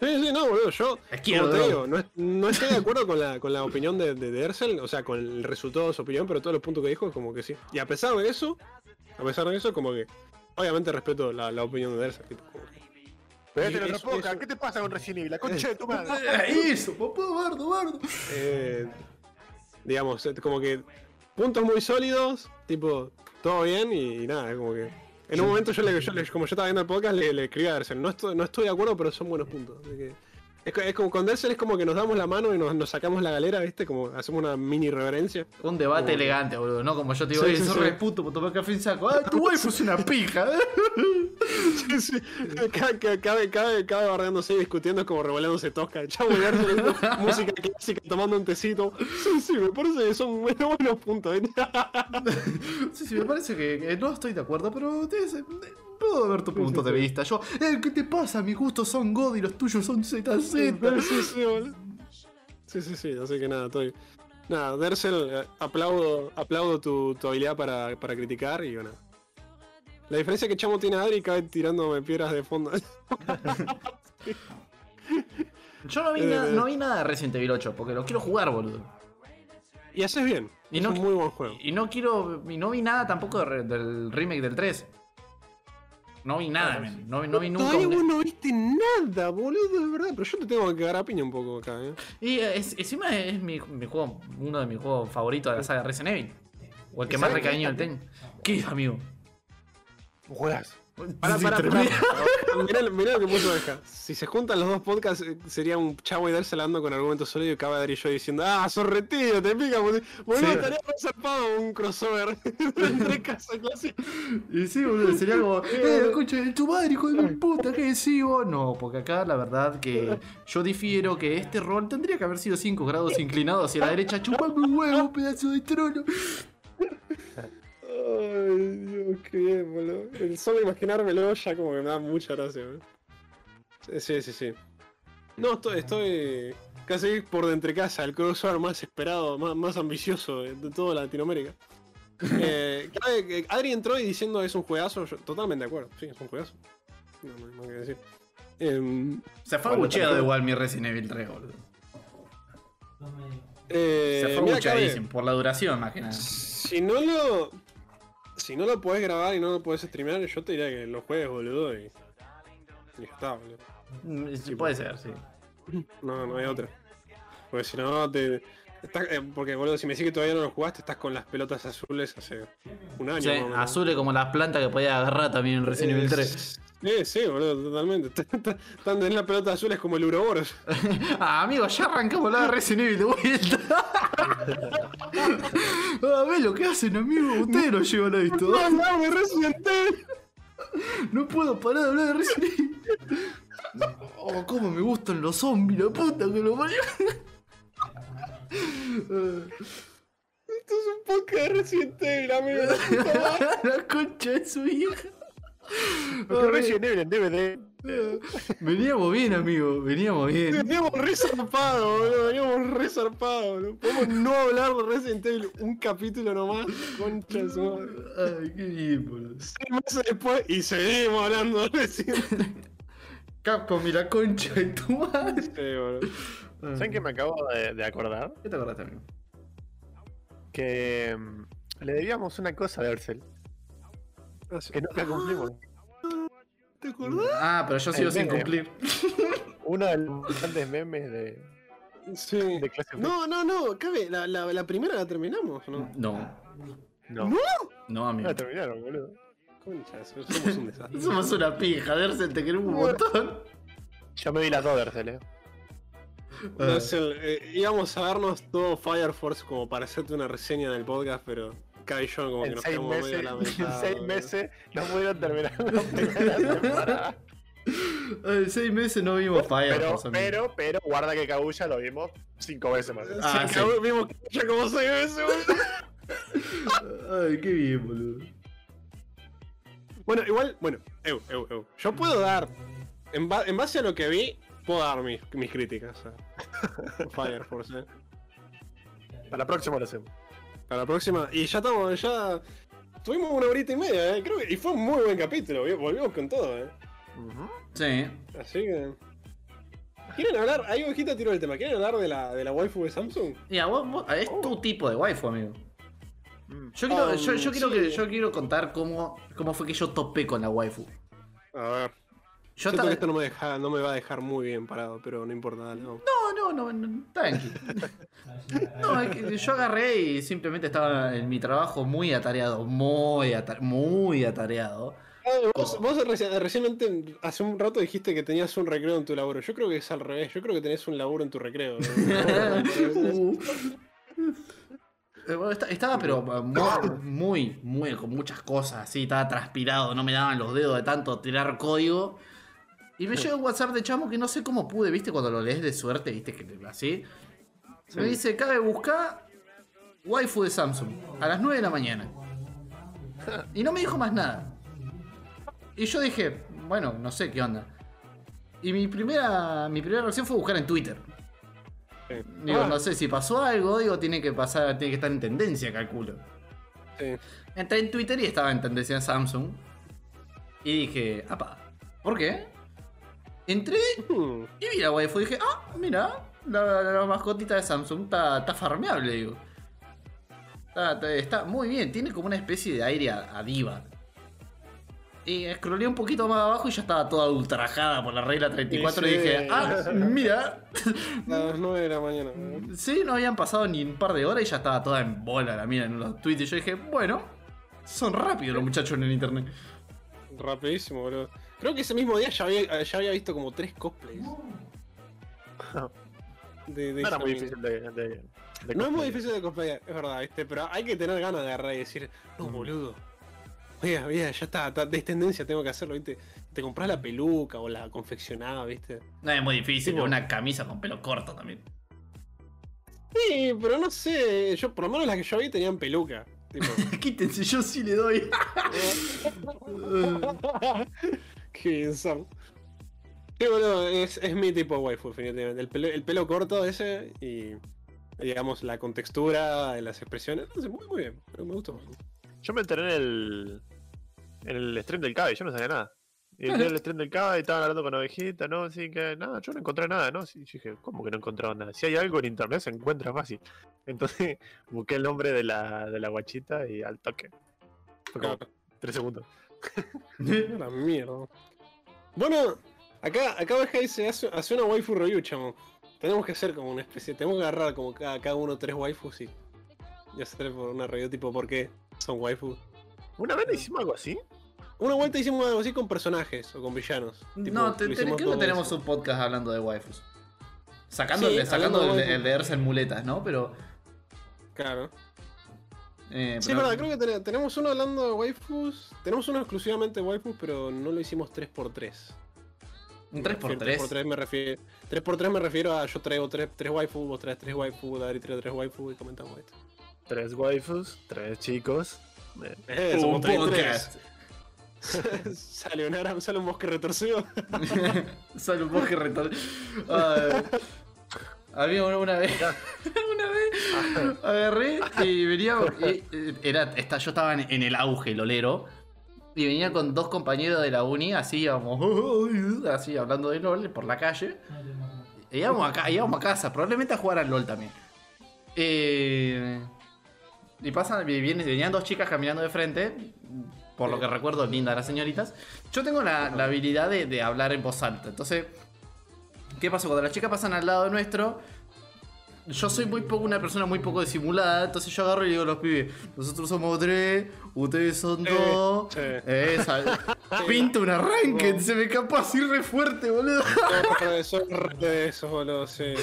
Sí, sí, no, boludo, yo como te bro. digo, no, es- no estoy de acuerdo con la, con la opinión de, de, de Ercel, o sea, con el resultado de su opinión, pero todos los puntos que dijo es como que sí. Y a pesar de eso, a pesar de eso, como que, obviamente respeto la, la opinión de Ercel. Tipo, como que, Pero Y este eso- eso- ¿qué te pasa con Resident Evil? La concha de tu madre. Eso, papá, bardo, bardo. eh, digamos, eh, como que puntos muy sólidos, tipo, todo bien y, nada, es como que... En un momento yo, le, yo le- como yo estaba viendo el podcast, le, escribí a Ercel, no estoy, no estoy de acuerdo, pero son buenos puntos. así que- es, es como con Ercel es como que nos damos la mano y nos, nos sacamos la galera, ¿viste? Como hacemos una mini reverencia. Un debate Como- elegante, boludo, ¿no? Como yo te digo, Sí, "Ey, sí, sos sí. re puto por tomar café en saco. Ah, tu waifu es una pija. Sí, sí. Cada, cada, cada bardeándose y discutiendo es como revolándose tosca. Chavo y Ercel, ¿viste? música clásica, tomando un tecito. Sí, sí, me parece que son buenos, buenos puntos. ¿viste? Sí, sí, me parece que, que no estoy de acuerdo, pero se- puedo ver tu punto de sí. vista. Yo, eh, ¿qué te pasa? Mis gustos son God y los tuyos son ZZ. Sí, sí. Sí, sí, sí, así que nada, estoy. Nada, Dersel, eh, aplaudo, aplaudo tu, tu habilidad para, para criticar y bueno. La diferencia es que Chamo tiene a Adri y cabe tirándome piedras de fondo. Yo no vi, Eh, nada, eh. no vi nada de Resident Evil 8, porque lo quiero jugar, boludo. y haces bien. Y es no- un muy buen juego. Y no quiero. Y no vi nada tampoco de del remake del 3. No vi nada, men. No, vi- no vi nunca. Todavía un- vos no viste nada, boludo, de verdad. Pero yo te tengo que cagar a piña un poco acá, eh. Y eh, es- encima es mi, mi juego, uno de mis juegos favoritos de la saga Resident Evil. O el que más recariño tengo. ¿Qué, amigo? Un termina. pará. Mirá, mirá lo que puso Deja. Si se juntan los dos podcasts, eh, sería un chavo y Dersel hablando con argumentos sólidos y acaba y yo diciendo, ah, sorretido, te pica, boludo. Boludo, Sí. estaría más zarpado un crossover entre casa clásica. Y sí, boludo, sería como, eh, escucha, tu madre, hijo de mi puta, ¿qué decís vos? No, porque acá la verdad que yo difiero que este rol tendría que haber sido 5 grados inclinado hacia la derecha. Chupame un huevo, pedazo de trono. Ay, Dios, qué bien, boludo. El solo imaginármelo ya como que me da mucha gracia, boludo. Sí, Sí, sí, sí. No, estoy, estoy casi por de entre casa, el crossover más esperado, más, más ambicioso de, de toda Latinoamérica. Eh, Adri entró y diciendo es un juegazo, yo totalmente de acuerdo, sí, es un juegazo. No, no hay más que decir. Em, Se fue Bueno, bucheado también- igual mi Resident Evil 3, boludo. Eh, Se fue dicen, por la duración más que nada. Si no lo. Si no lo podés grabar y no lo podés streamear, yo te diría que lo juegues, boludo, y. Y está, boludo. Mm, sí, Puede ser, sí. No, no hay otra. Porque si no, te. estás- eh, porque, boludo, si me decís que todavía no lo jugaste, estás con las pelotas azules hace un año. Sí, azules como las plantas que podía agarrar también en Resident Evil 3. Sí, sí, boludo, totalmente. Están en las pelotas azules como el Uroboros. Ah, amigo, ya arrancamos la de Resident Evil de vuelta. ah, ve lo que hacen, amigo. Ustedes no llevan a esto. no, Resident Evil. No puedo parar de hablar de Resident Evil. Oh, cómo me gustan los zombies, la puta que lo parió. Esto es un podcast de Resident Evil, amigo. la la concha de su hija. Porque Resident Evil en DVD. Veníamos bien, amigo. Veníamos bien. Veníamos re zarpados, boludo. Veníamos re zarpados, boludo. Podemos no hablar de Resident Evil un capítulo nomás. Concha de su madre. Ay, qué bien, boludo. Seis meses después y seguimos hablando de Resident Evil. Capcom y la concha de tu madre. Sí, boludo. ¿Saben qué me acabo de, de acordar? ¿Qué te acordaste, amigo? Que mm, le debíamos una cosa a Bercel, que nunca cumplimos. ¿Te acordás? Ah, pero yo sigo sin meme. cumplir. Uno de los grandes memes de, Sí. de clase No, no, no, cabe, la, la, la primera la terminamos, ¿no? No, No, no, amigo. la terminaron, boludo. Concha, somos un desastre. Somos una pija, Dersel, te queremos un montón. Yo me vi las dos Bercel, eh. No sé, eh, íbamos a darnos todo Fire Force como para hacerte una reseña del podcast, pero Kai y yo como que En nos seis, quedamos medio meses, a la en mitad, seis boludo. meses no pudieron terminar la primera temporada. En seis meses no vimos Fire Pero, Force, pero, pero, guarda que Kaguya lo vimos cinco veces más. Ah, Sí, vimos que ya como seis veces, boludo. Ay, qué bien, boludo. Bueno, igual, bueno, eu, eu, eu. Yo puedo dar, en, ba- en base a lo que vi, puedo dar mis, mis críticas a Fire Force, eh. Para la próxima lo hacemos. Para la próxima. Y ya estamos, ya. Tuvimos una horita y media, eh. Creo que, y fue un muy buen capítulo, vi- volvimos con todo, eh. Sí. Así que. ¿Quieren hablar? Ahí Ojita tiró el tema. ¿Quieren hablar de la, de la waifu de Samsung? Mira, vos, vos- es tu tipo de waifu, amigo. Mm. Yo quiero, Um, yo, yo quiero sí. que, yo quiero contar cómo, cómo fue que yo topé con la waifu. A ver. Yo Siento que esto no me, deja, no me va a dejar muy bien parado, pero no importa, dale. vamos. No, no, no, no, tranqui. No, es que yo agarré y simplemente estaba en mi trabajo muy atareado, muy, muy atareado. Ah, vos, vos reci- recientemente, hace un rato dijiste que tenías un recreo en tu laburo. Yo creo que es al revés. Yo creo que tenés un laburo en tu recreo. ¿no? Eh, bueno, esta- Estaba pero muy, muy, muy, con muchas cosas así, estaba transpirado, no me daban los dedos de tanto tirar código. Y me llega un WhatsApp de chamo que no sé cómo pude, viste, cuando lo lees de suerte, viste, que así. Me dice, cabe buscar waifu de Samsung a las 9 de la mañana. Y no me dijo más nada. Y yo dije, bueno, no sé qué onda. Y mi primera, mi primera reacción fue buscar en Twitter. Sí. Digo, Ah, no sé si pasó algo, digo, tiene que pasar, tiene que estar en tendencia, calculo. sí. Entré en Twitter y estaba en tendencia Samsung. Y dije, apa, ¿por qué? Entré Hmm. y vi la waifu y dije, ah, mira, la, la mascotita de Samsung está, farmeable, digo. Está, está- está muy bien, tiene como una especie de aire a, a diva. Y scrollé un poquito más abajo y ya estaba toda ultrajada por la regla 34 y Sí. dije, ah, mira. A las 9 de la mañana. Sí, no habían pasado ni un par de horas y ya estaba toda en bola la mía en los tweets. Y yo dije, bueno, son rápidos los muchachos en el internet. Rapidísimo, boludo. Creo que ese mismo día ya había, ya había visto como tres cosplays. De, de No era muy difícil de, de- de No es muy cosplay. difícil de cosplayar, es verdad, ¿viste? Pero hay que tener ganas de agarrar y decir, no, Mm. boludo. Mira, mira, ya está, está, es tendencia, tengo que hacerlo, ¿viste? Te compras la peluca o la confeccionada, ¿viste? No es muy difícil, Tipo- una camisa con pelo corto también. Sí, pero no sé, yo por lo menos las que yo vi tenían peluca. Tipo, Quítense, yo sí le doy. qué insano. Sí, boludo, es, es mi tipo de waifu, definitivamente. El pelo, el pelo corto ese y, digamos, la contextura, las expresiones. No sé, muy, muy bien, me gustó. Yo me enteré en el, en el stream del Cabe, yo no sabía nada. Y entré al stream del K y estaban hablando con ovejita, ¿no? Así que nada, yo no encontré nada, ¿no? Yo dije, ¿cómo que no encontraron nada? Si hay algo en internet se encuentra fácil. Entonces busqué el nombre de la, de la guachita y al toque. Fue como tres segundos. La mierda. Bueno, acá, acá BG dice, hace, hace una waifu review, chamo. Tenemos que hacer como una especie, tenemos que agarrar como cada, cada uno tres waifus y, y hacer por una review tipo por qué son waifus. ¿Una vez hicimos algo así? Una vuelta hicimos algo así con personajes o con villanos. Tipo, no, te, te- creo que tenemos eso. un podcast hablando de waifus. Sacando, Sí, el, de- sacando el, de- el de Ersa en muletas, ¿no? Pero. Claro. Eh, Sí, pero- verdad, creo que ten- tenemos uno hablando de waifus. Tenemos uno exclusivamente de waifus, pero no lo hicimos 3x3. Un 3x3. 3x3 me refiero. 3x3 me refiero a yo traigo 3, tres waifus, vos traes 3 waifus, Dari trae 3 waifus y comentamos esto. Tres waifus, tres chicos. Eh, un somos 33. podcast. sale un Aram, sale un bosque retorcido. Sale un bosque retor... Había una, una vez. una vez. Agarré y venía. y, eh, era, esta, yo estaba en, en el auge, el olero. Y venía con dos compañeros de la uni, así íbamos. Así hablando de LOL por la calle. E íbamos acá, íbamos a casa, probablemente a jugar al LOL también. Eh, y pasan, vienen- venían dos chicas caminando de frente. Por lo que recuerdo, lindas las señoritas. Yo tengo la, la habilidad de, de hablar en voz alta. Entonces, ¿qué pasó? Cuando las chicas pasan al lado nuestro, yo soy muy poco una persona muy poco disimulada. Entonces yo agarro y digo a los pibes: Nosotros somos tres, ustedes son Eh, dos. sí. Esa. Pinta un arranque, se me escapó así re fuerte, boludo. De esos, boludo, sí.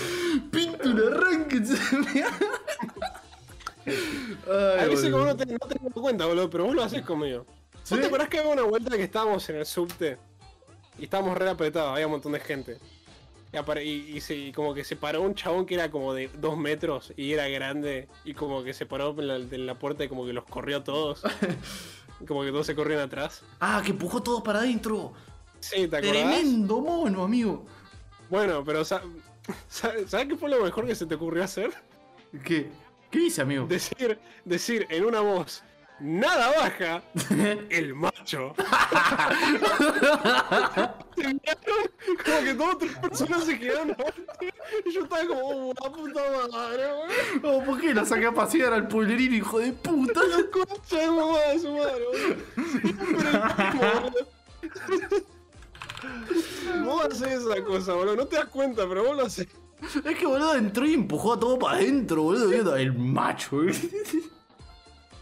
Pinta un arranque, se me. Ay, A veces como no te, no te das cuenta, boludo, pero vos lo haces conmigo. ¿Sí? ¿Vos te acordás que había una vuelta que estábamos en el subte? Y estábamos re apretados, había un montón de gente. Y, apare- y- y se- y como que se paró un chabón que era como de dos metros y era grande. Y como que se paró en la, en la puerta y como que los corrió a todos. Como que todos se corrían atrás. Ah, que empujó todos para adentro. Sí, ¿te acordás? Tremendo mono, amigo. Bueno, pero sa- sa- ¿sabes qué fue lo mejor que se te ocurrió hacer? ¿Qué? ¿Qué dice, amigo? Decir, decir en una voz nada baja, el macho. Se miraron, como que o tres personas se quedaron y yo estaba como, oh, la puta madre, weón. Oh, ¿Por qué la saqué a pasear al pueblerino, hijo de puta? La concha de mamá de su madre, boludo. Vos haces esa cosa, boludo. No te das cuenta, pero vos lo haces. Es que, boludo, entró y empujó a todo para adentro, boludo. El macho, eh.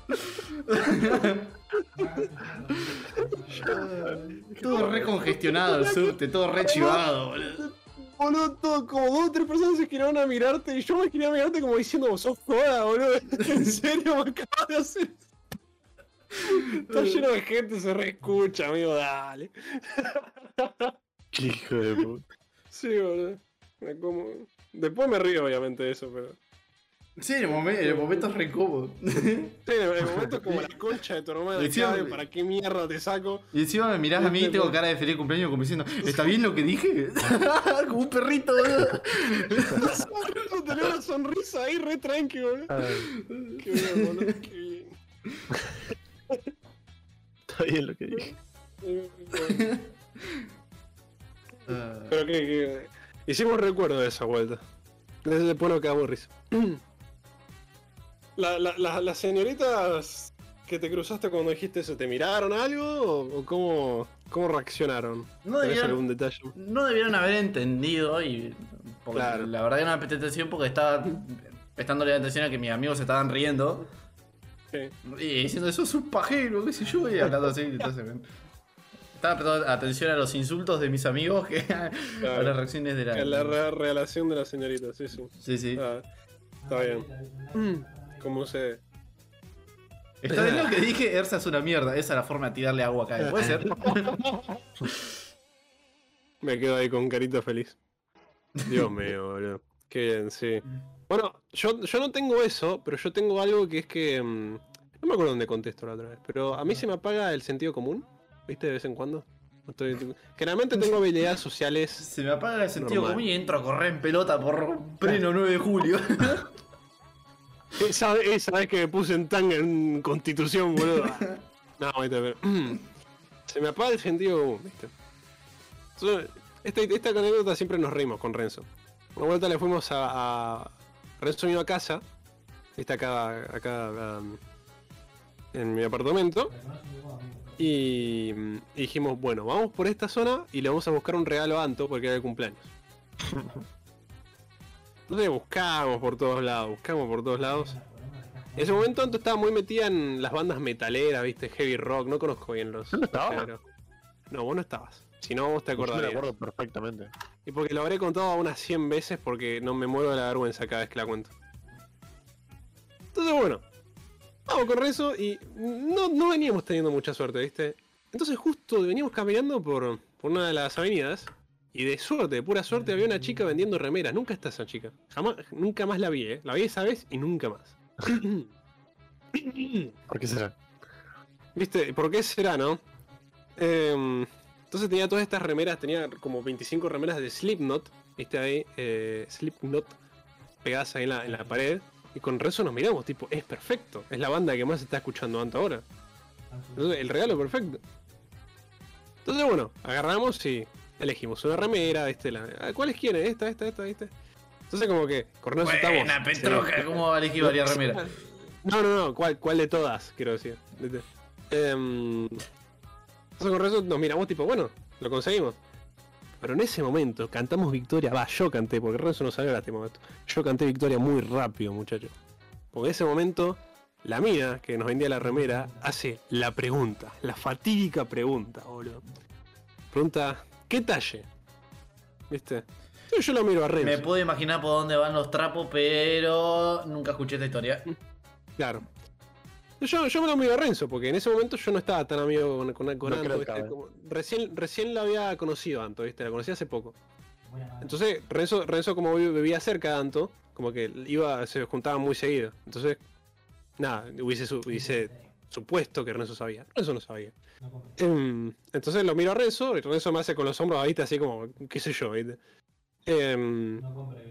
todo re congestionado el subte, todo re chivado, boludo. Boludo, todo, como dos o tres personas se giraron a mirarte y yo me quería mirarte como diciendo, sos joda, boludo. En serio, me acabas de hacer eso? Está lleno de gente, se reescucha, amigo, dale. Qué hijo de puta. Sí, boludo. Me como... Después me río, obviamente, de eso, pero... Sí, en el momento, en el momento es re incómodo. Sí, en el momento es como la concha de tu hermana, ¿sabe ¿para qué mierda te saco? Y encima me mirás a mí y tengo cara de feliz cumpleaños como diciendo, ¿está bien lo que dije? como un perrito, boludo. Tenés una sonrisa ahí re tranqui, boludo. Ay, Qué bien, boludo, qué bien. está bien lo que dije. Bueno. Pero que, que- hicimos recuerdo de esa vuelta. Desde después nos quedamos risa. La- la- la- las señoritas que te cruzaste cuando dijiste eso, ¿te miraron algo o, o cómo, cómo reaccionaron? No ¿Tenés debieron- algún detalle? No debieron haber entendido y porque Claro. la verdad que no me presté atención porque estaba prestándole atención a que mis amigos se estaban riendo Sí. y diciendo eso es un pajero, qué sé yo, y hablando así, entonces me- estaba prestando atención a los insultos de mis amigos que a las reacciones de la... La re- relación de las señoritas, sí, sí. Sí, sí. Ah, está bien. ¿Cómo se...? Está bien lo que dije, Ersa es una mierda, esa es la forma de tirarle agua acá, puede ser. Me quedo ahí con carita feliz. Dios mío, boludo. Qué bien, sí. Bueno, yo, yo no tengo eso, pero yo tengo algo que es que. mm, no me acuerdo dónde contesto la otra vez, pero a mí se me apaga el sentido común, ¿viste? De vez en cuando. Estoy- Generalmente tengo habilidades sociales. Se me apaga el sentido Normal. común y entro a correr en pelota por pleno 9 de julio. Esa, esa vez que me puse en tanga en constitución, boludo. No, pero. Se me apaga el sentido común, ¿viste? Esta, esta anécdota siempre nos reímos con Renzo. Una vuelta le fuimos a. a Renzo vino a casa. Está acá, acá um, en mi apartamento. Y, y dijimos, bueno, vamos por esta zona y le vamos a buscar un regalo a Anto porque era de cumpleaños. Entonces buscamos por todos lados, buscamos por todos lados. En ese momento Anto estaba muy metida en las bandas metaleras, viste, heavy rock, no conozco bien los. ¿Yo no estaba? No, vos no estabas. Si no, vos te Yo me acordarías. acuerdo perfectamente. Y porque lo habré contado unas 100 veces porque no me muero de la vergüenza cada vez que la cuento. Entonces, bueno, vamos con Renzo y no, no veníamos teniendo mucha suerte, ¿viste? Entonces, justo veníamos caminando por, por una de las avenidas y de suerte, de pura suerte, había una chica vendiendo remeras. Nunca está esa chica. Jamás, nunca más la vi, ¿eh? La vi esa vez y nunca más. ¿Por qué será? ¿Viste? ¿Por qué será, no? Em, entonces tenía todas estas remeras, tenía como 25 remeras de Slipknot, ¿viste ahí? Eh, Slipknot pegadas ahí en la, en la pared. Y con Renzo nos miramos, tipo, es perfecto. Es la banda que más se está escuchando Anto ahora. Entonces, el regalo perfecto. Entonces, bueno, agarramos y elegimos una remera, ¿viste? La, ah, ¿Cuáles quieren? Esta, esta, esta, ¿viste? Entonces, como que Renzo estamos. Buena, Petroja, ¿cómo va a elegir varias remeras? No, no, no, ¿cuál, cuál de todas? Quiero decir. Em, entonces con Renzo nos miramos tipo, bueno, lo conseguimos. Pero en ese momento cantamos victoria, va, yo canté, porque Renzo no sabía este momento. Yo canté victoria muy rápido, muchachos. Porque en ese momento, la mina que nos vendía la remera hace la pregunta, la fatídica pregunta, boludo. Pregunta, ¿qué talle? ¿Viste? Yo lo miro a Renzo. Me puedo imaginar por dónde van los trapos, pero nunca escuché esta historia. Claro. Yo, yo me lo miro a Renzo, porque en ese momento yo no estaba tan amigo con, con, con No Anto, recién, recién la había conocido Anto, ¿viste? La conocí hace poco. Entonces, Renzo, Renzo como vi- vivía cerca de Anto, como que iba, se juntaban muy seguido. Entonces, nada, hubiese, su- hubiese supuesto que Renzo sabía. Renzo no sabía. Em, entonces lo miro a Renzo, y Renzo me hace con los hombros, ¿viste? Así como, qué sé yo, ¿viste? Em,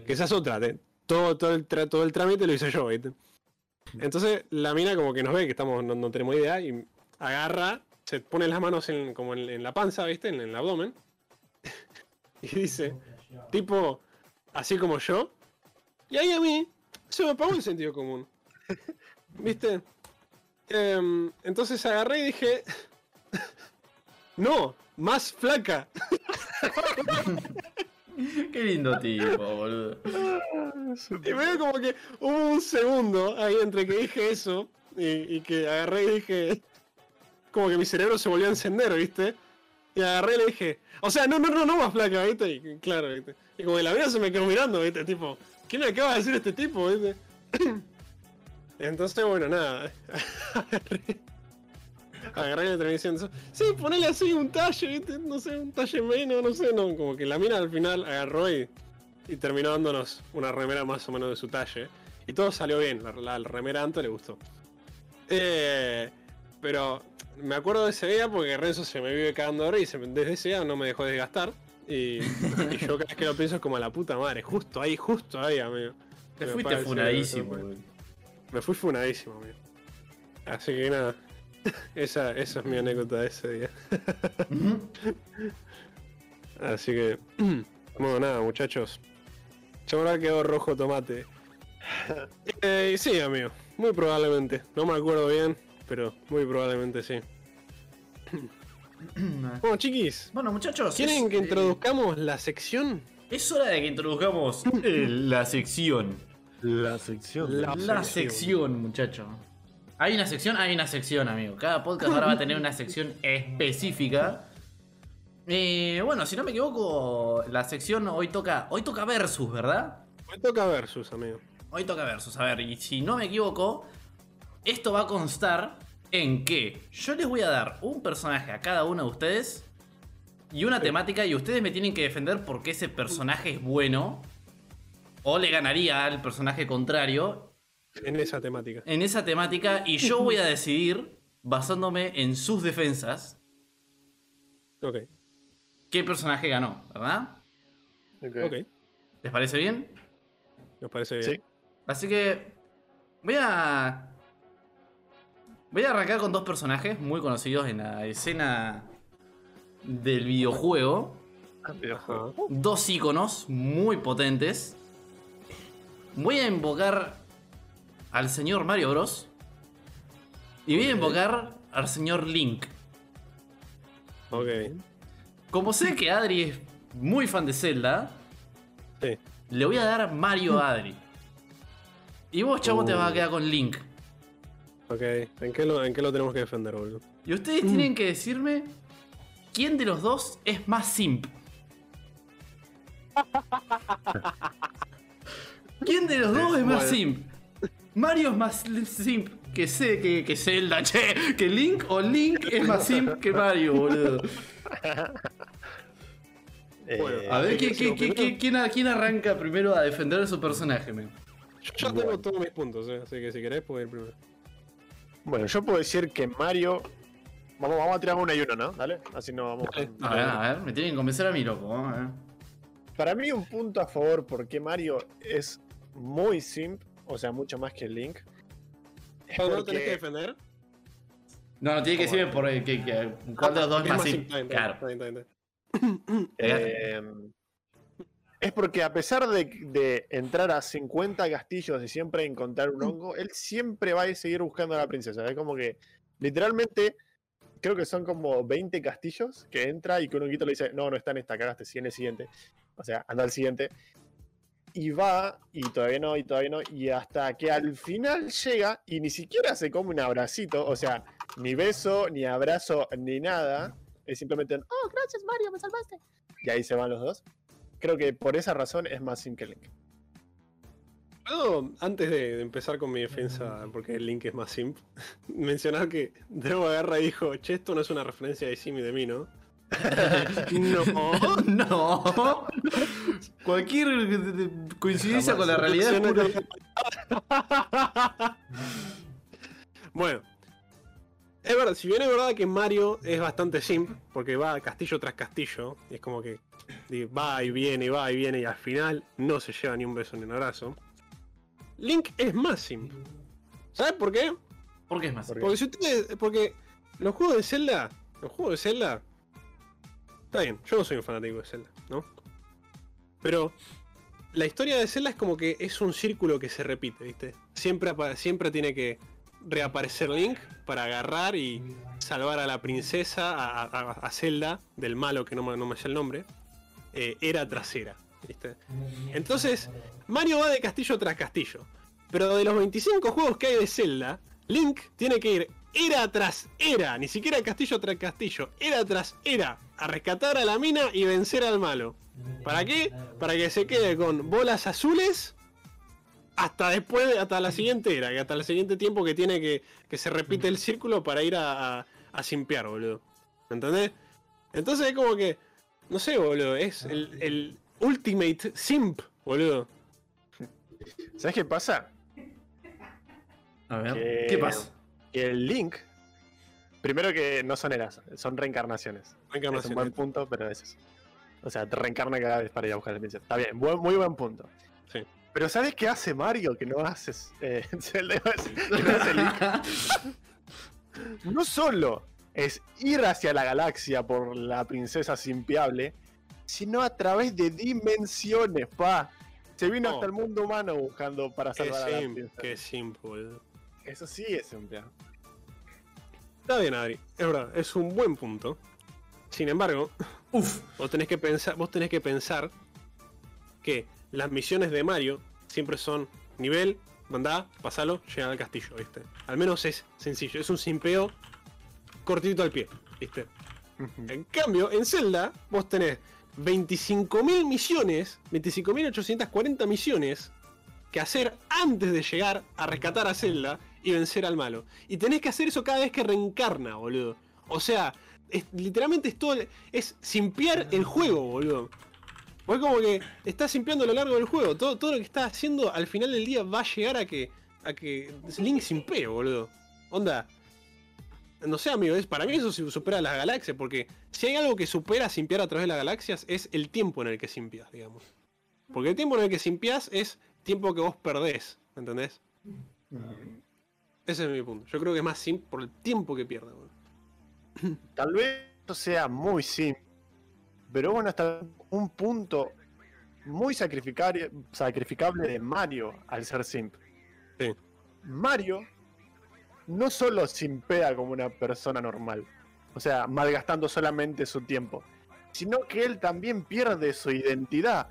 que esa es otra, todo, todo, el todo el trámite lo hice yo, ¿viste? Entonces la mina como que nos ve que estamos, no, no tenemos idea y agarra, se pone las manos en, como en, en la panza, ¿viste? En, el abdomen. y dice, tipo, así como yo. Y ahí a mí se me apagó el sentido común. ¿Viste? Em, entonces agarré y dije, no, más flaca. Qué lindo tipo, boludo. Y veo como que hubo un segundo ahí entre que dije eso y, y que agarré y dije. Como que mi cerebro se volvió a encender, ¿viste? Y agarré y le dije. O sea, no, no, no, no más flaca, ¿viste? Y claro, ¿viste? Y como que la vida se me quedó mirando, ¿viste? Tipo, ¿qué me acaba de decir este tipo, ¿viste? Entonces, bueno, nada. Agarré. Terminé diciendo. Sí, ponele así un talle. No sé, un talle menos, no sé, no. Como que la mina al final agarró y y terminó dándonos una remera más o menos de su talle. Y todo salió bien, la, la- la remera Anto le gustó. Eh, pero me acuerdo de ese día porque Renzo se me vive cagando de risa y se- desde ese día no me dejó desgastar. Y, y yo cada vez que lo pienso es como a la puta madre, justo ahí, justo ahí, amigo. Te fuiste funadísimo, boludo. Me fui funadísimo, amigo. Así que nada, esa, esa es mi anécdota de ese día. Así que, bueno, nada, muchachos. Yo ahora quedó rojo tomate. Eh, sí, amigo, muy probablemente. No me acuerdo bien, pero muy probablemente sí. Bueno, chiquis, Bueno, muchachos. ¿quieren es, que eh, introduzcamos la sección? Es hora de que introduzcamos eh, la sección. La sección. La- La sección. sección, muchacho. Hay una sección, hay una sección, amigo. Cada podcast ahora va a tener una sección específica. Eh, bueno, si no me equivoco, la sección hoy toca. Hoy toca versus, ¿verdad? Me toca versus, amigo. Hoy toca versus. A ver, y si no me equivoco, esto va a constar en que yo les voy a dar un personaje a cada uno de ustedes y una temática y ustedes me tienen que defender por qué ese personaje es bueno o le ganaría al personaje contrario En esa temática. en esa temática y yo voy a decidir, basándome en sus defensas, Ok, qué personaje ganó, ¿verdad? Ok. ok. ¿Les parece bien? Nos parece bien. Sí. Así que voy a voy a arrancar con dos personajes muy conocidos en la escena del videojuego. videojuego. Ajá. dos iconos muy potentes. Voy a invocar al señor Mario Bros. Y voy a invocar al señor Link. Ok. Como sé que Adri es muy fan de Zelda, Sí. le voy a dar Mario a Adri. Y vos, chavo, te vas a Uh. quedar con Link. Ok. ¿En qué lo, en qué lo tenemos que defender, boludo? Y ustedes tienen que decirme quién de los dos es más simp. ¿Quién de los dos es más Bueno. simp? Mario es más simp que, sé, que, que Zelda, che, que Link o Link es más simp que Mario, boludo. Bueno, Eh, A ver, ¿quién, ¿quién arranca primero a defender a su personaje, men? Yo ya Bueno. tengo todos mis puntos, eh, así que si querés puedo ir primero. Bueno, yo puedo decir que Mario. Vamos, vamos a tirar uno y uno, ¿no? Dale. Así no vamos. Dale. A ver, a ver, me tienen que convencer a mí, loco. a ver. Para mí, un punto a favor porque Mario es muy simp, o sea, mucho más que Link. Es ¿Cuándo porque- tenés que defender? No, no, tiene que decirme por eh, que, que- cuál de los dos es más simp. Claro. Eh, es porque a pesar de, de entrar a 50 castillos y siempre encontrar un hongo, él siempre va a seguir buscando a la princesa. Es como que, literalmente, creo que son como 20 castillos que entra y que un honguito le dice, no, no está en esta, cagaste, sí en el siguiente. O sea, anda al siguiente. Y va, y todavía no, y todavía no, y hasta que al final llega y ni siquiera se come un abracito, o sea, ni beso, ni abrazo, ni nada. Es simplemente un, oh, gracias Mario, me salvaste. Y ahí se van los dos. Creo que por esa razón es más simp que Link. ¿Puedo, antes de, empezar con mi defensa, porque el link es más simp, mencionar que Drago agarra y dijo, che, esto no es una referencia de Sim y de mí, ¿no? No. No. Cualquier coincidencia con la realidad es puro- bueno. Es verdad, si bien es verdad que Mario es bastante simp, porque va castillo tras castillo, y es como que va y viene, va y viene, y al final no se lleva ni un beso ni un abrazo. Link es más simp. ¿Sabes por qué? ¿Por qué es más? ¿Por qué? Porque si ustedes. Porque los juegos de Zelda. Los juegos de Zelda. Está bien, yo no soy un fanático de Zelda, ¿no? Pero la historia de Zelda es como que es un círculo que se repite, ¿viste? Siempre, siempre tiene que reaparecer Link para agarrar y salvar a la princesa, a, a- a Zelda, del malo que no, me- no me sé el nombre. eh, era trasera, ¿viste? Entonces, Mario va de castillo tras castillo. Pero de los 25 juegos que hay de Zelda, Link tiene que ir era tras era, ni siquiera castillo tras castillo, era tras era, a rescatar a la mina y vencer al malo. ¿Para qué? Para que se quede con bolas azules hasta después, de- hasta la siguiente era, hasta el siguiente tiempo que tiene que, que se repite el círculo para ir a, a, a simpear, boludo. ¿Entendés? Entonces es como que, no sé, boludo, es el, el ultimate simp, boludo. ¿Sabes qué pasa? A ver, Que- ¿qué pasa? Que el Link. Primero que no son eras, son reencarnaciones. Es un buen punto, pero es eso. O sea, te reencarna cada vez para ir a buscar la princesa. Está bien, buen- muy buen punto. Sí. Pero ¿sabes qué hace Mario que no hace eh, Zelda? Que no hace Link? No solo es ir hacia la galaxia por la princesa simpiable, sino a través de dimensiones, pa. Se vino Oh. hasta el mundo humano buscando para Qué salvar a la princesa. qué simp, boludo. Eso sí es simple. Está bien, Adri, es verdad, es un buen punto. Sin embargo, Uf. vos tenés que pensar, vos tenés que pensar que las misiones de Mario siempre son nivel, mandá, pasalo, llegar al castillo, ¿viste? Al menos es sencillo, es un simpeo cortito al pie, ¿viste? En cambio, en Zelda, vos tenés 25.000 misiones, 25.840 misiones que hacer antes de llegar a rescatar a Zelda y vencer al malo. Y tenés que hacer eso cada vez que reencarna, boludo. O sea, literalmente es todo. Es simpiar el juego, boludo. Vos como que estás simpiando a lo largo del juego. Todo, todo lo que estás haciendo al final del día va a llegar a que. a que Link simpee, boludo. Onda. No sé, amigo, es, para mí eso su- supera las galaxias, porque si hay algo que supera simpiar a través de las galaxias es el tiempo en el que simpias, digamos. Porque el tiempo en el que simpias es tiempo que vos perdés, ¿entendés? Ese es mi punto. Yo creo que es más simp por el tiempo que pierde. Tal vez esto sea muy simple, Pero bueno, hasta un punto muy sacrificable de Mario al ser simp. Sí. Mario no solo simpea como una persona normal, o sea, malgastando solamente su tiempo, sino que él también pierde su identidad,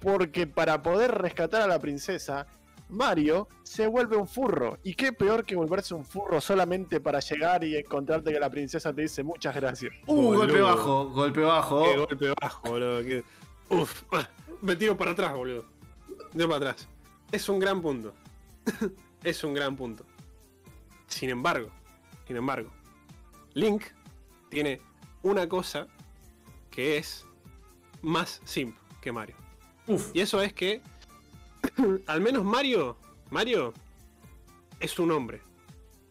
porque para poder rescatar a la princesa, Mario se vuelve un furro. Y qué peor que volverse un furro solamente para llegar y encontrarte que la princesa te dice muchas gracias. Uh, Boludo. golpe bajo, golpe bajo. Qué golpe bajo, boludo. que- Uf, me tiro para atrás, boludo. Tiro para atrás. Es un gran punto. es un gran punto. Sin embargo, sin embargo, Link tiene una cosa que es más simp que Mario. Uf. Y eso es que, al menos Mario, Mario es un hombre.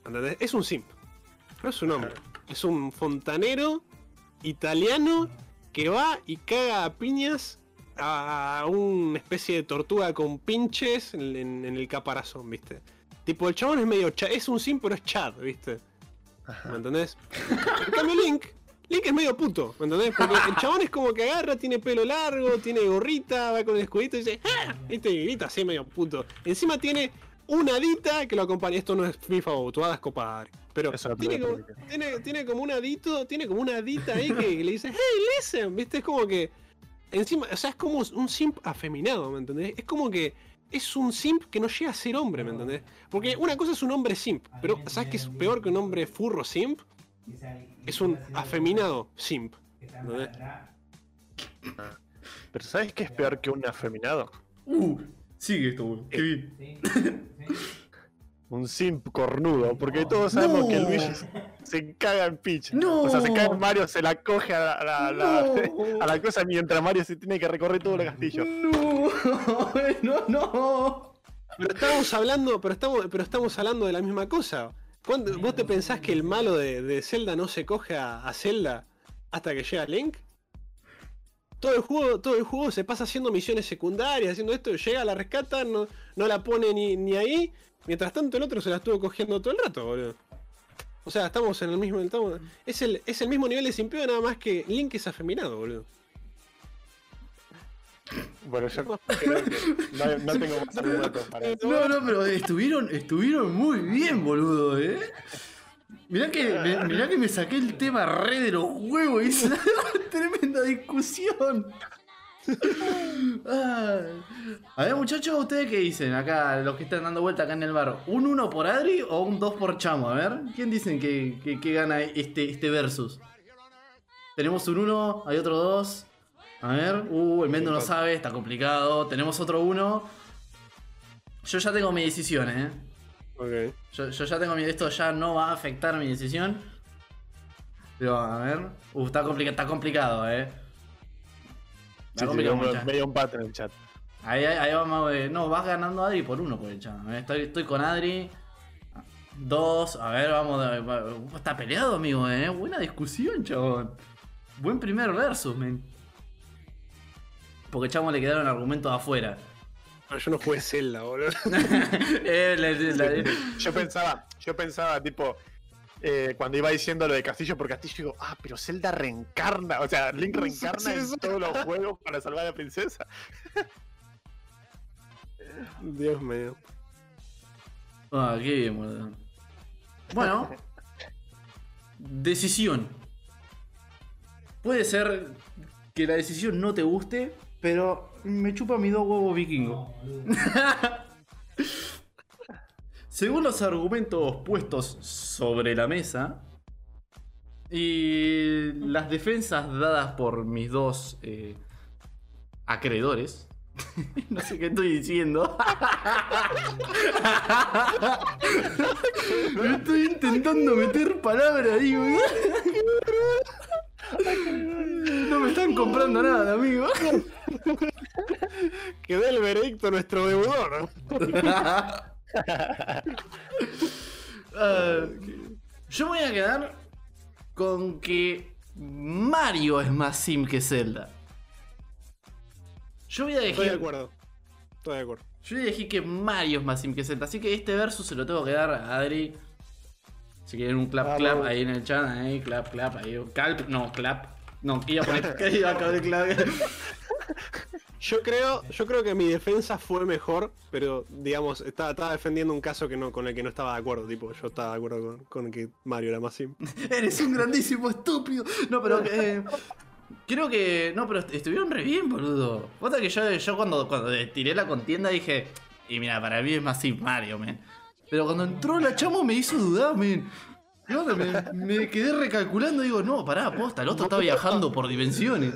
¿Entendés? Es un simp. No es un hombre. Es un fontanero italiano que va y caga a piñas a una especie de tortuga con pinches en, en- en el caparazón, ¿viste? Tipo, el chabón es medio cha- es un simp, pero es Chad, ¿viste? ¿Me entendés? En cambio, Link, Link es medio puto, ¿me entendés? Porque el chabón es como que agarra, tiene pelo largo, tiene gorrita, va con el escudito y dice, ¡ah! ¿Viste? Y grita así medio puto. Encima tiene una dita que lo acompaña. Esto no es FIFA o tu hadas copadre. Pero tiene como, tiene, tiene como un adito, tiene como una adita ahí que le dice, hey, listen, ¿viste? Es como que. Encima, o sea, es como un simp afeminado, ¿me entendés? Es como que es un simp que no llega a ser hombre, ¿me entendés? Porque una cosa es un hombre simp, pero ¿sabes qué es peor que un hombre furro simp? Es un afeminado simp. Pero ¿sabes qué es peor que un afeminado? Uh, sigue esto, boludo. Qué bien. Un simp cornudo, porque todos sabemos No. que Luigi se- se caga en Peach. No. O sea, se caga en Mario, se la coge a la, a la- a la- No. a la cosa mientras Mario se tiene que recorrer todo el castillo. No, no, no. Pero estamos hablando, pero estamos, pero estamos hablando de la misma cosa. ¿Cuándo- ¿Vos te pensás que el malo de, de Zelda no se coge a, a Zelda hasta que llega Link? Todo el juego, todo el juego se pasa haciendo misiones secundarias, haciendo esto, llega, la rescata, no, no la pone ni, ni ahí. Mientras tanto el otro se la estuvo cogiendo todo el rato, boludo. O sea, estamos en el mismo. estamos- es, el, es el mismo nivel de simpeo, nada más que Link es afeminado, boludo. Bueno, yo no, tengo más argumentos para eso. No, no, pero estuvieron, estuvieron muy bien, boludo, eh. Mirá que, mirá que me saqué el tema re de los huevos y una tremenda discusión. Ah. A ver, muchachos, ¿ustedes qué dicen acá, los que están dando vuelta acá en el bar? ¿Un 1 por Adri o un 2 por Chamo? A ver, ¿quién dicen que, que- que gana este, este versus? Tenemos un 1, hay otro 2. A ver, uh, el Mendo no sabe, está complicado. Tenemos otro 1. Yo ya tengo mi decisión, eh. Ok. Yo, yo ya tengo mi. Esto ya no va a afectar mi decisión. Pero a ver. Uh, está, complica- está complicado, eh. Está Sí, sí, complicado, me- mucha. me dio un pato en el chat. Ahí, ahí, ahí vamos. eh, No, vas ganando Adri por uno por el chat. eh. Estoy, estoy con Adri. Dos. A ver, vamos. va- Está peleado, amigo, eh. Buena discusión, chabón. Buen primer versus, men. Porque chamo le quedaron argumentos afuera. Ah, yo no jugué Zelda, boludo. Eh, Yo pensaba, yo pensaba, tipo, eh, cuando iba diciendo lo de Castillo por Castillo, digo, ah, pero Zelda reencarna, o sea, Link reencarna Sí, en sí. todos los juegos para salvar a la princesa. Dios mío. Ah, qué bien, boludo. Bueno. Decisión. Puede ser que la decisión no te guste, pero me chupa mi dos huevos vikingo. Según los argumentos puestos sobre la mesa y las defensas dadas por mis dos eh, acreedores, no sé qué estoy diciendo. Me estoy intentando meter palabras ahí, boludo. No me están comprando nada, amigo. Que dé el veredicto nuestro deudor. Ah, yo me voy a quedar con que Mario es más sim que Zelda. Yo voy a Estoy de acuerdo. Estoy de acuerdo. yo voy a elegir que Mario es más sim que Zelda. Así que este versus se lo tengo que dar a Adri. Si quieren un clap Vamos. clap ahí en el chat, ahí, clap clap, ahí. Calp, no, clap. No, iba a poner. que iba a caber clave. Yo creo, yo creo que mi defensa fue mejor, pero digamos, estaba, estaba defendiendo un caso que no, con el que no estaba de acuerdo. Tipo, yo estaba de acuerdo con, con que Mario era más simple. Eres un grandísimo estúpido. No, pero. Eh, creo que. No, pero est- estuvieron re bien, boludo. Otra que yo, yo cuando, cuando tiré la contienda dije. Y mira, para mí es más simple Mario, man. Pero cuando entró la chamo me hizo dudar, man. Ahora me, me quedé recalculando y digo, no, pará, posta, el otro está viajando por dimensiones.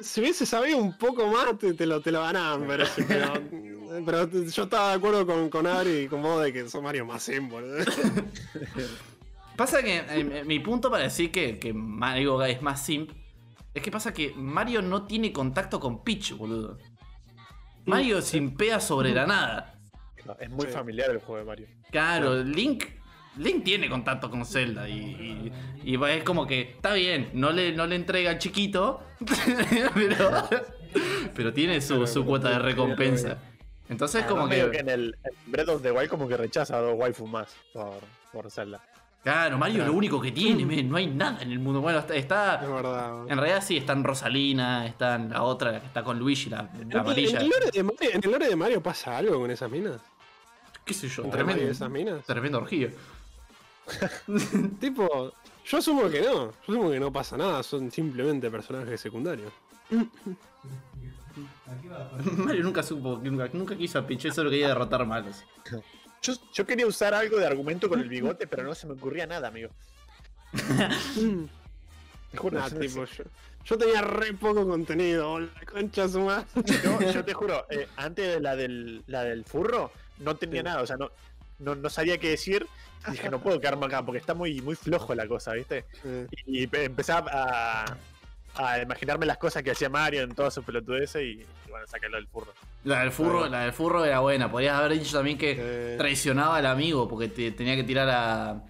Si hubiese sabido un poco más, te, te lo, te lo ganaban, pero, yo estaba de acuerdo con, con Ari y con vos de que son Mario más simple. Pasa que eh, mi punto para decir que, que Mario es más simp es que pasa que Mario no tiene contacto con Peach, boludo. Mario simpea sobre la nada. No, es muy Sí. familiar el juego de Mario. Claro, Link. Link tiene contacto con Zelda y, y- y es como que está bien, no le, no le entrega al chiquito, pero, pero tiene su, su cuota de recompensa. Entonces como que, en el en Breath of the Wild como que rechaza a dos waifus más por, por Zelda. claro, Mario es lo único que tiene, no hay nada en el mundo. Bueno, está, está- Es verdad. en realidad sí, están Rosalina, están la otra, la que está con Luigi, la, la En el, amarilla. en el lore de Mario, en el lore de Mario pasa algo con esas minas. ¿Qué sé yo? ¿Con Tremendo, esas minas? tremendo orgía. Tipo, yo asumo que no. Yo asumo que no pasa nada, son simplemente personajes secundarios. Mario nunca supo, nunca, nunca quiso a Peach, solo quería derrotar malos. Yo, yo quería usar algo de argumento con el bigote, pero no se me ocurría nada, amigo. Te juro, Nah, tipo, yo, yo tenía re poco contenido, la concha su madre. Yo, yo te juro, eh, antes de la del, la del furro, no tenía Sí. nada, o sea, no, no, no sabía qué decir. Y dije, no puedo quedarme acá porque está muy, muy flojo la cosa, ¿viste? Y, pe- empecé a, a imaginarme las cosas que hacía Mario en todas sus pelotudeces y, y bueno, saqué lo del furro. La del furro, la del furro era buena. Podrías haber dicho también que eh, traicionaba al amigo porque te- tenía que tirar a.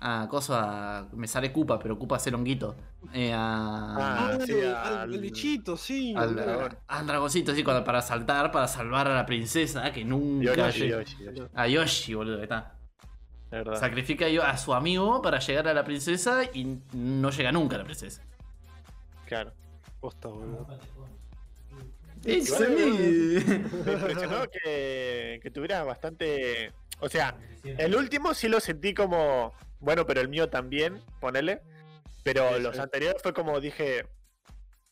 a cosa. Me sale Cupa, pero Cupa es el honguito. Eh, a. Ah, ah, sí, al, al- al bichito, sí. al, dragón. al dragoncito, así, cuando- para saltar, para salvar a la princesa, que nunca Yoshi, Yoshi, Yoshi, A Yoshi, boludo, ahí está. Sacrifica a Yo- a su amigo para llegar a la princesa y no llega nunca a la princesa. Claro. Posta, boludo. Igual, me. Me impresionó que, que tuviera bastante. O sea, el último sí lo sentí como. Bueno, pero el mío también, ponele. Pero Sí, los sí. anteriores fue como dije.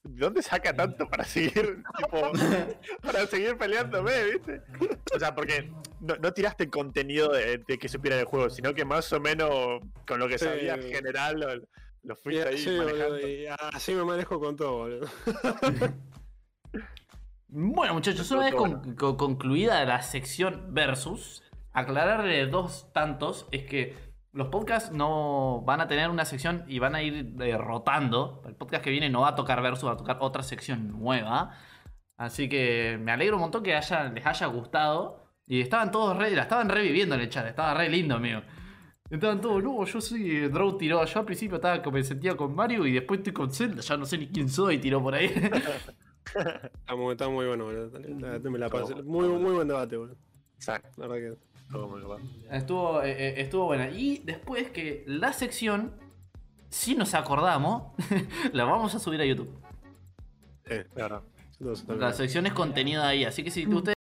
¿De dónde saca tanto para seguir, tipo, para seguir peleándome, viste? O sea, porque no, no tiraste contenido de, de que supiera el juego, sino que más o menos con lo que Sí. sabía en general lo, lo Y fuiste ahí así, manejando. boludo, y así me manejo con todo, boludo. Bueno, muchachos, una vez con- con- concluida la sección versus, aclararle dos tantos es que los podcasts no van a tener una sección y van a ir eh, rotando. El podcast que viene no va a tocar versus, va a tocar otra sección nueva. Así que me alegro un montón que haya, les haya gustado. Y estaban todos re, la estaban reviviendo en el chat, estaba re lindo, amigo. Estaban todos, no, yo soy eh, Drow tiró. Yo al principio estaba como me sentía con Mario y después estoy con Zelda, ya no sé ni quién soy, tiró por ahí. Está muy, está muy bueno, boludo. Me la pasé. Muy, muy buen debate, boludo. Exacto. La verdad que. Bueno. Estuvo, eh, eh, estuvo buena. Y después que la sección, si nos acordamos, la vamos a subir a YouTube. Eh, Claro. La sección es contenido ahí, así que si ustedes